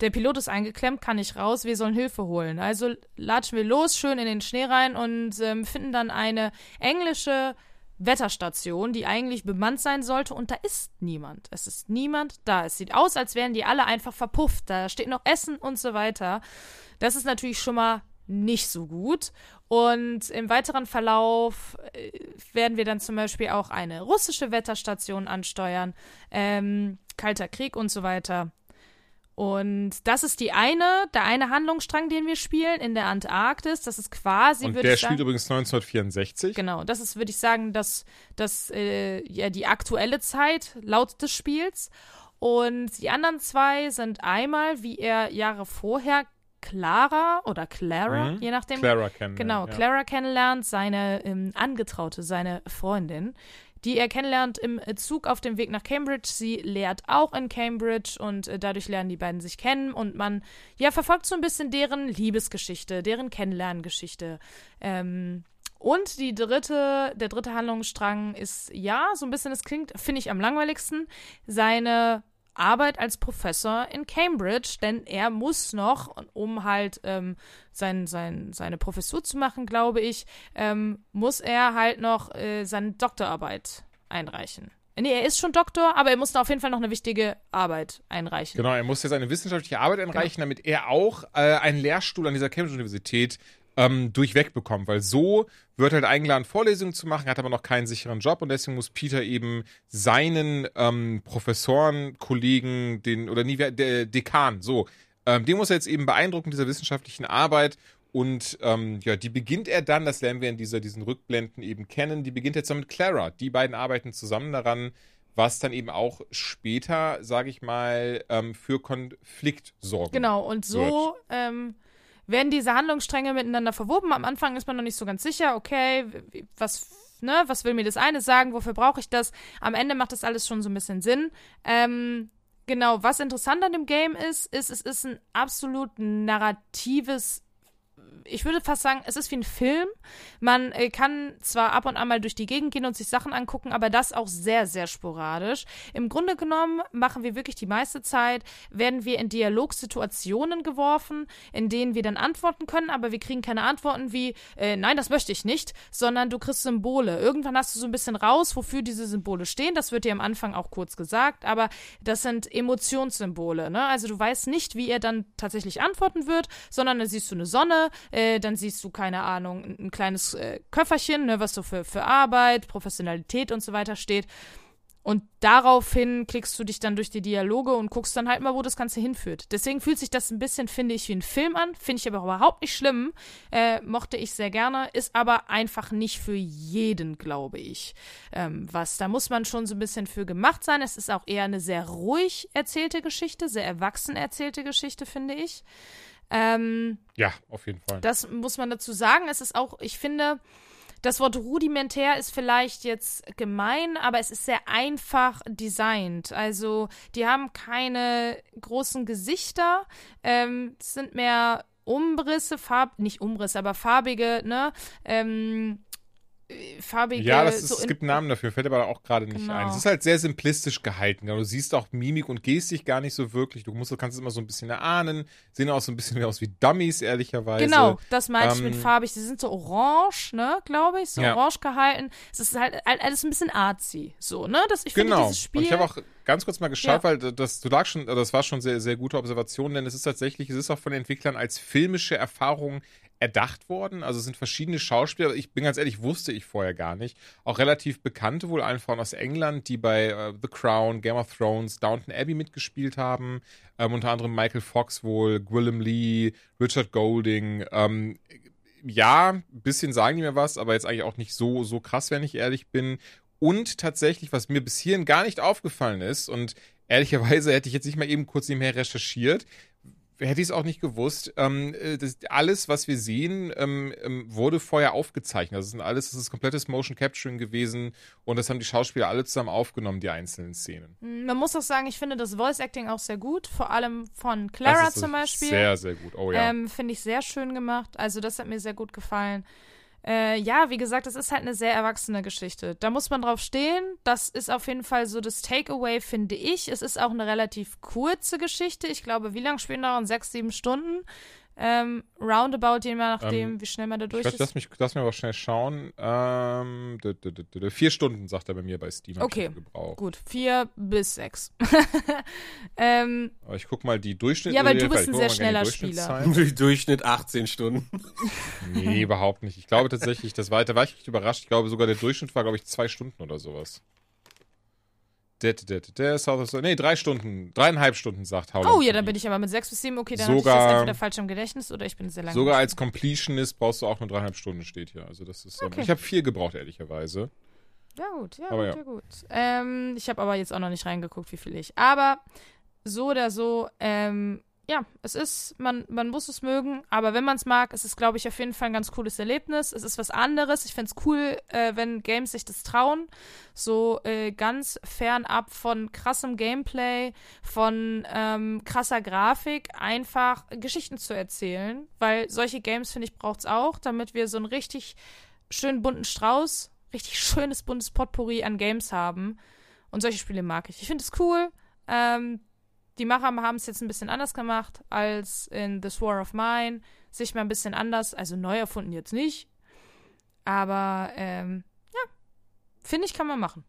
Der Pilot ist eingeklemmt, kann nicht raus, wir sollen Hilfe holen. Also latschen wir los, schön in den Schnee rein und ähm, finden dann eine englische Wetterstation, die eigentlich bemannt sein sollte, und da ist niemand. Es ist niemand da. Es sieht aus, als wären die alle einfach verpufft. Da steht noch Essen und so weiter. Das ist natürlich schon mal nicht so gut. Und im weiteren Verlauf äh, werden wir dann zum Beispiel auch eine russische Wetterstation ansteuern, ähm, Kalter Krieg und so weiter. Und das ist die eine, der eine Handlungsstrang, den wir spielen in der Antarktis. Das ist quasi. Und der spielt übrigens 1964. Genau, das ist, würde ich sagen, das, das äh, ja die aktuelle Zeit laut des Spiels. Und die anderen zwei sind einmal, wie er Jahre vorher Clara oder Clara, mhm. je nachdem. Clara kennenlernt. Genau, Clara kennenlernt, seine ähm, Angetraute, seine Freundin, die er kennenlernt im Zug auf dem Weg nach Cambridge. Sie lehrt auch in Cambridge und äh, dadurch lernen die beiden sich kennen und man ja verfolgt so ein bisschen deren Liebesgeschichte, deren Kennenlerngeschichte. Ähm, und die dritte, der dritte Handlungsstrang ist ja so ein bisschen, das klingt, finde ich am langweiligsten, seine Arbeit als Professor in Cambridge, denn er muss noch, um halt ähm, sein, sein, seine Professur zu machen, glaube ich, ähm, muss er halt noch äh, seine Doktorarbeit einreichen. Nee, er ist schon Doktor, aber er muss da auf jeden Fall noch eine wichtige Arbeit einreichen. Genau, er muss jetzt eine wissenschaftliche Arbeit einreichen, genau. damit er auch äh, einen Lehrstuhl an dieser Cambridge-Universität ähm, durchweg bekommt, weil so wird halt eingeladen, Vorlesungen zu machen, hat aber noch keinen sicheren Job und deswegen muss Peter eben seinen ähm, Professoren, Kollegen, den, oder nie, der Dekan, so, ähm, den muss er jetzt eben beeindrucken, dieser wissenschaftlichen Arbeit und ähm, ja, die beginnt er dann, das lernen wir in dieser, diesen Rückblenden eben kennen, die beginnt jetzt dann mit Clara. Die beiden arbeiten zusammen daran, was dann eben auch später, sage ich mal, ähm, für Konflikt sorgt. Genau, und so ähm, werden diese Handlungsstränge miteinander verwoben. Am Anfang ist man noch nicht so ganz sicher, okay, was, ne, was will mir das eine sagen, wofür brauche ich das? Am Ende macht das alles schon so ein bisschen Sinn. Ähm, genau, was interessant an dem Game ist, ist, es ist ein absolut narratives ich würde fast sagen, es ist wie ein Film. Man äh, kann zwar ab und an mal durch die Gegend gehen und sich Sachen angucken, aber das auch sehr, sehr sporadisch. Im Grunde genommen machen wir wirklich die meiste Zeit, werden wir in Dialogsituationen geworfen, in denen wir dann antworten können, aber wir kriegen keine Antworten wie, äh, nein, das möchte ich nicht, sondern du kriegst Symbole. Irgendwann hast du so ein bisschen raus, wofür diese Symbole stehen. Das wird dir am Anfang auch kurz gesagt, aber das sind Emotionssymbole. Ne? Also du weißt nicht, wie er dann tatsächlich antworten wird, sondern da siehst du eine Sonne, äh, dann siehst du, keine Ahnung, ein, ein kleines äh, Köfferchen, ne, was so für, für Arbeit, Professionalität und so weiter steht. Und daraufhin klickst du dich dann durch die Dialoge und guckst dann halt mal, wo das Ganze hinführt. Deswegen fühlt sich das ein bisschen, finde ich, wie ein Film an. Finde ich aber überhaupt nicht schlimm. Äh, mochte ich sehr gerne. Ist aber einfach nicht für jeden, glaube ich. Ähm, was, da muss man schon so ein bisschen für gemacht sein. Es ist auch eher eine sehr ruhig erzählte Geschichte, sehr erwachsen erzählte Geschichte, finde ich. Ähm, ja, auf jeden Fall. Das muss man dazu sagen. Es ist auch, ich finde, das Wort rudimentär ist vielleicht jetzt gemein, aber es ist sehr einfach designt. Also, die haben keine großen Gesichter, ähm, sind mehr Umrisse, Farb, nicht Umrisse, aber farbige, ne? Ähm, äh, farbige. Ja, das ist, so es gibt einen Namen dafür, fällt aber auch gerade nicht Genau. ein. Es ist halt sehr simplistisch gehalten. Du siehst auch Mimik und Gestik gar nicht so wirklich. Du musst, kannst es immer so ein bisschen erahnen. Sehen auch so ein bisschen aus wie Dummies, ehrlicherweise. Genau, das meinte ich mit ähm, farbig. Sie sind so orange, ne, glaube ich, so Ja. orange gehalten. Es ist halt all- alles ein bisschen artsy, so, ne? Das, ich finde Genau. dieses Spiel. Und ich habe auch ganz kurz mal geschaut, Ja. weil das, du lag schon, das war schon sehr, sehr gute Observation, denn es ist tatsächlich, es ist auch von den Entwicklern als filmische Erfahrung erdacht worden. Also es sind verschiedene Schauspieler, ich bin ganz ehrlich, wusste ich vorher gar nicht. Auch relativ bekannte, wohl allen Frauen aus England, die bei äh, The Crown, Game of Thrones, Downton Abbey mitgespielt haben. Ähm, unter anderem Michael Fox wohl, Gwillem Lee, Richard Golding. Ähm, ja, ein bisschen sagen die mir was, aber jetzt eigentlich auch nicht so, so krass, wenn ich ehrlich bin. Und tatsächlich, was mir bis hierhin gar nicht aufgefallen ist, und ehrlicherweise hätte ich jetzt nicht mal eben kurz nebenher recherchiert, hätte ich es auch nicht gewusst. Ähm, äh, das, alles, was wir sehen, ähm, ähm, wurde vorher aufgezeichnet. Das ist alles, das ist komplettes Motion Capturing gewesen und das haben die Schauspieler alle zusammen aufgenommen, die einzelnen Szenen. Man muss auch sagen, ich finde das Voice Acting auch sehr gut, vor allem von Clara das ist zum Beispiel. Sehr, sehr gut. Oh ja. Ähm, Finde ich sehr schön gemacht. Also, das hat mir sehr gut gefallen. Äh, ja, wie gesagt, es ist halt eine sehr erwachsene Geschichte. Da muss man drauf stehen. Das ist auf jeden Fall so das Takeaway, finde ich. Es ist auch eine relativ kurze Geschichte. Ich glaube, wie lange spielen daran? Sechs, sieben Stunden. Ähm, roundabout, je nachdem, Ähm, wie schnell man da durch ich weiß, ist. lass, mich, lass mich aber schnell schauen. Ähm, d- d- d- d- d- vier Stunden, sagt er bei mir bei Steam. Okay. Gut, vier bis sechs. ähm, Aber ich guck mal die Durchschnitt. Ja, weil du bist ich ein sehr schneller Spieler. Durchschnitt 18 Stunden. Nee, überhaupt nicht. Ich glaube tatsächlich, das war, da war ich echt überrascht. Ich glaube sogar der Durchschnitt war, glaube ich, zwei Stunden oder sowas. Der, der, der, South of, nee, drei Stunden, dreieinhalb Stunden, sagt Howland. oh ja, dann bin ich aber mit sechs bis sieben. Okay, dann hatte ich Sogar- das entweder falsch im Gedächtnis oder ich bin sehr lange. Sogar als Completionist brauchst du auch nur dreieinhalb Stunden, steht hier. Also das ist, ähm, Okay. ich habe vier gebraucht, ehrlicherweise. Ja, gut, ja, Aber gut, ja. ja, gut. Ähm, ich habe aber jetzt auch noch nicht reingeguckt, wie viel ich. Aber so oder so, ähm, ja, es ist, man, man muss es mögen, aber wenn man es mag, ist es, glaube ich, auf jeden Fall ein ganz cooles Erlebnis. Es ist was anderes. Ich finde es cool, äh, wenn Games sich das trauen. So äh, ganz fernab von krassem Gameplay, von ähm, krasser Grafik, einfach Geschichten zu erzählen. Weil solche Games, finde ich, braucht es auch, damit wir so einen richtig schönen bunten Strauß, richtig schönes buntes Potpourri an Games haben. Und solche Spiele mag ich. Ich finde es cool. Ähm, die Macher haben es jetzt ein bisschen anders gemacht als in This War of Mine. Sich mal ein bisschen anders, also neu erfunden jetzt nicht. Aber ähm, ja, finde ich, kann man machen.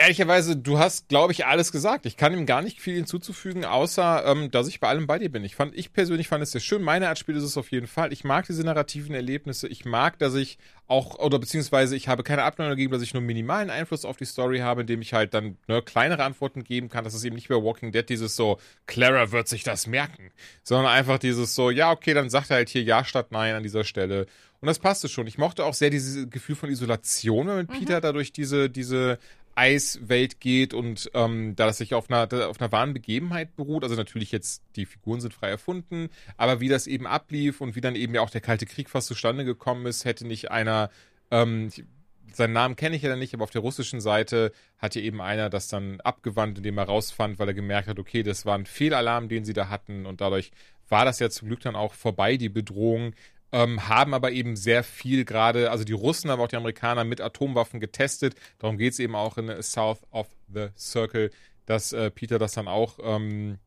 Ehrlicherweise, du hast, glaube ich, alles gesagt. Ich kann ihm gar nicht viel hinzuzufügen, außer, ähm, dass ich bei allem bei dir bin. Ich fand, ich persönlich fand es sehr schön. Meine Art Spiel ist es auf jeden Fall. Ich mag diese narrativen Erlebnisse. Ich mag, dass ich auch, oder beziehungsweise ich habe keine Abneigung dagegen, dass ich nur minimalen Einfluss auf die Story habe, indem ich halt dann ne, kleinere Antworten geben kann. Das ist eben nicht bei Walking Dead dieses so, Clara wird sich das merken, sondern einfach dieses so, ja, okay, dann sagt er halt hier Ja statt Nein an dieser Stelle. Und das passte schon. Ich mochte auch sehr dieses Gefühl von Isolation, wenn mit Peter dadurch diese, diese Eiswelt geht und ähm, da das sich auf einer, auf einer wahren Begebenheit beruht, also natürlich jetzt die Figuren sind frei erfunden, aber wie das eben ablief und wie dann eben ja auch der Kalte Krieg fast zustande gekommen ist, hätte nicht einer, ähm, seinen Namen kenne ich ja nicht, aber auf der russischen Seite hat ja eben einer das dann abgewandt, indem er rausfand, weil er gemerkt hat, okay, das war ein Fehlalarm, den sie da hatten. Und dadurch war das ja zum Glück dann auch vorbei, die Bedrohung ähm, haben aber eben sehr viel gerade, also die Russen, aber auch die Amerikaner mit Atomwaffen getestet. Darum geht es eben auch in South of the Circle, dass äh, Peter das dann auch ähm,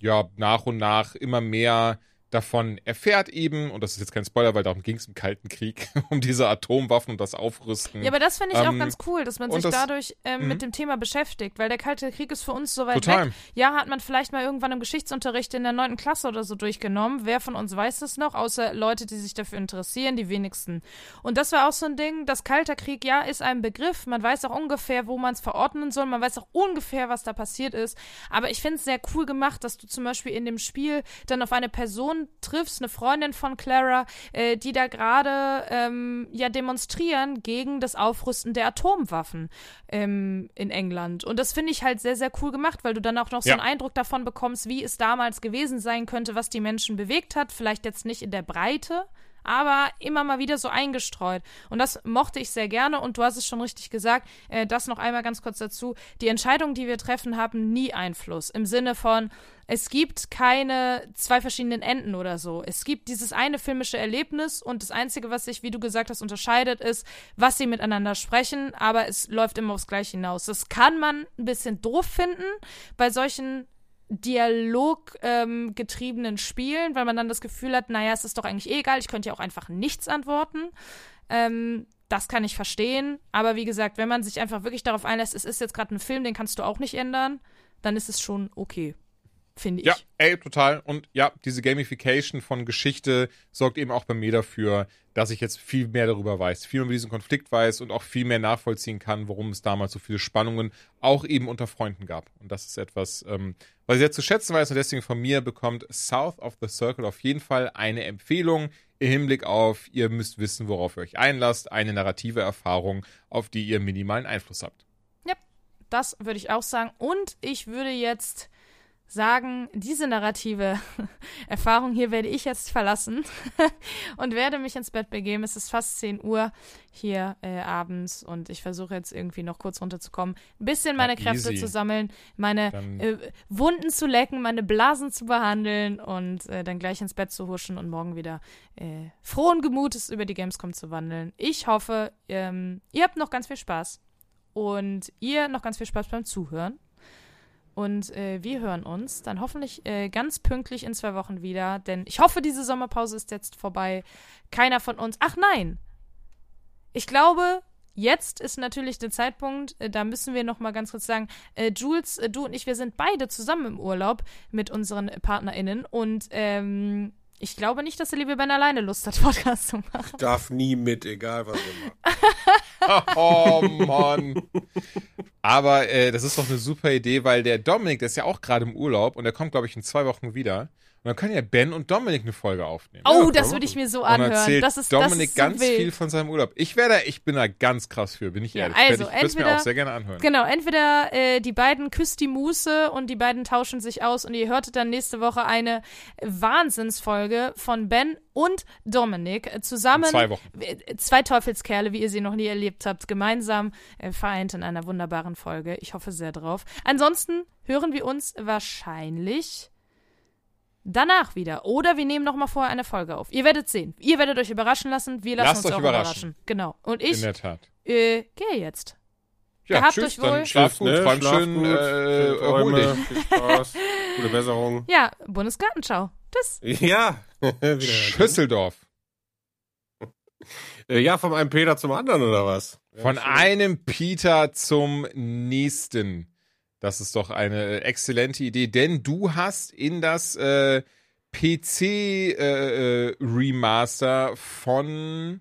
ja nach und nach immer mehr davon erfährt eben, und das ist jetzt kein Spoiler, weil darum ging es im Kalten Krieg, um diese Atomwaffen und das Aufrüsten. Ja, aber das finde ich auch Ähm, ganz cool, dass man sich das- dadurch ähm, Mhm. mit dem Thema beschäftigt, weil der Kalte Krieg ist für uns so weit Total. weg. Ja, hat man vielleicht mal irgendwann im Geschichtsunterricht in der neunten Klasse oder so durchgenommen. Wer von uns weiß das noch, außer Leute, die sich dafür interessieren, die wenigsten. Und das war auch so ein Ding, das Kalter Krieg, ja, ist ein Begriff. Man weiß auch ungefähr, wo man es verordnen soll. Man weiß auch ungefähr, was da passiert ist. Aber ich finde es sehr cool gemacht, dass du zum Beispiel in dem Spiel dann auf eine Person triffst, eine Freundin von Clara, äh, die da gerade ähm, ja demonstrieren gegen das Aufrüsten der Atomwaffen ähm, in England. Und das finde ich halt sehr, sehr cool gemacht, weil du dann auch noch so Ja. einen Eindruck davon bekommst, wie es damals gewesen sein könnte, was die Menschen bewegt hat. Vielleicht jetzt nicht in der Breite, aber immer mal wieder so eingestreut. Und das mochte ich sehr gerne. Und du hast es schon richtig gesagt. Äh, das noch einmal ganz kurz dazu. Die Entscheidungen, die wir treffen, haben nie Einfluss. Im Sinne von, es gibt keine zwei verschiedenen Enden oder so. Es gibt dieses eine filmische Erlebnis und das Einzige, was sich, wie du gesagt hast, unterscheidet, ist, was sie miteinander sprechen, aber es läuft immer aufs Gleiche hinaus. Das kann man ein bisschen doof finden bei solchen dialoggetriebenen ähm, Spielen, weil man dann das Gefühl hat, naja, es ist doch eigentlich eh egal, ich könnte ja auch einfach nichts antworten. Ähm, das kann ich verstehen. Aber wie gesagt, wenn man sich einfach wirklich darauf einlässt, es ist jetzt gerade ein Film, den kannst du auch nicht ändern, dann ist es schon okay finde ich. Ja, ey, total. Und ja, diese Gamification von Geschichte sorgt eben auch bei mir dafür, dass ich jetzt viel mehr darüber weiß, viel mehr über diesen Konflikt weiß und auch viel mehr nachvollziehen kann, warum es damals so viele Spannungen auch eben unter Freunden gab. Und das ist etwas, ähm, was ich sehr zu schätzen weiß und deswegen von mir bekommt South of the Circle auf jeden Fall eine Empfehlung im Hinblick auf, ihr müsst wissen, worauf ihr euch einlasst, eine narrative Erfahrung, auf die ihr minimalen Einfluss habt. Ja, das würde ich auch sagen. Und ich würde jetzt sagen, diese narrative Erfahrung hier werde ich jetzt verlassen und werde mich ins Bett begeben. Es ist fast 10 Uhr hier äh, abends und ich versuche jetzt irgendwie noch kurz runterzukommen, ein bisschen meine ja, Kräfte zu sammeln, meine äh, Wunden zu lecken, meine Blasen zu behandeln und äh, dann gleich ins Bett zu huschen und morgen wieder äh, frohen Gemutes über die Gamescom zu wandeln. Ich hoffe, ähm, ihr habt noch ganz viel Spaß und ihr noch ganz viel Spaß beim Zuhören. Und äh, wir hören uns dann hoffentlich äh, ganz pünktlich in zwei Wochen wieder. Denn ich hoffe, diese Sommerpause ist jetzt vorbei. Keiner von uns. Ach nein! Ich glaube, jetzt ist natürlich der Zeitpunkt, äh, da müssen wir noch mal ganz kurz sagen, äh, Jules, äh, du und ich, wir sind beide zusammen im Urlaub mit unseren PartnerInnen und ähm, ich glaube nicht, dass der liebe Ben alleine Lust hat, Podcast zu machen. Ich darf nie mit, egal was er macht. oh Mann. Aber äh, das ist doch eine super Idee, weil der Dominik, der ist ja auch gerade im Urlaub und der kommt, glaube ich, in zwei Wochen wieder. Und dann können ja Ben und Dominik eine Folge aufnehmen. Oh, ja, das würde ich mir so anhören. Und erzählt das ist, Dominik das ist so ganz wild. viel von seinem Urlaub. Ich wäre ich bin da ganz krass für, bin ich ehrlich. Ja, also, ich würde mir auch sehr gerne anhören. Genau, entweder äh, die beiden küsst die Muße und die beiden tauschen sich aus und ihr hörtet dann nächste Woche eine Wahnsinnsfolge von Ben und Dominik zusammen. In zwei Wochen. Äh, zwei Teufelskerle, wie ihr sie noch nie erlebt habt, gemeinsam äh, vereint in einer wunderbaren Folge. Ich hoffe sehr drauf. Ansonsten hören wir uns wahrscheinlich danach wieder. Oder wir nehmen noch mal vorher eine Folge auf. Ihr werdet sehen. Ihr werdet euch überraschen lassen. Wir lassen Lasst uns euch auch überraschen. überraschen. Genau. Und ich In der Tat. Äh, gehe jetzt. Ja, Gehabt tschüss, euch wohl. dann schlaf gut, ne? träum Schlaf schön, gut, äh, schöne erhol Träume, dich. Viel Spaß, gute Besserung. Ja, Bundesgartenschau. Tschüss. Ja. Schüsseldorf. Äh, ja, von einem Peter zum anderen oder was? Von einem Peter zum nächsten. Das ist doch eine exzellente Idee, denn du hast in das äh, PC-Remaster äh, äh von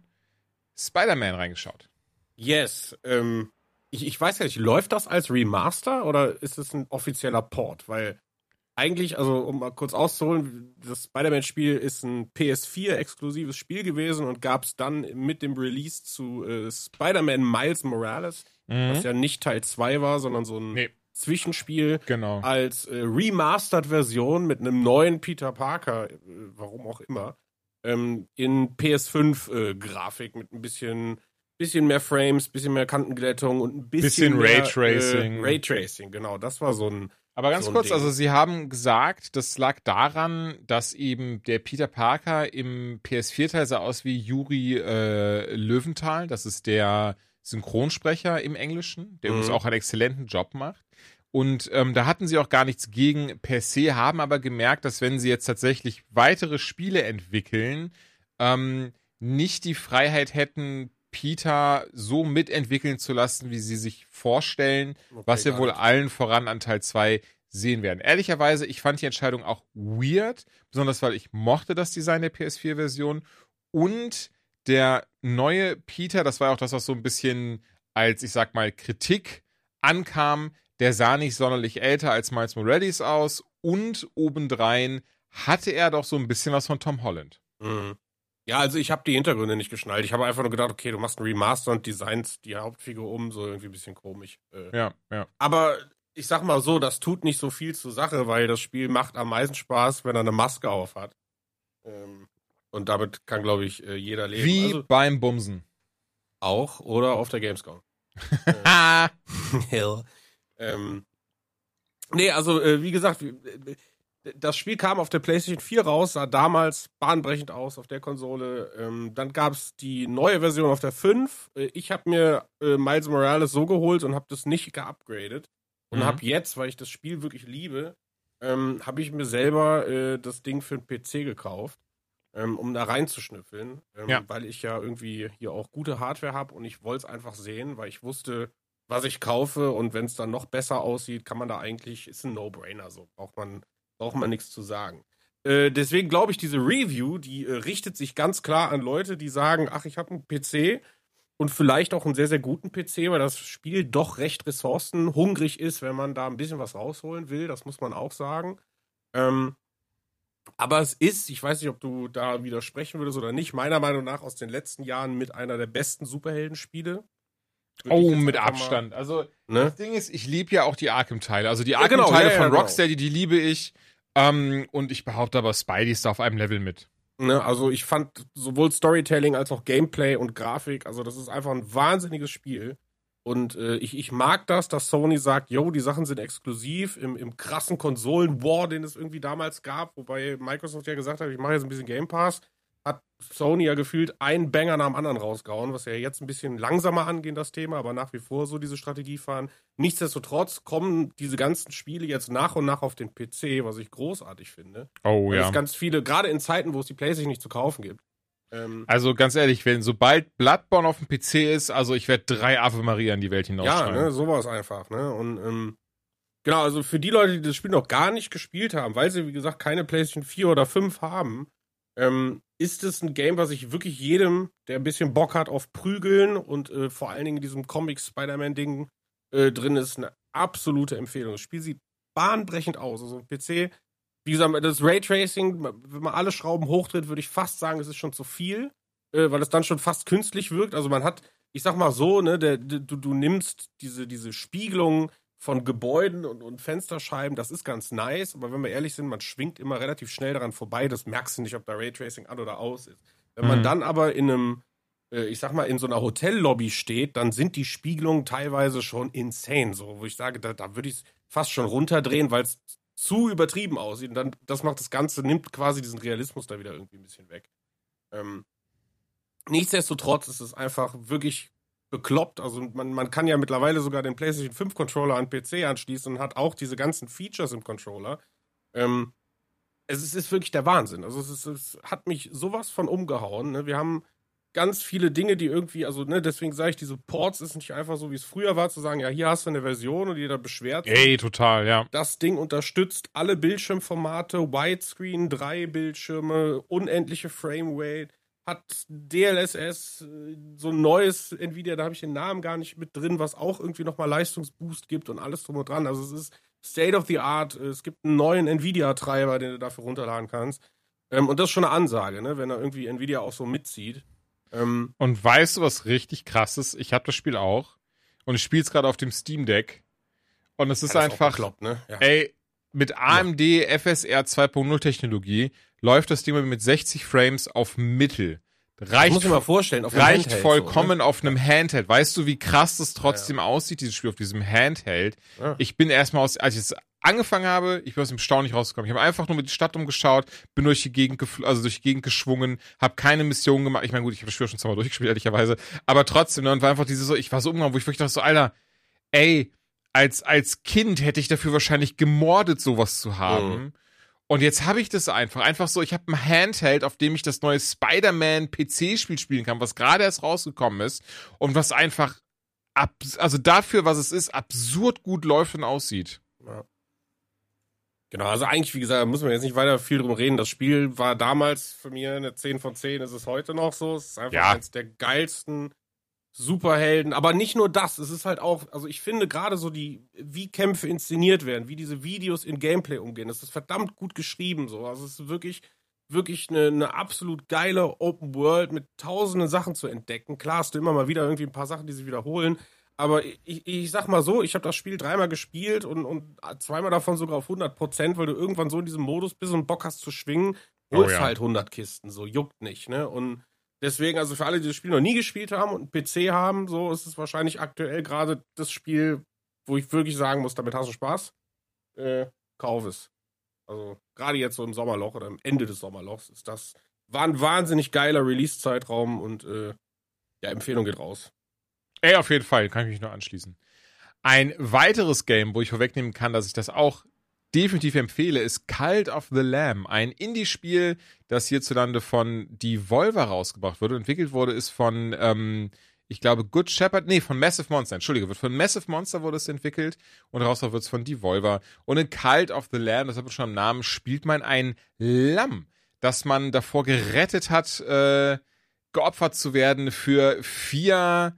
Spider-Man reingeschaut. Yes. Ähm, ich, ich weiß ja nicht, läuft das als Remaster oder ist es ein offizieller Port? Weil eigentlich, also um mal kurz auszuholen, das Spider-Man-Spiel ist ein PS4-exklusives Spiel gewesen und gab es dann mit dem Release zu äh, Spider-Man Miles Morales, mhm. was ja nicht Teil 2 war, sondern so ein nee. Zwischenspiel genau. als äh, Remastered-Version mit einem neuen Peter Parker, äh, warum auch immer, ähm, in PS5-Grafik äh, mit ein bisschen, bisschen mehr Frames, bisschen mehr Kantenglättung und ein bisschen, bisschen mehr, Raytracing. Äh, Raytracing, genau. Das war so ein aber ganz so kurz, Ding. also Sie haben gesagt, das lag daran, dass eben der Peter Parker im PS4-Teil sah aus wie Juri äh, Löwenthal. Das ist der Synchronsprecher im Englischen, der mhm. übrigens auch einen exzellenten Job macht. Und ähm, da hatten sie auch gar nichts gegen per se, haben aber gemerkt, dass wenn sie jetzt tatsächlich weitere Spiele entwickeln, ähm, nicht die Freiheit hätten, Peter so mitentwickeln zu lassen, wie sie sich vorstellen, okay, was wir wohl allen voran an Teil 2 sehen werden. Ehrlicherweise, ich fand die Entscheidung auch weird, besonders weil ich mochte das Design der PS4-Version und der neue Peter, das war auch das, was so ein bisschen als, ich sag mal, Kritik ankam, der sah nicht sonderlich älter als Miles Morales aus und obendrein hatte er doch so ein bisschen was von Tom Holland. Mhm. Ja, also ich habe die Hintergründe nicht geschnallt. Ich habe einfach nur gedacht, okay, du machst ein Remaster und designst die Hauptfigur um, so irgendwie ein bisschen komisch. Äh, ja, ja. Aber ich sag mal so, das tut nicht so viel zur Sache, weil das Spiel macht am meisten Spaß, wenn er eine Maske auf hat. Ähm, Und damit kann, glaube ich, äh, jeder leben. Wie also, beim Bumsen. auch oder auf der Gamescom. Ah, Hell. Ähm, nee, also äh, wie gesagt, äh, das Spiel kam auf der PlayStation 4 raus, sah damals bahnbrechend aus auf der Konsole. Ähm, dann gab es die neue Version auf der 5. Äh, ich habe mir äh, Miles Morales so geholt und habe das nicht geupgradet. Und Mhm. habe jetzt, weil ich das Spiel wirklich liebe, ähm, habe ich mir selber äh, das Ding für den PC gekauft, ähm, um da reinzuschnüffeln. Ähm, Ja. Weil ich ja irgendwie hier auch gute Hardware habe und ich wollte es einfach sehen, weil ich wusste, was ich kaufe und wenn es dann noch besser aussieht, kann man da eigentlich, ist ein No-Brainer so. Braucht man, braucht man nichts zu sagen. Äh, deswegen glaube ich, diese Review, die äh, richtet sich ganz klar an Leute, die sagen, ach, ich habe einen PC und vielleicht auch einen sehr, sehr guten PC, weil das Spiel doch recht ressourcenhungrig ist, wenn man da ein bisschen was rausholen will. Das muss man auch sagen. Ähm, aber es ist, ich weiß nicht, ob du da widersprechen würdest oder nicht, meiner Meinung nach aus den letzten Jahren mit einer der besten Superheldenspiele. Oh, mit einfach mal- Abstand. Also, Ne? das Ding ist, ich liebe ja auch die Arkham-Teile. Also die Ja, genau, Arkham-Teile ja, ja, von genau. Rocksteady, die liebe ich. Ähm, und ich behaupte aber, Spidey ist da auf einem Level mit. Ne, also ich fand sowohl Storytelling als auch Gameplay und Grafik, also das ist einfach ein wahnsinniges Spiel. Und äh, ich, ich mag das, dass Sony sagt, yo, die Sachen sind exklusiv im, im krassen Konsolen-War, den es irgendwie damals gab, wobei Microsoft ja gesagt hat, ich mache jetzt ein bisschen Game Pass, hat Sony ja gefühlt einen Banger nach dem anderen rausgehauen, was ja jetzt ein bisschen langsamer angeht, das Thema, aber nach wie vor so diese Strategie fahren. Nichtsdestotrotz kommen diese ganzen Spiele jetzt nach und nach auf den PC, was ich großartig finde. Oh Weil ja. es ganz viele, gerade in Zeiten, wo es die PlayStation nicht zu kaufen gibt. Ähm, Also ganz ehrlich, wenn sobald Bloodborne auf dem PC ist, also ich werde drei Ave Maria in die Welt ja, hinausschreiben. ne, sowas einfach, ne? Und ähm, genau, also für die Leute, die das Spiel noch gar nicht gespielt haben, weil sie, wie gesagt, keine PlayStation 4 oder 5 haben, ähm, ist es ein Game, was ich wirklich jedem, der ein bisschen Bock hat auf Prügeln und äh, vor allen Dingen in diesem Comic-Spider-Man-Ding äh, drin ist, eine absolute Empfehlung. Das Spiel sieht bahnbrechend aus. Also PC, wie gesagt, das Raytracing, wenn man alle Schrauben hochdreht, würde ich fast sagen, es ist schon zu viel, äh, weil es dann schon fast künstlich wirkt. Also man hat, ich sag mal so, ne, der, du, du nimmst diese, diese Spiegelung von Gebäuden und, und Fensterscheiben, das ist ganz nice, aber wenn wir ehrlich sind, man schwingt immer relativ schnell daran vorbei, das merkst du nicht, ob da Raytracing an oder aus ist. Wenn man Mhm. dann aber in einem, äh, ich sag mal, in so einer Hotellobby steht, dann sind die Spiegelungen teilweise schon insane, so, wo ich sage, da, da würde ich es fast schon runterdrehen, weil es zu übertrieben aussieht. Und dann, das macht das Ganze, nimmt quasi diesen Realismus da wieder irgendwie ein bisschen weg. Ähm, nichtsdestotrotz ist es einfach wirklich bekloppt. Also man, man kann ja mittlerweile sogar den PlayStation 5 Controller an PC anschließen und hat auch diese ganzen Features im Controller. Ähm, es, ist, es ist wirklich der Wahnsinn. Also es, ist, es hat mich sowas von umgehauen. Ne? Wir haben ganz viele Dinge, die irgendwie, also ne, deswegen sage ich, diese Ports ist nicht einfach so, wie es früher war, zu sagen, ja, hier hast du eine Version und jeder beschwert sich. Ey, total, ja. Das Ding unterstützt alle Bildschirmformate, Widescreen, drei Bildschirme, unendliche Framerate, hat DLSS, äh, so ein neues Nvidia, da habe ich den Namen gar nicht mit drin, was auch irgendwie nochmal Leistungsboost gibt und alles drum und dran. Also es ist State of the Art. Es gibt einen neuen Nvidia-Treiber, den du dafür runterladen kannst. Ähm, und das ist schon eine Ansage, ne? wenn da irgendwie Nvidia auch so mitzieht. Ähm, Und weißt du, was richtig krass ist? Ich habe das Spiel auch und ich spiele es gerade auf dem Steam Deck. Und es ist einfach, bekloppt, ne? Ja. ey, mit AMD FSR 2.0 Technologie läuft das Ding mit 60 Frames auf Mittel. Reicht, muss ich mal vorstellen. Auf reicht Handheld vollkommen So, ne? auf einem Handheld. Weißt du, wie krass das trotzdem aussieht, dieses Spiel auf diesem Handheld? Ja. Ich bin erstmal aus, als ich es angefangen habe, ich bin aus dem Staunen nicht rausgekommen. Ich habe einfach nur mit die Stadt umgeschaut, bin durch die Gegend, also durch die Gegend geschwungen, habe keine Mission gemacht. Ich meine, gut, ich habe das Spiel schon zweimal durchgespielt, ehrlicherweise. Aber trotzdem, ne, und war einfach diese so, ich war so umgehauen, wo ich wirklich dachte so, Alter, ey, als, als Kind hätte ich dafür wahrscheinlich gemordet, sowas zu haben. Mhm. Und jetzt habe ich das einfach. Einfach so, ich habe ein Handheld, auf dem ich das neue Spider-Man PC-Spiel spielen kann, was gerade erst rausgekommen ist und was einfach, also dafür, was es ist, absurd gut läuft und aussieht. Genau, also eigentlich, wie gesagt, muss man jetzt nicht weiter viel drum reden. Das Spiel war damals für mich eine 10 von 10, ist es heute noch so. Es ist einfach Ja. eins der geilsten Superhelden. Aber nicht nur das, es ist halt auch, also ich finde gerade so die, wie Kämpfe inszeniert werden, wie diese Videos in Gameplay umgehen, das ist verdammt gut geschrieben so. Also es ist wirklich, wirklich eine, eine absolut geile Open World mit tausenden Sachen zu entdecken. Klar hast du immer mal wieder irgendwie ein paar Sachen, die sich wiederholen. Aber ich, ich sag mal so, ich habe das Spiel dreimal gespielt und, und zweimal davon sogar auf 100 Prozent, weil du irgendwann so in diesem Modus bist und Bock hast zu schwingen. Holst Oh ja. halt 100 Kisten, so juckt nicht, ne? Und deswegen, also für alle, die das Spiel noch nie gespielt haben und einen PC haben, so ist es wahrscheinlich aktuell gerade das Spiel, wo ich wirklich sagen muss, damit hast du Spaß. Äh, kauf es. Also gerade jetzt so im Sommerloch oder am Ende des Sommerlochs ist das war ein wahnsinnig geiler Release-Zeitraum und äh, ja, Empfehlung geht raus. Ey, auf jeden Fall, kann ich mich nur anschließen. Ein weiteres Game, wo ich vorwegnehmen kann, dass ich das auch definitiv empfehle, ist Cult of the Lamb. Ein Indie-Spiel, das hierzulande von Devolver rausgebracht wurde. Entwickelt wurde, ist von, ähm, ich glaube, Good Shepherd, nee, von Massive Monster, entschuldige, wird von Massive Monster wurde es entwickelt und rausgebracht wird es von Devolver. Und in Cult of the Lamb, das hat man schon am Namen, spielt man ein Lamm, das man davor gerettet hat, äh, geopfert zu werden für vier,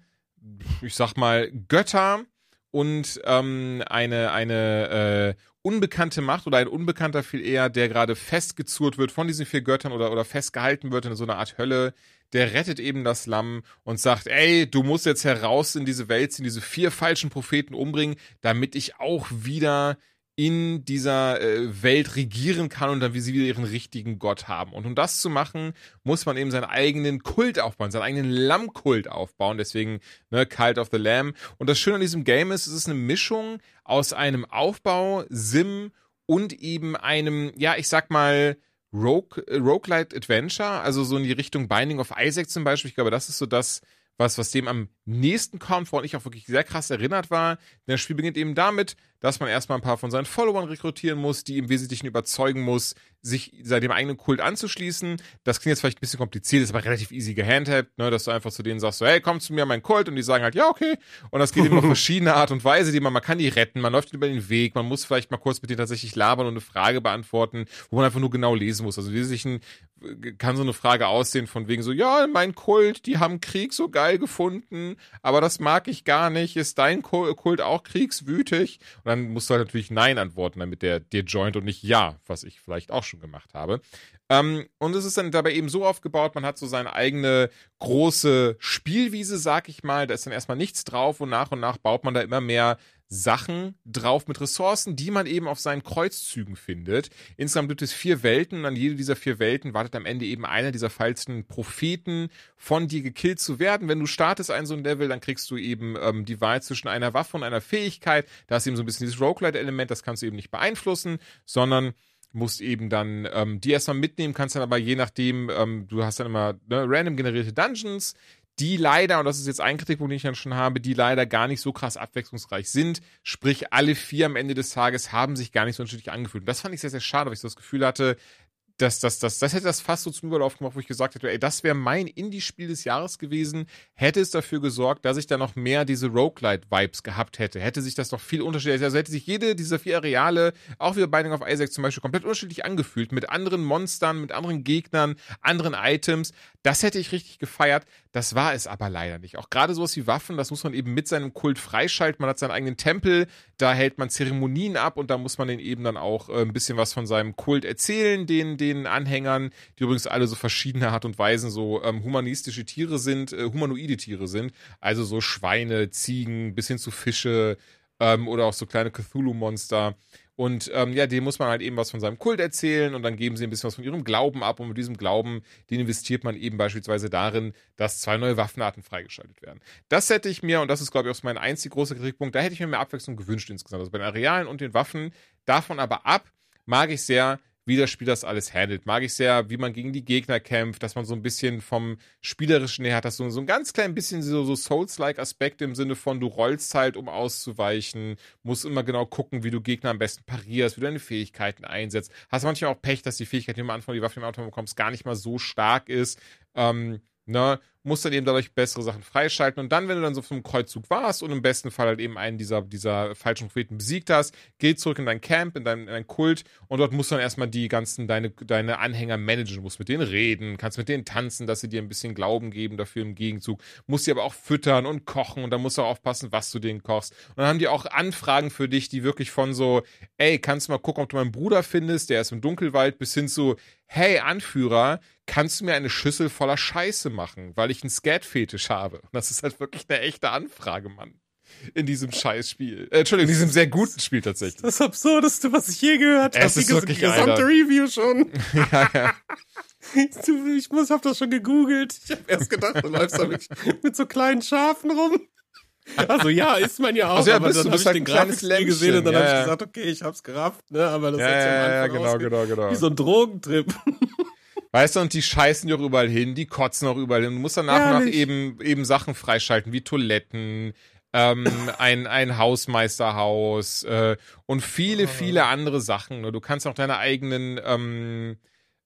ich sag mal, Götter und ähm, eine, eine äh, unbekannte Macht oder ein Unbekannter viel eher, der gerade festgezurrt wird von diesen vier Göttern oder, oder festgehalten wird in so einer Art Hölle, der rettet eben das Lamm und sagt, ey, du musst jetzt heraus in diese Welt ziehen, diese vier falschen Propheten umbringen, damit ich auch wieder in dieser äh, Welt regieren kann und dann wie sie wieder ihren richtigen Gott haben. Und um das zu machen, muss man eben seinen eigenen Kult aufbauen, seinen eigenen Lammkult aufbauen. Deswegen ne, Cult of the Lamb. Und das Schöne an diesem Game ist, es ist eine Mischung aus einem Aufbau, Sim und eben einem, ja, ich sag mal, Rogue, äh, Roguelite Adventure, also so in die Richtung Binding of Isaac zum Beispiel. Ich glaube, das ist so das, was, was dem am nächsten kommt, woran ich auch wirklich sehr krass erinnert war. Denn das Spiel beginnt eben damit, dass man erstmal ein paar von seinen Followern rekrutieren muss, die im Wesentlichen überzeugen muss, sich seinem eigenen Kult anzuschließen. Das klingt jetzt vielleicht ein bisschen kompliziert, ist aber relativ easy gehandhabt, ne, dass du einfach zu denen sagst, so, hey, komm zu mir, mein Kult, und die sagen halt, ja, okay. Und das geht eben auf verschiedene Art und Weise, die man, man kann die retten, man läuft über den Weg, man muss vielleicht mal kurz mit denen tatsächlich labern und eine Frage beantworten, wo man einfach nur genau lesen muss. Also im Wesentlichen äh, kann so eine Frage aussehen von wegen so, ja, mein Kult, die haben Krieg so geil gefunden, aber das mag ich gar nicht. Ist dein Kult auch kriegswütig? Und dann musst du halt natürlich Nein antworten, damit der dir joint und nicht Ja, was ich vielleicht auch schon gemacht habe. Ähm, und es ist dann dabei eben so aufgebaut, man hat so seine eigene große Spielwiese, sag ich mal. Da ist dann erstmal nichts drauf und nach und nach baut man da immer mehr Sachen drauf mit Ressourcen, die man eben auf seinen Kreuzzügen findet. Insgesamt gibt es vier Welten und an jede dieser vier Welten wartet am Ende eben einer dieser falschen Propheten von dir gekillt zu werden. Wenn du startest ein so ein Level, dann kriegst du eben ähm, die Wahl zwischen einer Waffe und einer Fähigkeit. Da ist eben so ein bisschen dieses Roguelite-Element, das kannst du eben nicht beeinflussen, sondern musst eben dann ähm, die erstmal mitnehmen, kannst dann aber je nachdem, ähm, du hast dann immer ne, random generierte Dungeons, die leider, und das ist jetzt ein Kritikpunkt, den ich dann schon habe, die leider gar nicht so krass abwechslungsreich sind. Sprich, alle vier am Ende des Tages haben sich gar nicht so unterschiedlich angefühlt. Und das fand ich sehr, sehr schade, weil ich so das Gefühl hatte, das, das, das, das hätte das fast so zum Überlauf gemacht, wo ich gesagt hätte, ey, das wäre mein Indie-Spiel des Jahres gewesen, hätte es dafür gesorgt, dass ich da noch mehr diese Roguelite-Vibes gehabt hätte. Hätte sich das noch viel unterschiedlich, also hätte sich jede dieser vier Areale, auch wieder Binding of Isaac zum Beispiel, komplett unterschiedlich angefühlt, mit anderen Monstern, mit anderen Gegnern, anderen Items. Das hätte ich richtig gefeiert. Das war es aber leider nicht. Auch gerade sowas wie Waffen, das muss man eben mit seinem Kult freischalten. Man hat seinen eigenen Tempel, da hält man Zeremonien ab und da muss man den eben dann auch äh, ein bisschen was von seinem Kult erzählen, den, den Anhängern, die übrigens alle so verschiedene Art und Weisen so ähm, humanistische Tiere sind, äh, humanoide Tiere sind. Also so Schweine, Ziegen, bis hin zu Fische ähm, oder auch so kleine Cthulhu-Monster. Und ähm, ja, dem muss man halt eben was von seinem Kult erzählen und dann geben sie ein bisschen was von ihrem Glauben ab und mit diesem Glauben, den investiert man eben beispielsweise darin, dass zwei neue Waffenarten freigeschaltet werden. Das hätte ich mir, und das ist glaube ich auch mein einzig großer Kritikpunkt, da hätte ich mir mehr Abwechslung gewünscht insgesamt. Also bei den Arealen und den Waffen, davon aber ab, mag ich sehr, wie das Spiel das alles handelt. Mag ich sehr, wie man gegen die Gegner kämpft, dass man so ein bisschen vom Spielerischen her hat, dass so, so ein ganz klein bisschen so, so Souls-like Aspekt im Sinne von, du rollst halt, um auszuweichen, musst immer genau gucken, wie du Gegner am besten parierst, wie du deine Fähigkeiten einsetzt. Hast manchmal auch Pech, dass die Fähigkeit, die du am Anfang die Waffe im Auto bekommst, gar nicht mal so stark ist. Ähm, ne, musst dann eben dadurch bessere Sachen freischalten. Und dann, wenn du dann so einem Kreuzzug warst und im besten Fall halt eben einen dieser, dieser falschen Propheten besiegt hast, geh zurück in dein Camp, in dein, in dein Kult und dort musst du dann erstmal die ganzen, deine, deine Anhänger managen. Du musst mit denen reden, kannst mit denen tanzen, dass sie dir ein bisschen Glauben geben dafür im Gegenzug. Musst sie aber auch füttern und kochen und dann musst du auch aufpassen, was du denen kochst. Und dann haben die auch Anfragen für dich, die wirklich von so, ey, kannst du mal gucken, ob du meinen Bruder findest, der ist im Dunkelwald, bis hin zu, hey, Anführer, kannst du mir eine Schüssel voller Scheiße machen, weil ich einen Scat-Fetisch habe? Das ist halt wirklich eine echte Anfrage, Mann. in diesem Scheißspiel. Äh, Entschuldigung, in diesem sehr guten Spiel tatsächlich. Das Absurdeste, was ich je gehört habe. Es ist Die wirklich, gesamte Alter. Review schon. ja, ja. Ich muss, hab das schon gegoogelt. Ich habe erst gedacht, du läufst da mit, mit so kleinen Schafen rum. Also ja, ist man ja auch. Also ja, aber dann habe ich halt den Grafikstil gesehen und dann Lämmchen, habe ja, ich gesagt, okay, ich hab's gerafft, ne? Aber das Ja, hat ja, ja, Anfang genau, genau, genau. Wie so ein Drogentrip. Weißt du, und die scheißen dir auch überall hin, die kotzen auch überall hin. Du musst dann nach und nach eben, eben Sachen freischalten, wie Toiletten, ähm, ein, ein Hausmeisterhaus äh, und viele, viele andere Sachen. ne? Du kannst auch deine eigenen, ähm,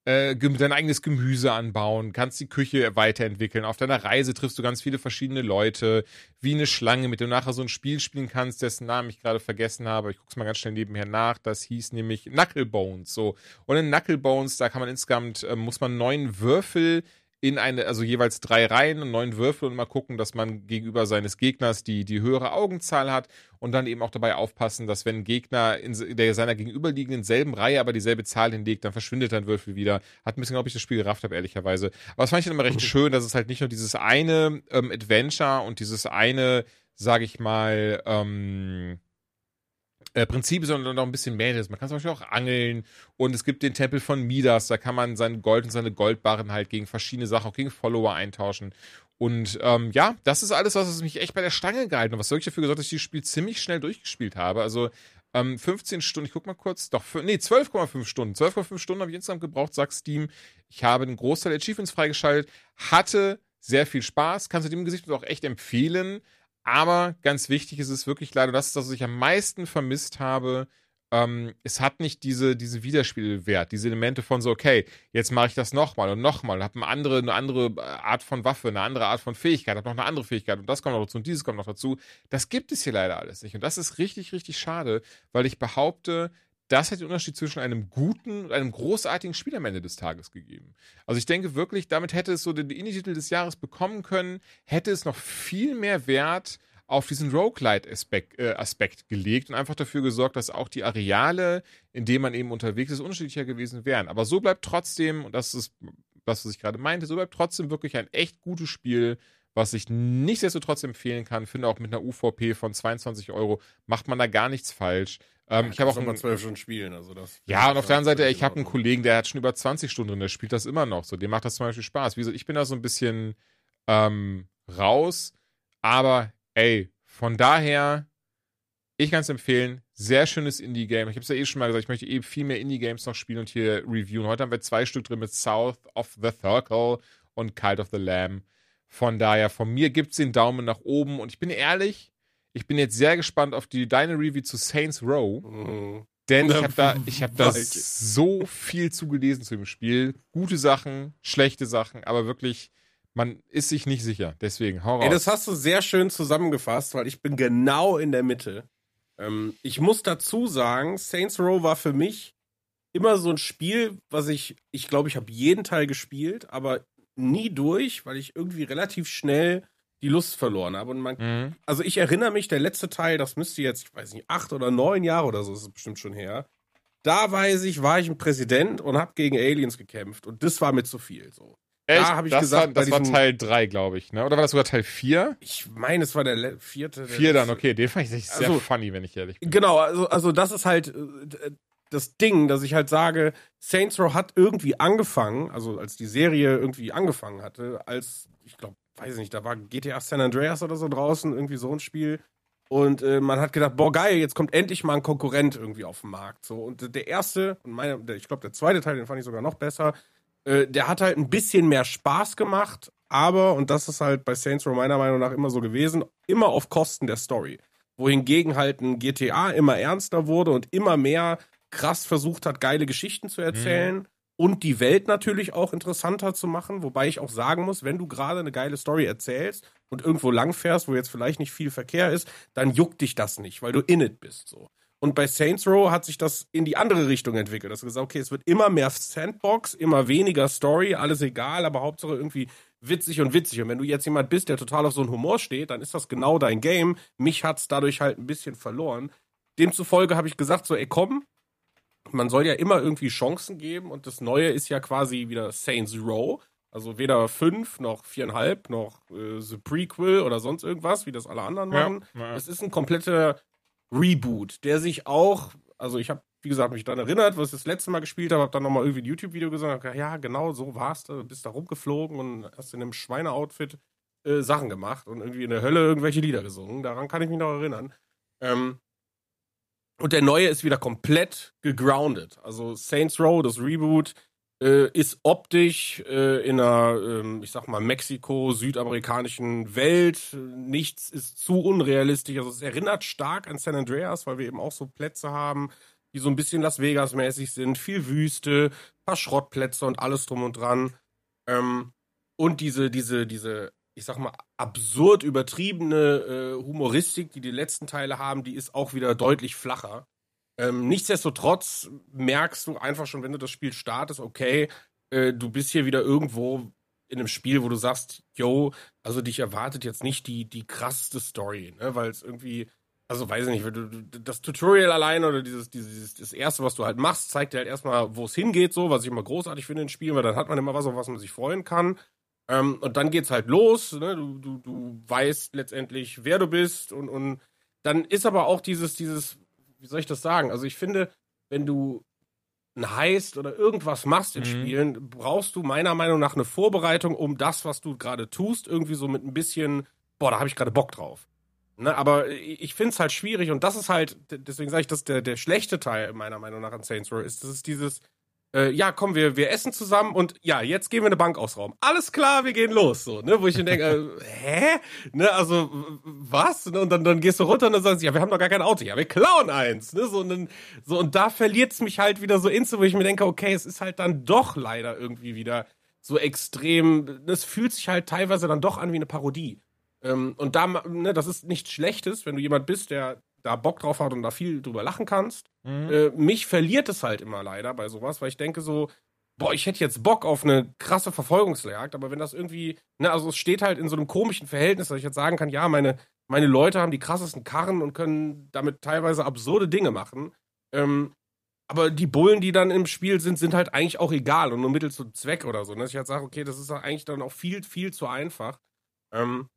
äh, dein eigenes Gemüse anbauen, kannst die Küche weiterentwickeln. Auf deiner Reise triffst du ganz viele verschiedene Leute, wie eine Schlange, mit dem du nachher so ein Spiel spielen kannst, dessen Namen ich gerade vergessen habe. Ich guck's mal ganz schnell nebenher nach. Das hieß nämlich Knucklebones. So. Und in Knucklebones, da kann man insgesamt, äh, muss man neun Würfel in eine, also jeweils drei Reihen und neun Würfel und mal gucken, dass man gegenüber seines Gegners die, die höhere Augenzahl hat und dann eben auch dabei aufpassen, dass wenn ein Gegner in der seiner gegenüberliegenden selben Reihe aber dieselbe Zahl hinlegt, dann verschwindet dein Würfel wieder. Hat ein bisschen, glaube ich, das Spiel gerafft habe, ehrlicherweise. Aber das fand ich dann immer recht schön, dass es halt nicht nur dieses eine ähm, Adventure und dieses eine, sage ich mal, ähm, äh, Prinzip, sondern noch ein bisschen mehr ist. Man kann zum Beispiel auch angeln und es gibt den Tempel von Midas, da kann man sein Gold und seine Goldbarren halt gegen verschiedene Sachen, auch gegen Follower eintauschen. Und ähm, ja, das ist alles, was mich echt bei der Stange gehalten hat, was wirklich dafür gesorgt hat, dass ich das Spiel ziemlich schnell durchgespielt habe. Also ähm, 15 Stunden, ich guck mal kurz, doch, nee, 12,5 Stunden. 12,5 Stunden habe ich insgesamt gebraucht, sagt Steam. Ich habe den Großteil der Achievements freigeschaltet, hatte sehr viel Spaß, kannst du dem Gesicht auch echt empfehlen. Aber ganz wichtig ist es wirklich leider, das ist das, was ich am meisten vermisst habe. Ähm, es hat nicht diese, diese Wiederspielwert, diese Elemente von so, okay, jetzt mache ich das nochmal und nochmal habe eine andere, eine andere Art von Waffe, eine andere Art von Fähigkeit, habe noch eine andere Fähigkeit und das kommt noch dazu und dieses kommt noch dazu. Das gibt es hier leider alles nicht. Und das ist richtig, richtig schade, weil ich behaupte, das hat den Unterschied zwischen einem guten und einem großartigen Spiel am Ende des Tages gegeben. Also ich denke wirklich, damit hätte es so den Indie-Titel des Jahres bekommen können, hätte es noch viel mehr Wert auf diesen Roguelite-Aspekt äh, Aspekt gelegt und einfach dafür gesorgt, dass auch die Areale, in denen man eben unterwegs ist, unterschiedlicher gewesen wären. Aber so bleibt trotzdem, und das ist das, was ich gerade meinte, so bleibt trotzdem wirklich ein echt gutes Spiel, was ich nichtsdestotrotz empfehlen kann. Finde auch mit einer UVP von 22 Euro macht man da gar nichts falsch. Ähm, ich habe auch einen, zwölf Stunden spielen, also das. ja, und auf der anderen Seite, ich habe einen. Kollegen, der hat schon über 20 Stunden drin, der spielt das immer noch so. Dem macht das zum Beispiel Spaß. Wie gesagt, ich bin da so ein bisschen ähm, raus, aber ey, von daher, ich kann es empfehlen, sehr schönes Indie-Game. Ich habe es ja eh schon mal gesagt, ich möchte eh viel mehr Indie-Games noch spielen und hier reviewen. Heute haben wir zwei Stück drin mit South of the Circle und Cult of the Lamb. Von daher, von mir gibt es den Daumen nach oben und ich bin ehrlich, ich bin jetzt sehr gespannt auf die deine Review zu Saints Row. Mhm. Denn ich habe da, ich hab da so viel zu gelesen zu dem Spiel. Gute Sachen, schlechte Sachen, aber wirklich, man ist sich nicht sicher. Deswegen, hau raus. Ey, das hast du sehr schön zusammengefasst, weil ich bin genau in der Mitte. Ähm, ich muss dazu sagen, Saints Row war für mich immer so ein Spiel, was ich, ich glaube, ich habe jeden Teil gespielt, aber nie durch, weil ich irgendwie relativ schnell die Lust verloren habe. Und man, mhm. also ich erinnere mich, der letzte Teil, das müsste jetzt, ich weiß nicht, acht oder neun Jahre oder so, ist es bestimmt schon her. Da weiß ich, war ich ein Präsident und habe gegen Aliens gekämpft und das war mir zu viel. So. Echt? da hab ich das gesagt, war, das war diesem- Teil 3, glaube ich, ne? Oder war das sogar Teil 4? Ich meine, es war der vierte. der 4 dann, okay. Den fand ich sehr Also- funny, wenn ich ehrlich bin. Genau, also, also das ist halt äh, das Ding, dass ich halt sage, Saints Row hat irgendwie angefangen, also als die Serie irgendwie angefangen hatte, als, ich glaube, weiß ich nicht, da war GTA San Andreas oder so draußen, irgendwie so ein Spiel. Und äh, man hat gedacht, boah, geil, jetzt kommt endlich mal ein Konkurrent irgendwie auf den Markt. So. Und der erste, und meine, der, ich glaube, der zweite Teil, den fand ich sogar noch besser, äh, der hat halt ein bisschen mehr Spaß gemacht, aber, und das ist halt bei Saints Row meiner Meinung nach immer so gewesen, immer auf Kosten der Story wohingegen halt ein GTA immer ernster wurde und immer mehr krass versucht hat, geile Geschichten zu erzählen und die Welt natürlich auch interessanter zu machen, wobei ich auch sagen muss, wenn du gerade eine geile Story erzählst und irgendwo langfährst, wo jetzt vielleicht nicht viel Verkehr ist, dann juckt dich das nicht, weil du in it bist so. Und bei Saints Row hat sich das in die andere Richtung entwickelt. Das ist gesagt, okay, es wird immer mehr Sandbox, immer weniger Story, alles egal, aber Hauptsache irgendwie witzig und witzig. Und wenn du jetzt jemand bist, der total auf so einen Humor steht, dann ist das genau dein Game. Mich hat's dadurch halt ein bisschen verloren. Demzufolge habe ich gesagt, so, ey, komm, man soll ja immer irgendwie Chancen geben und das Neue ist ja quasi wieder Saints Row. Also weder fünf noch viereinhalb noch äh, The Prequel oder sonst irgendwas, wie das alle anderen machen. Ja, ja. Es ist ein kompletter Reboot, der sich auch, also ich habe, wie gesagt, mich daran erinnert, was ich das letzte Mal gespielt habe, habe dann nochmal irgendwie ein YouTube-Video gesehen, hab gedacht, ja, genau, so war's, du bist da rumgeflogen und hast in einem Schweineoutfit äh, Sachen gemacht und irgendwie in der Hölle irgendwelche Lieder gesungen. Daran kann ich mich noch erinnern. Ähm, und der neue ist wieder komplett gegroundet. Also Saints Row, das Reboot, äh, ist optisch äh, in einer, ähm, ich sag mal, Mexiko-südamerikanischen Welt. Nichts ist zu unrealistisch. Also es erinnert stark an San Andreas, weil wir eben auch so Plätze haben, die so ein bisschen Las Vegas-mäßig sind. Viel Wüste, paar Schrottplätze und alles drum und dran. Ähm, und diese, diese, diese, ich sag mal, absurd übertriebene äh, Humoristik, die die letzten Teile haben, die ist auch wieder deutlich flacher. Ähm, nichtsdestotrotz merkst du einfach schon, wenn du das Spiel startest, okay, äh, du bist hier wieder irgendwo in einem Spiel, wo du sagst, yo, also dich erwartet jetzt nicht die, die krasseste Story, ne? Weil es irgendwie, also weiß ich nicht, das Tutorial allein oder dieses, dieses, das erste, was du halt machst, zeigt dir halt erstmal, wo es hingeht, so, was ich immer großartig finde in Spielen, weil dann hat man immer was, auf was man sich freuen kann. Ähm, und dann geht's halt los, ne? Du, du, du weißt letztendlich, wer du bist und, und dann ist aber auch dieses, dieses, wie soll ich das sagen? Also ich finde, wenn du ein Heist oder irgendwas machst in Mhm. Spielen, brauchst du meiner Meinung nach eine Vorbereitung, um das, was du gerade tust, irgendwie so mit ein bisschen, boah, da habe ich gerade Bock drauf. Ne, aber ich finde es halt schwierig und das ist halt, deswegen sage ich, dass der, der schlechte Teil meiner Meinung nach an Saints Row ist, das ist dieses, äh, ja, komm, wir, wir essen zusammen und ja, jetzt gehen wir eine Bank ausrauben. Alles klar, wir gehen los, so, ne, wo ich mir denke, äh, hä? Ne, also, was? Ne, und dann, dann gehst du runter und dann sagst du, ja, wir haben doch gar kein Auto. Ja, wir klauen eins, ne, so, und dann, so, und da verliert's mich halt wieder so inso, wo ich mir denke, okay, es ist halt dann doch leider irgendwie wieder so extrem, es fühlt sich halt teilweise dann doch an wie eine Parodie. Ähm, und da, ne, das ist nichts Schlechtes, wenn du jemand bist, der da Bock drauf hat und da viel drüber lachen kannst. Mhm. Äh, mich verliert es halt immer leider bei sowas, weil ich denke so, boah, ich hätte jetzt Bock auf eine krasse Verfolgungsjagd, aber wenn das irgendwie, ne, also es steht halt in so einem komischen Verhältnis, dass ich jetzt sagen kann, ja, meine, meine Leute haben die krassesten Karren und können damit teilweise absurde Dinge machen. Ähm, aber die Bullen, die dann im Spiel sind, sind halt eigentlich auch egal und nur Mittel zum Zweck oder so. Ne? Dass ich halt sage, okay, das ist eigentlich dann auch viel, viel zu einfach. Ähm,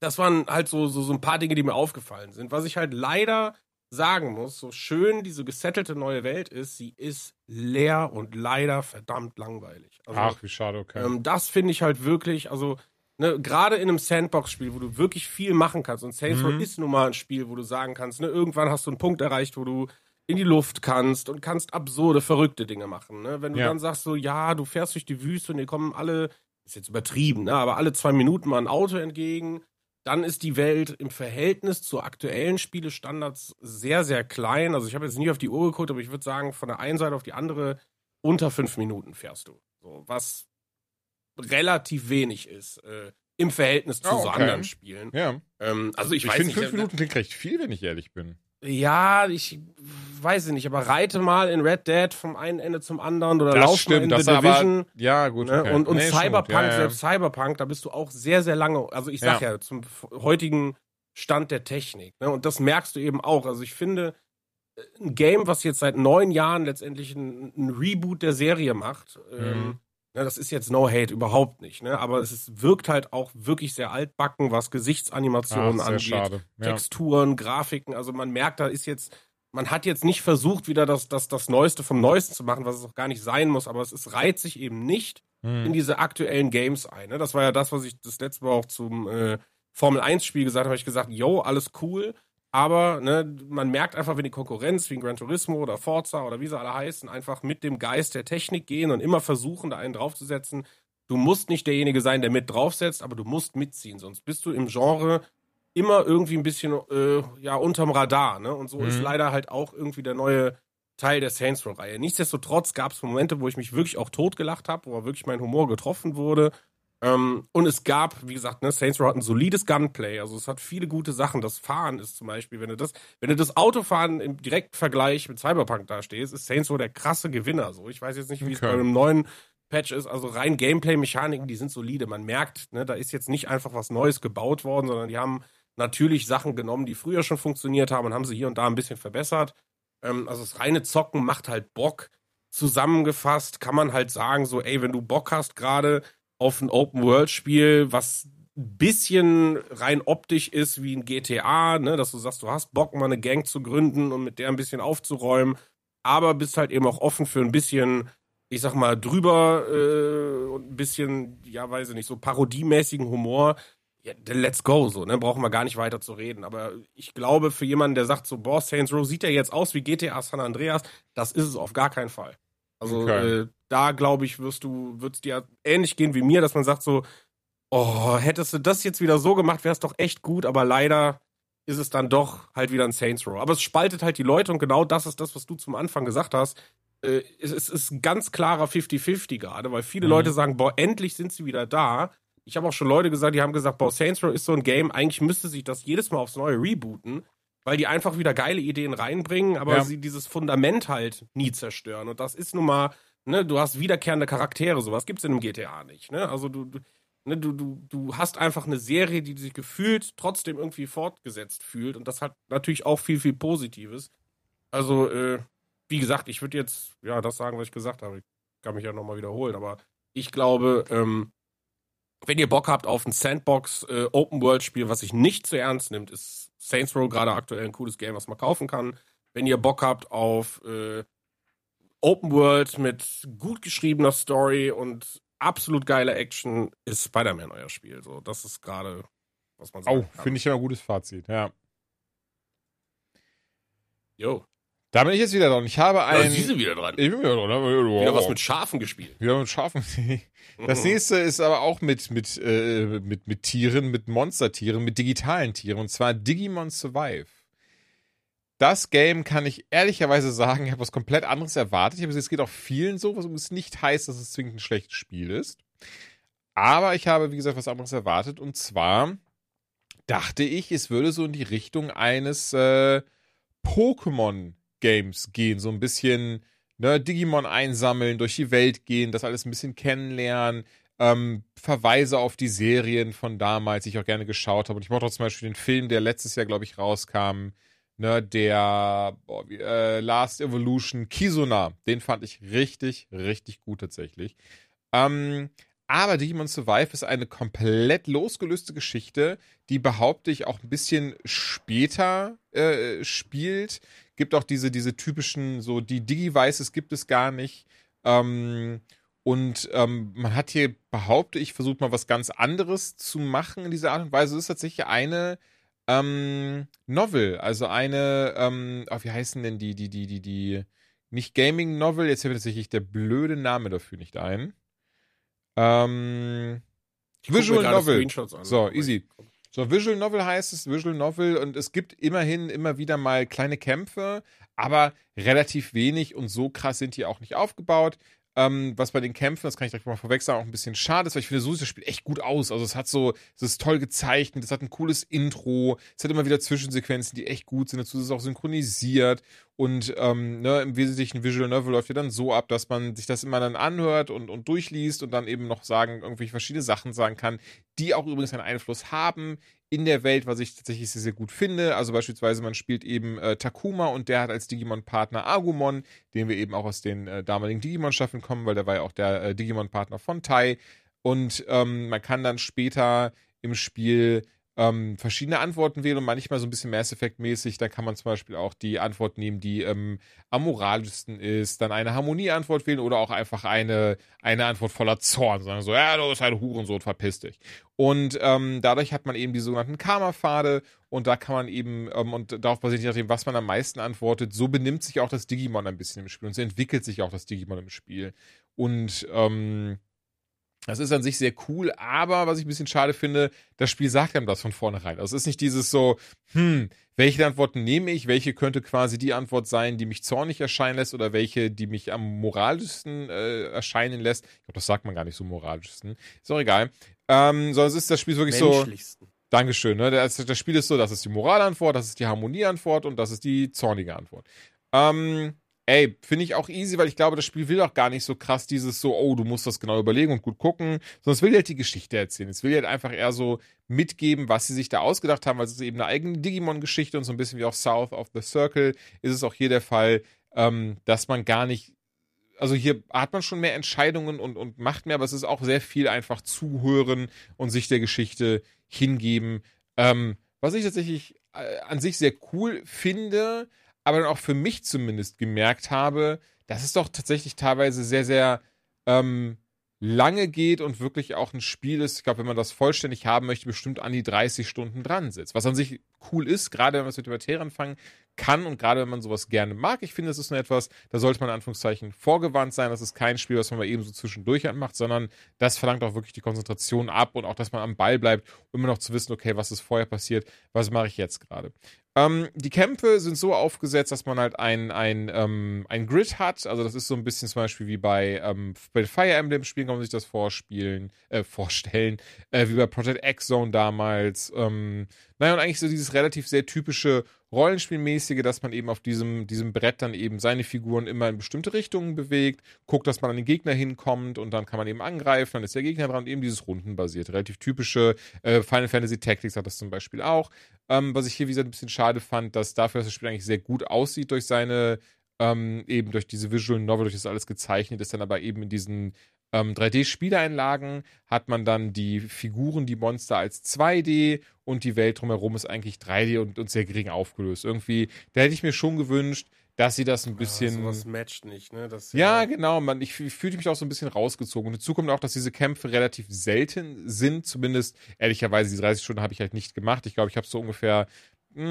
das waren halt so, so, so ein paar Dinge, die mir aufgefallen sind. Was ich halt leider sagen muss, so schön diese gesettelte neue Welt ist, sie ist leer und leider verdammt langweilig. Also, Ach, wie schade, okay. ähm, das finde ich halt wirklich, also ne, gerade in einem Sandbox-Spiel, wo du wirklich viel machen kannst. Und Saints Row Mhm. ist nun mal ein Spiel, wo du sagen kannst, ne, irgendwann hast du einen Punkt erreicht, wo du in die Luft kannst und kannst absurde, verrückte Dinge machen. Ne? Wenn du Ja. dann sagst so, ja, du fährst durch die Wüste und dir kommen alle, ist jetzt übertrieben, ne, aber alle zwei Minuten mal ein Auto entgegen, dann ist die Welt im Verhältnis zu aktuellen Spielestandards sehr, sehr klein. Also ich habe jetzt nie auf die Uhr geguckt, aber ich würde sagen, von der einen Seite auf die andere unter fünf Minuten fährst du. So, was relativ wenig ist äh, im Verhältnis zu Oh, so okay. anderen Spielen. ja. Ähm, also ich, Ich, finde, nicht. fünf äh, Minuten klingt recht viel, wenn ich ehrlich bin. Ja, ich weiß nicht, aber reite mal in Red Dead vom einen Ende zum anderen oder Das lauf stimmt, mal in The Division. aber. Ja, gut. Ne? Okay. Und, und Nee. Cyberpunk, Ja, ja. selbst Cyberpunk, da bist du auch sehr, sehr lange, also ich sag ja, zum f- heutigen Stand der Technik. Ne? Und das merkst du eben auch. Also ich finde, äh, ein Game, was jetzt seit neun Jahren letztendlich ein, ein Reboot der Serie macht, ähm, Mhm. Ne, das ist jetzt no hate, überhaupt nicht. Ne? Aber es ist, wirkt halt auch wirklich sehr altbacken, was Gesichtsanimationen sehr angeht. schade. Ja. Texturen, Grafiken. Also man merkt, da ist jetzt, man hat jetzt nicht versucht, wieder das, das, das Neueste vom Neuesten zu machen, was es auch gar nicht sein muss, aber es ist, reiht sich eben nicht in Hm. diese aktuellen Games ein. Ne? Das war ja das, was ich das letzte Mal auch zum äh, Formel 1-Spiel gesagt habe. Hab ich gesagt, yo, alles cool, aber ne, man merkt einfach, wenn die Konkurrenz wie ein Gran Turismo oder Forza oder wie sie alle heißen, einfach mit dem Geist der Technik gehen und immer versuchen, da einen draufzusetzen. Du musst nicht derjenige sein, der mit draufsetzt, aber du musst mitziehen, sonst bist du im Genre immer irgendwie ein bisschen äh, ja unterm Radar, ne? Und so Mhm. ist leider halt auch irgendwie der neue Teil der Saints Row Reihe. Nichtsdestotrotz gab es Momente, wo ich mich wirklich auch totgelacht habe, wo wirklich mein Humor getroffen wurde. Ähm, und es gab, wie gesagt, ne, Saints Row hat ein solides Gunplay, also es hat viele gute Sachen. Das Fahren ist zum Beispiel, wenn du das, wenn du das Autofahren im direkten Vergleich mit Cyberpunk dastehst, ist Saints Row der krasse Gewinner. So, ich weiß jetzt nicht, wie es Okay. bei einem neuen Patch ist. Also rein Gameplay-Mechaniken, die sind solide. Man merkt, ne, da ist jetzt nicht einfach was Neues gebaut worden, sondern die haben natürlich Sachen genommen, die früher schon funktioniert haben und haben sie hier und da ein bisschen verbessert. Ähm, also das reine Zocken macht halt Bock. Zusammengefasst kann man halt sagen, so, ey, wenn du Bock hast, gerade auf ein Open-World-Spiel, was ein bisschen rein optisch ist wie ein GTA, ne, dass du sagst, du hast Bock, mal eine Gang zu gründen und mit der ein bisschen aufzuräumen, aber bist halt eben auch offen für ein bisschen, ich sag mal, drüber äh, und ein bisschen, ja, weiß ich nicht, so parodiemäßigen Humor. Ja, let's go, so, ne, brauchen wir gar nicht weiter zu reden. Aber ich glaube, für jemanden, der sagt so, boah, Saints Row sieht ja jetzt aus wie GTA San Andreas, das ist es auf gar keinen Fall. Also Okay. äh, da glaube ich, wirst du, wird's dir ähnlich gehen wie mir, dass man sagt so, oh, hättest du das jetzt wieder so gemacht, wäre es doch echt gut, aber leider ist es dann doch halt wieder ein Saints Row. Aber es spaltet halt die Leute und genau das ist das, was du zum Anfang gesagt hast. Äh, es, es ist ein ganz klarer 50-50 gerade, weil viele Mhm. Leute sagen, boah, endlich sind sie wieder da. Ich habe auch schon Leute gesagt, die haben gesagt, boah, Saints Row ist so ein Game, eigentlich müsste sich das jedes Mal aufs Neue rebooten, weil die einfach wieder geile Ideen reinbringen, aber Ja. sie dieses Fundament halt nie zerstören. Und das ist nun mal, ne, du hast wiederkehrende Charaktere, sowas gibt's in einem GTA nicht, ne? Also du, du, ne, du, du, du hast einfach eine Serie, die sich gefühlt trotzdem irgendwie fortgesetzt fühlt und das hat natürlich auch viel, viel Positives. Also, äh, wie gesagt, ich würde jetzt, ja, das sagen, was ich gesagt habe. Ich kann mich ja nochmal wiederholen, aber ich glaube, ähm, wenn ihr Bock habt auf ein Sandbox äh, Open World Spiel, was sich nicht zu ernst nimmt, ist Saints Row gerade aktuell ein cooles Game, was man kaufen kann. Wenn ihr Bock habt auf äh, Open World mit gut geschriebener Story und absolut geiler Action, ist Spider-Man euer Spiel. So, das ist gerade, was man Oh, sagen kann. finde ich ja ein gutes Fazit, ja. Jo, Da bin ich jetzt wieder dran. Ich habe da ein. ist diese wieder dran. ich bin wieder dran. ne? Wieder was mit Schafen gespielt. Wieder mit Schafen. Das nächste ist aber auch mit, mit, äh, mit, mit Tieren, mit Monstertieren, mit digitalen Tieren. Und zwar Digimon Survive. Das Game kann ich ehrlicherweise sagen, ich habe was komplett anderes erwartet. Ich habe es geht auch vielen so, was es nicht heißt, dass es zwingend ein schlechtes Spiel ist. Aber ich habe, wie gesagt, was anderes erwartet. Und zwar dachte ich, es würde so in die Richtung eines äh, Pokémon-Games gehen. So ein bisschen ne, Digimon einsammeln, durch die Welt gehen, das alles ein bisschen kennenlernen. Ähm, Verweise auf die Serien von damals, die ich auch gerne geschaut habe. Und ich mochte auch zum Beispiel den Film, der letztes Jahr, glaube ich, rauskam. Ne, der boah, äh, Last Evolution Kizuna. Den fand ich richtig, richtig gut tatsächlich. Ähm, aber Digimon Survive ist eine komplett losgelöste Geschichte, die behaupte ich auch ein bisschen später äh, spielt. Gibt auch diese, diese typischen, so die Digivices gibt es gar nicht. Ähm, und ähm, man hat hier, behaupte ich, versucht mal was ganz anderes zu machen in dieser Art und Weise. Es ist tatsächlich eine ähm, Novel, also eine, ähm, oh, wie heißen denn die, die, die, die, die, nicht Gaming Novel, jetzt fällt tatsächlich der blöde Name dafür nicht ein. Ähm, Visual Novel. So, easy. So, Visual Novel heißt es, Visual Novel, und es gibt immerhin immer wieder mal kleine Kämpfe, aber relativ wenig und so krass sind die auch nicht aufgebaut. Ähm, was bei den Kämpfen, das kann ich direkt mal vorweg sagen, auch ein bisschen schade ist, weil ich finde, so sieht das Spiel echt gut aus. Also es hat so, es ist toll gezeichnet, es hat ein cooles Intro, es hat immer wieder Zwischensequenzen, die echt gut sind, dazu ist es auch synchronisiert und ähm, ne, im Wesentlichen Visual Novel läuft ja dann so ab, dass man sich das immer dann anhört und, und durchliest und dann eben noch sagen, irgendwelche verschiedene Sachen sagen kann, die auch übrigens einen Einfluss haben in der Welt, was ich tatsächlich sehr, sehr gut finde. Also beispielsweise, man spielt eben äh, Takuma und der hat als Digimon-Partner Agumon, den wir eben auch aus den äh, damaligen Digimon-Staffeln kommen, weil der war ja auch der äh, Digimon-Partner von Tai. Und ähm, man kann dann später im Spiel ähm, verschiedene Antworten wählen und manchmal so ein bisschen Mass Effect-mäßig. Da kann man zum Beispiel auch die Antwort nehmen, die ähm, am moralischsten ist, dann eine Harmonie-Antwort wählen oder auch einfach eine, eine Antwort voller Zorn. Sagen so, ja, du bist ein Hurensohn, verpiss dich. Und ähm, dadurch hat man eben die sogenannten Karma-Pfade und da kann man eben, ähm, und darauf basiert je nachdem, was man am meisten antwortet, so benimmt sich auch das Digimon ein bisschen im Spiel und so entwickelt sich auch das Digimon im Spiel. Und ähm, das ist an sich sehr cool, aber was ich ein bisschen schade finde, das Spiel sagt einem das von vornherein. Also es ist nicht dieses so, hm, welche Antworten nehme ich, welche könnte quasi die Antwort sein, die mich zornig erscheinen lässt oder welche, die mich am moralischsten äh, erscheinen lässt. Ich glaube, das sagt man gar nicht so moralischsten. Ist auch egal. Ähm, sondern es ist das Spiel wirklich so. Dankeschön. Ne? Das, das Spiel ist so, das ist die Moralantwort, das ist die Harmonieantwort und das ist die zornige Antwort. Ähm, ey, finde ich auch easy, weil ich glaube, das Spiel will auch gar nicht so krass dieses so, oh, du musst das genau überlegen und gut gucken, sondern es will halt die Geschichte erzählen. Es will halt einfach eher so mitgeben, was sie sich da ausgedacht haben, weil es ist eben eine eigene Digimon-Geschichte und so ein bisschen wie auch South of the Circle ist es auch hier der Fall, ähm, dass man gar nicht also hier hat man schon mehr Entscheidungen und, und macht mehr, aber es ist auch sehr viel einfach zuhören und sich der Geschichte hingeben. Ähm, was ich tatsächlich äh, an sich sehr cool finde, aber dann auch für mich zumindest gemerkt habe, dass es doch tatsächlich teilweise sehr, sehr ähm, lange geht und wirklich auch ein Spiel ist, ich glaube, wenn man das vollständig haben möchte, bestimmt an die 30 Stunden dran sitzt. Was an sich cool ist, gerade wenn man es mit Pubertät anfangen kann und gerade wenn man sowas gerne mag. Ich finde, das ist nur etwas, da sollte man in Anführungszeichen vorgewandt sein. Das ist kein Spiel, was man mal eben so zwischendurch anmacht, sondern das verlangt auch wirklich die Konzentration ab und auch, dass man am Ball bleibt, um immer noch zu wissen, okay, was ist vorher passiert, was mache ich jetzt gerade. Ähm, die Kämpfe sind so aufgesetzt, dass man halt ein, ein, ähm, ein Grid hat. Also das ist so ein bisschen zum Beispiel wie bei, ähm, bei Fire Emblem Spielen, kann man sich das vorspielen, äh, vorstellen, äh, wie bei Project X Zone damals. Ähm, naja, und eigentlich so dieses relativ sehr typische Rollenspielmäßige, dass man eben auf diesem, diesem Brett dann eben seine Figuren immer in bestimmte Richtungen bewegt, guckt, dass man an den Gegner hinkommt und dann kann man eben angreifen, dann ist der Gegner dran und eben dieses Rundenbasierte. Relativ typische äh, Final Fantasy Tactics hat das zum Beispiel auch. Ähm, was ich hier, wie gesagt, ein bisschen schade fand, dass dafür, dass das Spiel eigentlich sehr gut aussieht durch seine ähm, eben durch diese Visual Novel, durch das alles gezeichnet ist, dann aber eben in diesen ähm, 3D-Spieleinlagen hat man dann die Figuren, die Monster als 2D und die Welt drumherum ist eigentlich 3D und, und sehr gering aufgelöst. Irgendwie, da hätte ich mir schon gewünscht, dass sie das ein bisschen. Ja, sowas matcht nicht, ne? Das, ja, ja, genau. Man, ich, ich fühlte mich auch so ein bisschen rausgezogen. Und hinzu kommt auch, dass diese Kämpfe relativ selten sind. Zumindest, ehrlicherweise, die 30 Stunden habe ich halt nicht gemacht. Ich glaube, ich habe so ungefähr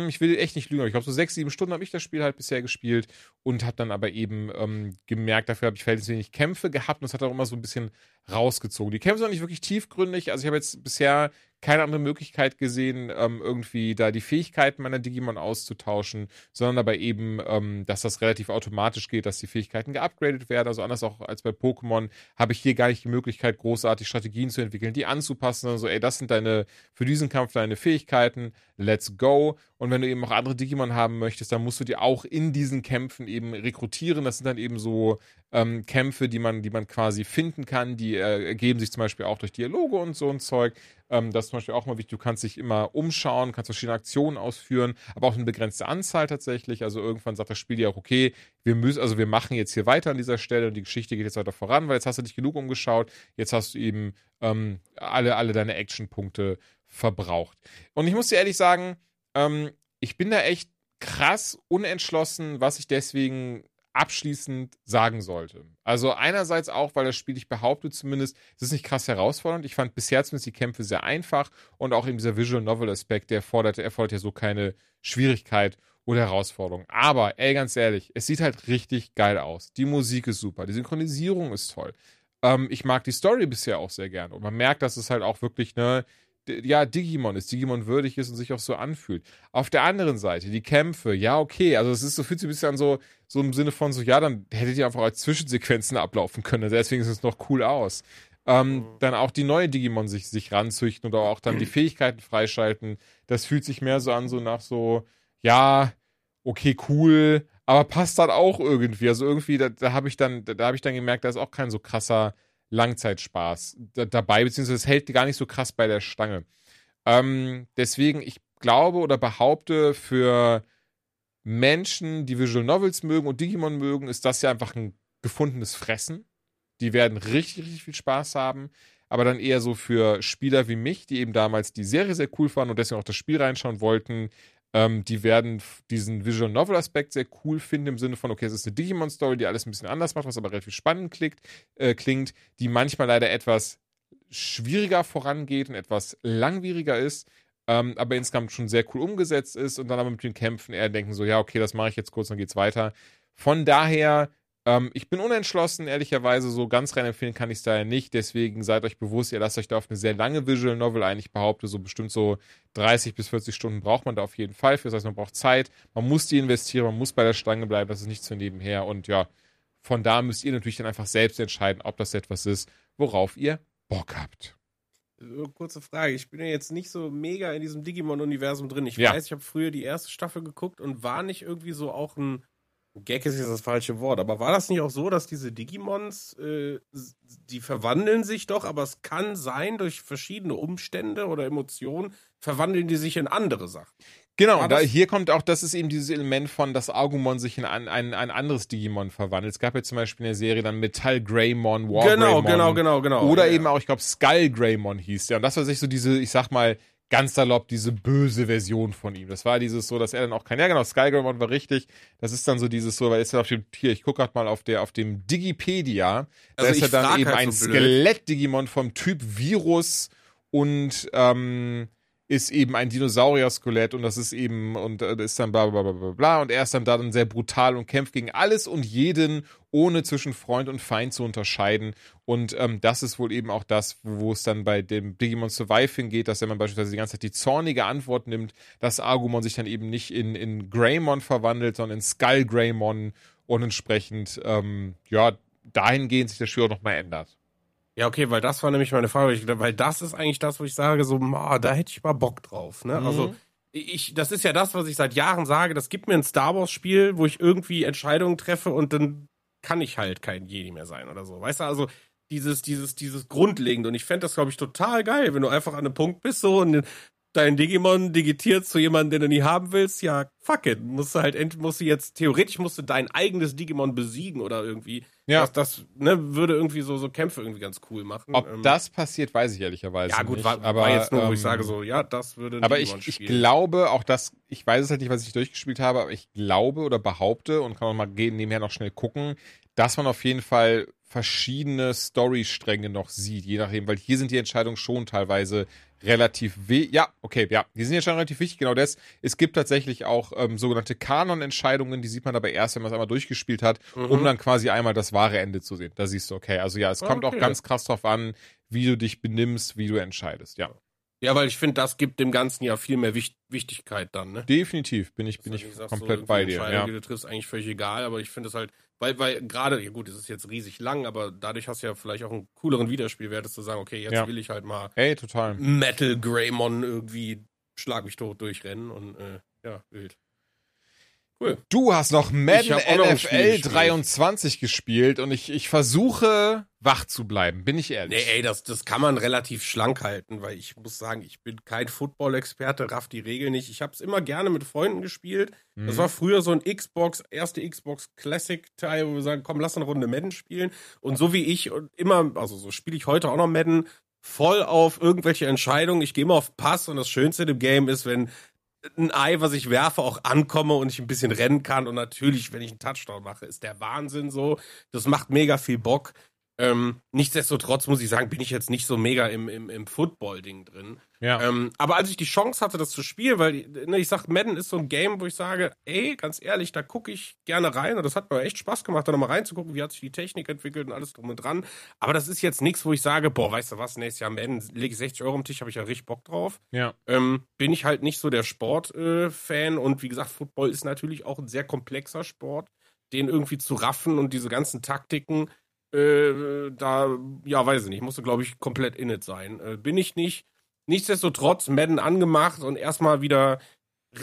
ich will echt nicht lügen, aber ich glaube, so sechs, sieben Stunden habe ich das Spiel halt bisher gespielt und habe dann aber eben ähm, gemerkt, dafür habe ich verhältnismäßig wenig Kämpfe gehabt und es hat auch immer so ein bisschen rausgezogen. Die Kämpfe sind auch nicht wirklich tiefgründig, also ich habe jetzt bisher keine andere Möglichkeit gesehen, ähm, irgendwie da die Fähigkeiten meiner Digimon auszutauschen, sondern aber eben, ähm, dass das relativ automatisch geht, dass die Fähigkeiten geupgradet werden. Also anders auch als bei Pokémon habe ich hier gar nicht die Möglichkeit, großartig Strategien zu entwickeln, die anzupassen. Also, ey, das sind deine, für diesen Kampf deine Fähigkeiten, let's go. Und wenn du eben auch andere Digimon haben möchtest, dann musst du die auch in diesen Kämpfen eben rekrutieren. Das sind dann eben so ähm, Kämpfe, die man, die man quasi finden kann, die äh, ergeben sich zum Beispiel auch durch Dialoge und so ein Zeug. Ähm, das ist zum Beispiel auch mal wichtig. Du kannst dich immer umschauen, kannst verschiedene Aktionen ausführen, aber auch eine begrenzte Anzahl tatsächlich. Also irgendwann sagt das Spiel dir auch, okay, wir müssen, also wir machen jetzt hier weiter an dieser Stelle und die Geschichte geht jetzt weiter voran, weil jetzt hast du dich genug umgeschaut. Jetzt hast du eben ähm, alle, alle deine Actionpunkte verbraucht. Und ich muss dir ehrlich sagen, ähm, ich bin da echt krass unentschlossen, was ich deswegen abschließend sagen sollte. Also einerseits auch, weil das Spiel, ich behaupte zumindest, es ist nicht krass herausfordernd. Ich fand bisher zumindest die Kämpfe sehr einfach und auch eben dieser Visual Novel Aspekt, der fordert, erfordert ja so keine Schwierigkeit oder Herausforderung. Aber, ey, ganz ehrlich, es sieht halt richtig geil aus. Die Musik ist super, die Synchronisierung ist toll. Ähm, ich mag die Story bisher auch sehr gern und man merkt, dass es halt auch wirklich, ne, ja, Digimon ist, Digimon würdig ist und sich auch so anfühlt. Auf der anderen Seite, die Kämpfe, ja, okay, also es ist so, fühlt sich ein bisschen an so, so im Sinne von so, ja, dann hättet ihr einfach als Zwischensequenzen ablaufen können, deswegen sieht es noch cool aus. Ähm, mhm. Dann auch die neue Digimon sich, sich ranzüchten oder auch dann die Fähigkeiten freischalten. Das fühlt sich mehr so an, so nach so, ja, okay, cool, aber passt dann auch irgendwie. Also irgendwie, da, da habe ich dann, da, da habe ich dann gemerkt, da ist auch kein so krasser Langzeitspaß dabei, beziehungsweise es hält gar nicht so krass bei der Stange. Ähm, deswegen, ich glaube oder behaupte, für Menschen, die Visual Novels mögen und Digimon mögen, ist das ja einfach ein gefundenes Fressen. Die werden richtig, richtig viel Spaß haben. Aber dann eher so für Spieler wie mich, die eben damals die Serie sehr cool fanden und deswegen auch das Spiel reinschauen wollten, ähm, die werden diesen Visual Novel Aspekt sehr cool finden, im Sinne von, okay, es ist eine Digimon-Story, die alles ein bisschen anders macht, was aber relativ spannend klingt, äh, klingt, die manchmal leider etwas schwieriger vorangeht und etwas langwieriger ist, ähm, aber insgesamt schon sehr cool umgesetzt ist und dann aber mit den Kämpfen eher denken so, ja, okay, das mache ich jetzt kurz, dann geht's weiter. Von daher ähm, ich bin unentschlossen, ehrlicherweise, so ganz rein empfehlen kann ich es daher nicht. Deswegen seid euch bewusst, ihr lasst euch da auf eine sehr lange Visual Novel ein. Ich behaupte, so bestimmt so 30 bis 40 Stunden braucht man da auf jeden Fall für. Das heißt, man braucht Zeit, man muss die investieren, man muss bei der Stange bleiben, das ist nicht so nebenher. Und ja, von da müsst ihr natürlich dann einfach selbst entscheiden, ob das etwas ist, worauf ihr Bock habt. Kurze Frage. Ich bin ja jetzt nicht so mega in diesem Digimon-Universum drin. Ich ja. weiß, ich habe früher die erste Staffel geguckt und war nicht irgendwie so auch ein Gag ist jetzt das falsche Wort, aber war das nicht auch so, dass diese Digimons, äh, die verwandeln sich doch, aber es kann sein, durch verschiedene Umstände oder Emotionen verwandeln die sich in andere Sachen? Genau, da, hier kommt auch, das ist eben dieses Element von, dass Agumon sich in ein, ein, ein anderes Digimon verwandelt. Es gab ja zum Beispiel in der Serie dann Metall Greymon, War Genau, Greymon. genau, genau, genau. Oder Ja, eben ja. auch, ich glaube, Skull Greymon hieß der. Und das war sich so diese, ich sag mal, ganz salopp, diese böse Version von ihm. Das war dieses so, dass er dann auch kein, ja genau, Skull Greymon war richtig. Das ist dann so dieses so, weil ist ja auf dem, hier, ich gucke gerade mal auf der, auf dem Digipedia. Da Also ist ja ich dann eben halt ein so. Skelett-Digimon vom Typ Virus und, ähm, ist eben ein Dinosaurier-Skelett und das ist eben, und äh, ist dann bla bla bla bla bla und er ist dann da dann sehr brutal und kämpft gegen alles und jeden, ohne zwischen Freund und Feind zu unterscheiden. Und ähm, das ist wohl eben auch das, wo es dann bei dem Digimon Survive hingeht, dass wenn man beispielsweise die ganze Zeit die zornige Antwort nimmt, dass Agumon sich dann eben nicht in, in Greymon verwandelt, sondern in Skull Greymon und entsprechend, ähm, ja, dahingehend sich das Spiel auch nochmal ändert. Ja, okay, weil das war nämlich meine Frage, weil das ist eigentlich das, wo ich sage, so, ma, da hätte ich mal Bock drauf, ne? Mhm. Also, ich, das ist ja das, was ich seit Jahren sage, das gibt mir ein Star Wars Spiel, wo ich irgendwie Entscheidungen treffe und dann kann ich halt kein Jedi mehr sein oder so. Weißt du, also, dieses, dieses, dieses Grundlegende. Und ich fände das, glaube ich, total geil, wenn du einfach an einem Punkt bist so und dein Digimon digitiert zu jemandem, den du nie haben willst, ja, fuck it. Musst du halt, musst du jetzt, theoretisch musst du dein eigenes Digimon besiegen oder irgendwie. Ja. Das, das ne, würde irgendwie so, so Kämpfe irgendwie ganz cool machen. Ob Ähm, das passiert, weiß ich ehrlicherweise ja, gut, nicht. war, aber, war jetzt nur, wo ich ähm, sage, so, ja, das würde Aber ich, Digimon ich spielen. glaube, auch das, ich weiß es halt nicht, was ich durchgespielt habe, aber ich glaube oder behaupte und kann auch mal gehen, nebenher noch schnell gucken, dass man auf jeden Fall verschiedene Storystränge noch sieht, je nachdem, weil hier sind die Entscheidungen schon teilweise relativ we ja, okay, ja, die sind ja schon relativ wichtig, genau das. Es gibt tatsächlich auch ähm, sogenannte Kanon-Entscheidungen, die sieht man aber erst, wenn man es einmal durchgespielt hat, um dann quasi einmal das wahre Ende zu sehen. Da siehst du, okay, also ja, es kommt auch Okay. ganz krass drauf an, wie du dich benimmst, wie du entscheidest, ja. Ja, weil ich finde, das gibt dem Ganzen ja viel mehr Wicht Wichtigkeit dann, ne? Definitiv bin ich, bin Dass ich komplett so bei dir. Ja. die du triffst, eigentlich völlig egal, aber ich finde es halt, weil, weil gerade, ja gut, es ist jetzt riesig lang, aber dadurch hast du ja vielleicht auch einen cooleren Wiederspielwert, dass zu sagen, okay, jetzt Ja. will ich halt mal Ey, total. Metal Greymon irgendwie schlag mich tot durchrennen und äh, ja, wild. Cool. Du hast noch Madden NFL gespielt. 23 gespielt und ich, ich versuche wach zu bleiben, bin ich ehrlich. Nee, ey, das, das kann man relativ schlank halten, weil ich muss sagen, ich bin kein Football-Experte, raff die Regel nicht. Ich habe es immer gerne mit Freunden gespielt. Das Mhm. war früher so ein Xbox, erste Xbox Classic-Teil, wo wir sagen, komm, lass eine Runde Madden spielen. Und so wie ich und immer, also so spiele ich heute auch noch Madden, voll auf irgendwelche Entscheidungen. Ich gehe immer auf Pass und das Schönste im Game ist, wenn ein Ei, was ich werfe, auch ankomme und ich ein bisschen rennen kann. Und natürlich, wenn ich einen Touchdown mache, ist der Wahnsinn so. Das macht mega viel Bock. Ähm, nichtsdestotrotz muss ich sagen, bin ich jetzt nicht so mega im, im, im Football-Ding drin. ja. Ähm, aber als ich die Chance hatte, das zu spielen, weil ne, ich sag, Madden ist so ein Game, wo ich sage, ey, ganz ehrlich, da gucke ich gerne rein und das hat mir echt Spaß gemacht, da nochmal reinzugucken, wie hat sich die Technik entwickelt und alles drum und dran. Aber das ist jetzt nichts, wo ich sage, boah, weißt du was, nächstes Jahr Madden lege ich 60 Euro am Tisch, habe ich ja richtig Bock drauf. ja. Ähm, bin ich halt nicht so der Sport-Fan und wie gesagt, Football ist natürlich auch ein sehr komplexer Sport, den irgendwie zu raffen und diese ganzen Taktiken, äh, da, ja, weiß ich nicht, musste, glaube ich, komplett in it sein. Äh, bin ich nicht. Nichtsdestotrotz Madden angemacht und erstmal wieder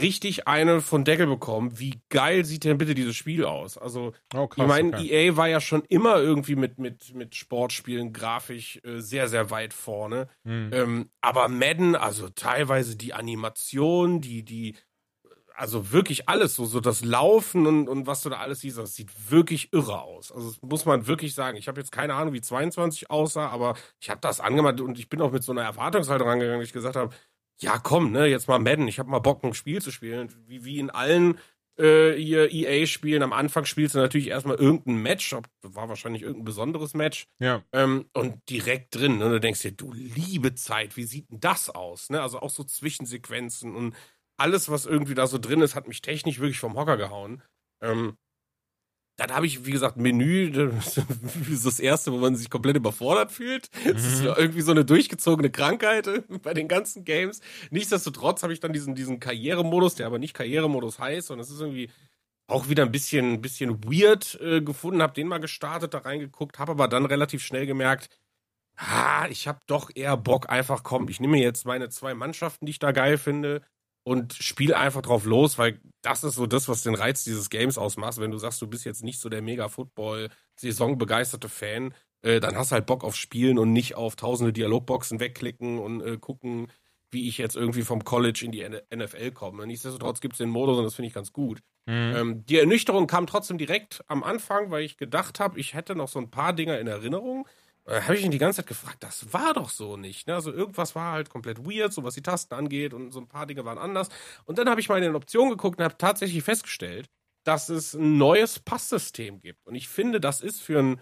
richtig eine von Deckel bekommen. Wie geil sieht denn bitte dieses Spiel aus? Also, Oh, krass. ich meine, okay. EA war ja schon immer irgendwie mit, mit, mit Sportspielen grafisch äh, sehr, sehr weit vorne. Hm. Ähm, aber Madden, also teilweise die Animation, die, die, also wirklich alles, so, so das Laufen und, und was du da alles siehst, das sieht wirklich irre aus. Also das muss man wirklich sagen. Ich habe jetzt keine Ahnung, wie 22 aussah, aber ich habe das angemacht und ich bin auch mit so einer Erwartungshaltung rangegangen, dass ich gesagt habe, ja komm, ne, jetzt mal Madden, ich habe mal Bock, ein Spiel zu spielen. Wie, wie in allen äh, hier EA-Spielen, am Anfang spielst du natürlich erstmal irgendein Match, ob- war wahrscheinlich irgendein besonderes Match. ja. Ähm, und direkt drin, ne? Du denkst dir, du liebe Zeit, wie sieht denn das aus? Ne? Also auch so Zwischensequenzen und alles, was irgendwie da so drin ist, hat mich technisch wirklich vom Hocker gehauen. Ähm, dann habe ich, wie gesagt, Menü, das ist das erste, wo man sich komplett überfordert fühlt. Es ist Mhm. irgendwie so eine durchgezogene Krankheit bei den ganzen Games. Nichtsdestotrotz habe ich dann diesen, diesen Karrieremodus, der aber nicht Karrieremodus heißt, und es ist irgendwie auch wieder ein bisschen, bisschen weird äh, gefunden, habe den mal gestartet, da reingeguckt, habe aber dann relativ schnell gemerkt, ah, ich habe doch eher Bock, einfach komm, ich nehme jetzt meine zwei Mannschaften, die ich da geil finde und spiele einfach drauf los, weil das ist so das, was den Reiz dieses Games ausmacht. Wenn du sagst, du bist jetzt nicht so der mega Football-Saison begeisterte Fan, äh, dann hast du halt Bock auf Spielen und nicht auf tausende Dialogboxen wegklicken und äh, gucken, wie ich jetzt irgendwie vom College in die NFL komme. Nichtsdestotrotz gibt es den Modus und das finde ich ganz gut. Mhm. Ähm, die Ernüchterung kam trotzdem direkt am Anfang, weil ich gedacht habe, ich hätte noch so ein paar Dinge in Erinnerung. Da habe ich ihn die ganze Zeit gefragt, das war doch so nicht. Ne? Also irgendwas war halt komplett weird, so was die Tasten angeht und so ein paar Dinge waren anders. Und dann habe ich mal in den Optionen geguckt und habe tatsächlich festgestellt, dass es ein neues Passsystem gibt. Und ich finde, das ist für ein,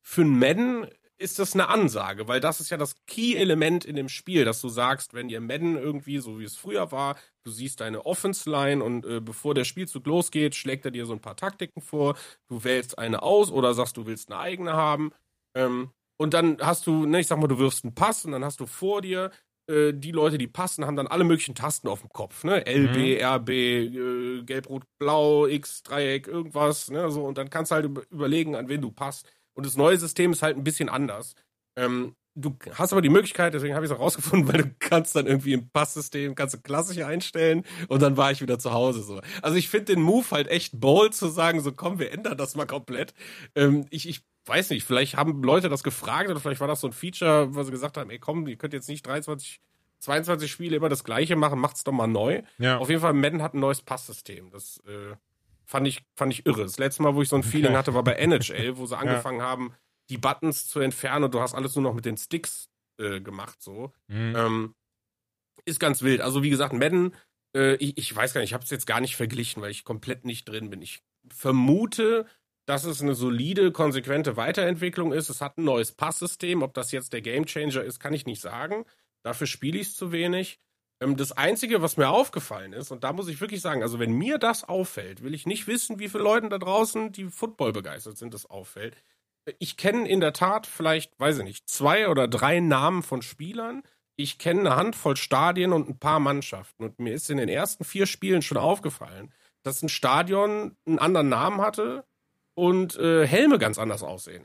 für ein Madden ist das eine Ansage, weil das ist ja das Key-Element in dem Spiel, dass du sagst, wenn ihr Madden irgendwie, so wie es früher war, du siehst deine Offense-Line und äh, bevor der Spielzug losgeht, schlägt er dir so ein paar Taktiken vor, du wählst eine aus oder sagst, du willst eine eigene haben. Ähm, und dann hast du, ne, ich sag mal, du wirfst einen Pass und dann hast du vor dir äh, die Leute, die passen, haben dann alle möglichen Tasten auf dem Kopf, ne? LB, mhm. RB, äh, Gelb, Rot, Blau, X, Dreieck, irgendwas, ne? So, und dann kannst du halt überlegen, an wen du passt. Und das neue System ist halt ein bisschen anders. Ähm, du hast aber die Möglichkeit, deswegen habe ich es auch rausgefunden, weil du kannst dann irgendwie im Passsystem, kannst du klassisch einstellen und dann war ich wieder zu Hause so. Also ich finde den Move halt echt bold zu sagen, so komm, wir ändern das mal komplett. Ähm, ich, ich weiß nicht, vielleicht haben Leute das gefragt oder vielleicht war das so ein Feature, wo sie gesagt haben, ey komm, ihr könnt jetzt nicht 23, 22 Spiele immer das gleiche machen, macht's doch mal neu. Ja. Auf jeden Fall, Madden hat ein neues Passsystem. Das äh, fand ich, fand ich irre. Das letzte Mal, wo ich so ein Feeling hatte, war bei NHL, wo sie angefangen ja. haben, die Buttons zu entfernen und du hast alles nur noch mit den Sticks äh, gemacht, so. Mhm. Ähm, ist ganz wild. Also, wie gesagt, Madden, äh, ich, ich weiß gar nicht, ich habe es jetzt gar nicht verglichen, weil ich komplett nicht drin bin. Ich vermute, dass es eine solide, konsequente Weiterentwicklung ist. Es hat ein neues Passsystem. Ob das jetzt der Gamechanger ist, kann ich nicht sagen. Dafür spiele ich es zu wenig. Ähm, das Einzige, was mir aufgefallen ist, und da muss ich wirklich sagen, also wenn mir das auffällt, will ich nicht wissen, wie viele Leuten da draußen, die Football begeistert sind, das auffällt. Ich kenne in der Tat vielleicht, weiß ich nicht, zwei oder drei Namen von Spielern. Ich kenne eine Handvoll Stadien und ein paar Mannschaften. Und mir ist in den ersten vier Spielen schon aufgefallen, dass ein Stadion einen anderen Namen hatte und äh, Helme ganz anders aussehen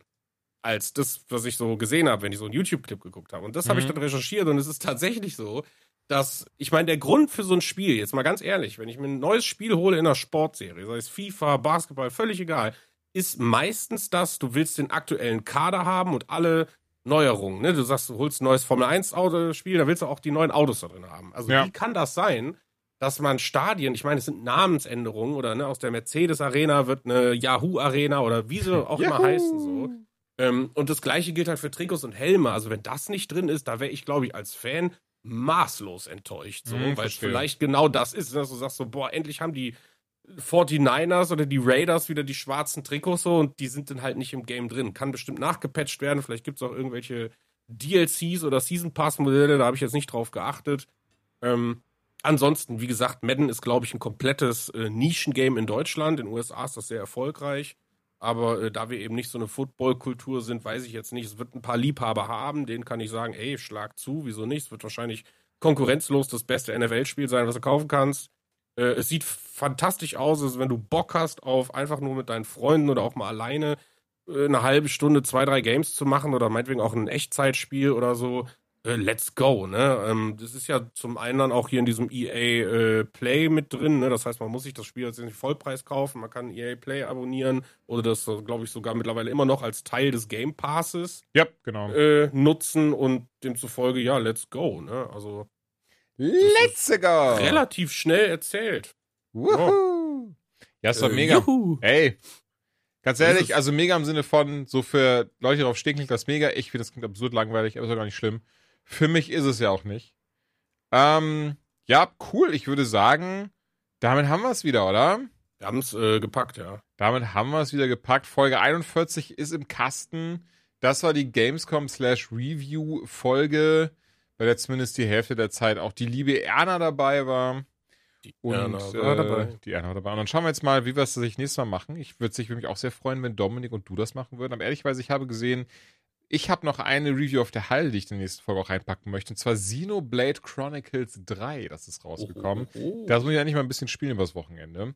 als das, was ich so gesehen habe, wenn ich so einen YouTube-Clip geguckt habe. Und das mhm. habe ich dann recherchiert und es ist tatsächlich so, dass, ich meine, der Grund für so ein Spiel, jetzt mal ganz ehrlich, wenn ich mir ein neues Spiel hole in einer Sportserie, sei es FIFA, Basketball, völlig egal, ist meistens das, du willst den aktuellen Kader haben und alle Neuerungen. Ne? Du sagst, du holst ein neues Formel 1 Spiel, da willst du auch die neuen Autos da drin haben. Also ja. wie kann das sein, dass man Stadien, ich meine, es sind Namensänderungen oder ne, aus der Mercedes Arena wird eine Yahoo Arena oder wie sie auch immer heißen so. Ähm, und das gleiche gilt halt für Trikots und Helme. Also wenn das nicht drin ist, da wäre ich, glaube ich, als Fan maßlos enttäuscht, so, mhm, weil es vielleicht genau das ist, dass du sagst so, boah, endlich haben die 49ers oder die Raiders wieder die schwarzen Trikots so und die sind dann halt nicht im Game drin. Kann bestimmt nachgepatcht werden, vielleicht gibt es auch irgendwelche DLCs oder Season Pass Modelle, da habe ich jetzt nicht drauf geachtet. Ähm, ansonsten, wie gesagt, Madden ist, glaube ich, ein komplettes äh, Nischen-Game in Deutschland. In den USA ist das sehr erfolgreich. Aber äh, da wir eben nicht so eine Football-Kultur sind, weiß ich jetzt nicht. Es wird ein paar Liebhaber haben, denen kann ich sagen, ey, schlag zu, wieso nicht? Es wird wahrscheinlich konkurrenzlos das beste NFL-Spiel sein, was du kaufen kannst. Äh, es sieht fantastisch aus, also wenn du Bock hast auf einfach nur mit deinen Freunden oder auch mal alleine äh, eine halbe Stunde, zwei, drei Games zu machen oder meinetwegen auch ein Echtzeitspiel oder so, äh, let's go, ne? Ähm, das ist ja zum einen dann auch hier in diesem EA äh, Play mit drin, ne? Das heißt, man muss sich das Spiel jetzt nicht Vollpreis kaufen, man kann EA Play abonnieren oder das, glaube ich, sogar mittlerweile immer noch als Teil des Game Passes ja, genau. äh, nutzen und demzufolge, ja, let's go, ne? Also Let's go! Relativ schnell erzählt. Wuhu! Ja, ist doch äh, mega. Juhu. Ey, Ganz ehrlich, also mega im Sinne von, so für Leute, die darauf stehen, klingt das mega. Ich finde das klingt absurd langweilig, aber ist auch gar nicht schlimm. Für mich ist es ja auch nicht. Ähm, ja, cool. Ich würde sagen, damit haben wir es wieder, oder? Wir haben es äh, gepackt, ja. Damit haben wir es wieder gepackt. Folge 41 ist im Kasten. Das war die Gamescom slash Review Folge, bei der zumindest die Hälfte der Zeit auch die liebe Erna dabei war. Die und, Erna war äh, dabei. Die Erna war dabei. Und dann schauen wir jetzt mal, wie wir es sich nächstes Mal machen. Ich würde mich auch sehr freuen, wenn Dominik und du das machen würden. Aber ehrlicherweise, ich habe gesehen, ich habe noch eine Review auf der Halle, die ich in der nächsten Folge auch reinpacken möchte. Und zwar Xenoblade Chronicles 3. Das ist rausgekommen. Oh, oh. Das muss ich ja nicht mal ein bisschen spielen übers Wochenende.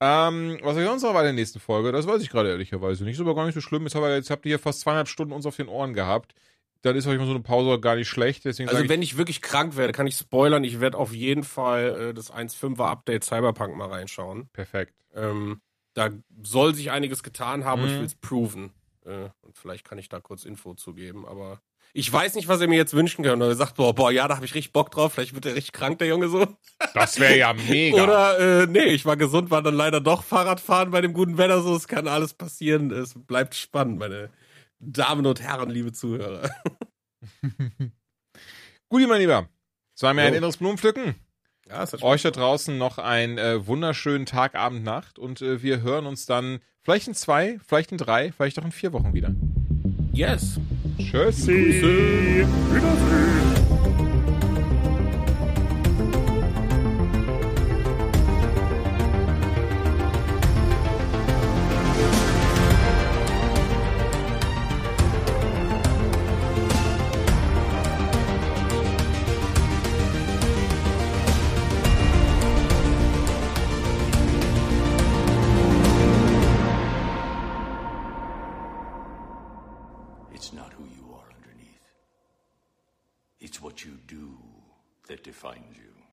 Ähm, was ich sonst noch bei der nächsten Folge, das weiß ich gerade ehrlicherweise nicht. Ist aber gar nicht so schlimm. Jetzt, jetzt habt ihr hier fast zweieinhalb Stunden uns auf den Ohren gehabt. Dann ist euch mal so eine Pause gar nicht schlecht. Deswegen also wenn ich, ich, wirklich krank werde, kann ich spoilern. Ich werde auf jeden Fall äh, das 1.5er Update Cyberpunk mal reinschauen. Perfekt. Ähm, da soll sich einiges getan haben mhm. und ich will es proven. Äh, und vielleicht kann ich da kurz Info zugeben, aber ich weiß nicht, was er mir jetzt wünschen kann. Oder er sagt, boah, boah, ja, da habe ich richtig Bock drauf, vielleicht wird er richtig krank, der Junge so. Das wäre ja mega. Oder, äh, nee, ich war gesund, war dann leider doch Fahrradfahren bei dem guten Wetter so. Es kann alles passieren. Es bleibt spannend, meine Damen und Herren, liebe Zuhörer. Guti, mein Lieber. Es war mir ein inneres Blumenpflücken. Ja, Euch da draußen noch einen äh, wunderschönen Tag, Abend, Nacht und äh, wir hören uns dann vielleicht in zwei, vielleicht in drei, vielleicht auch in vier Wochen wieder. Yes. Tschüssi. It's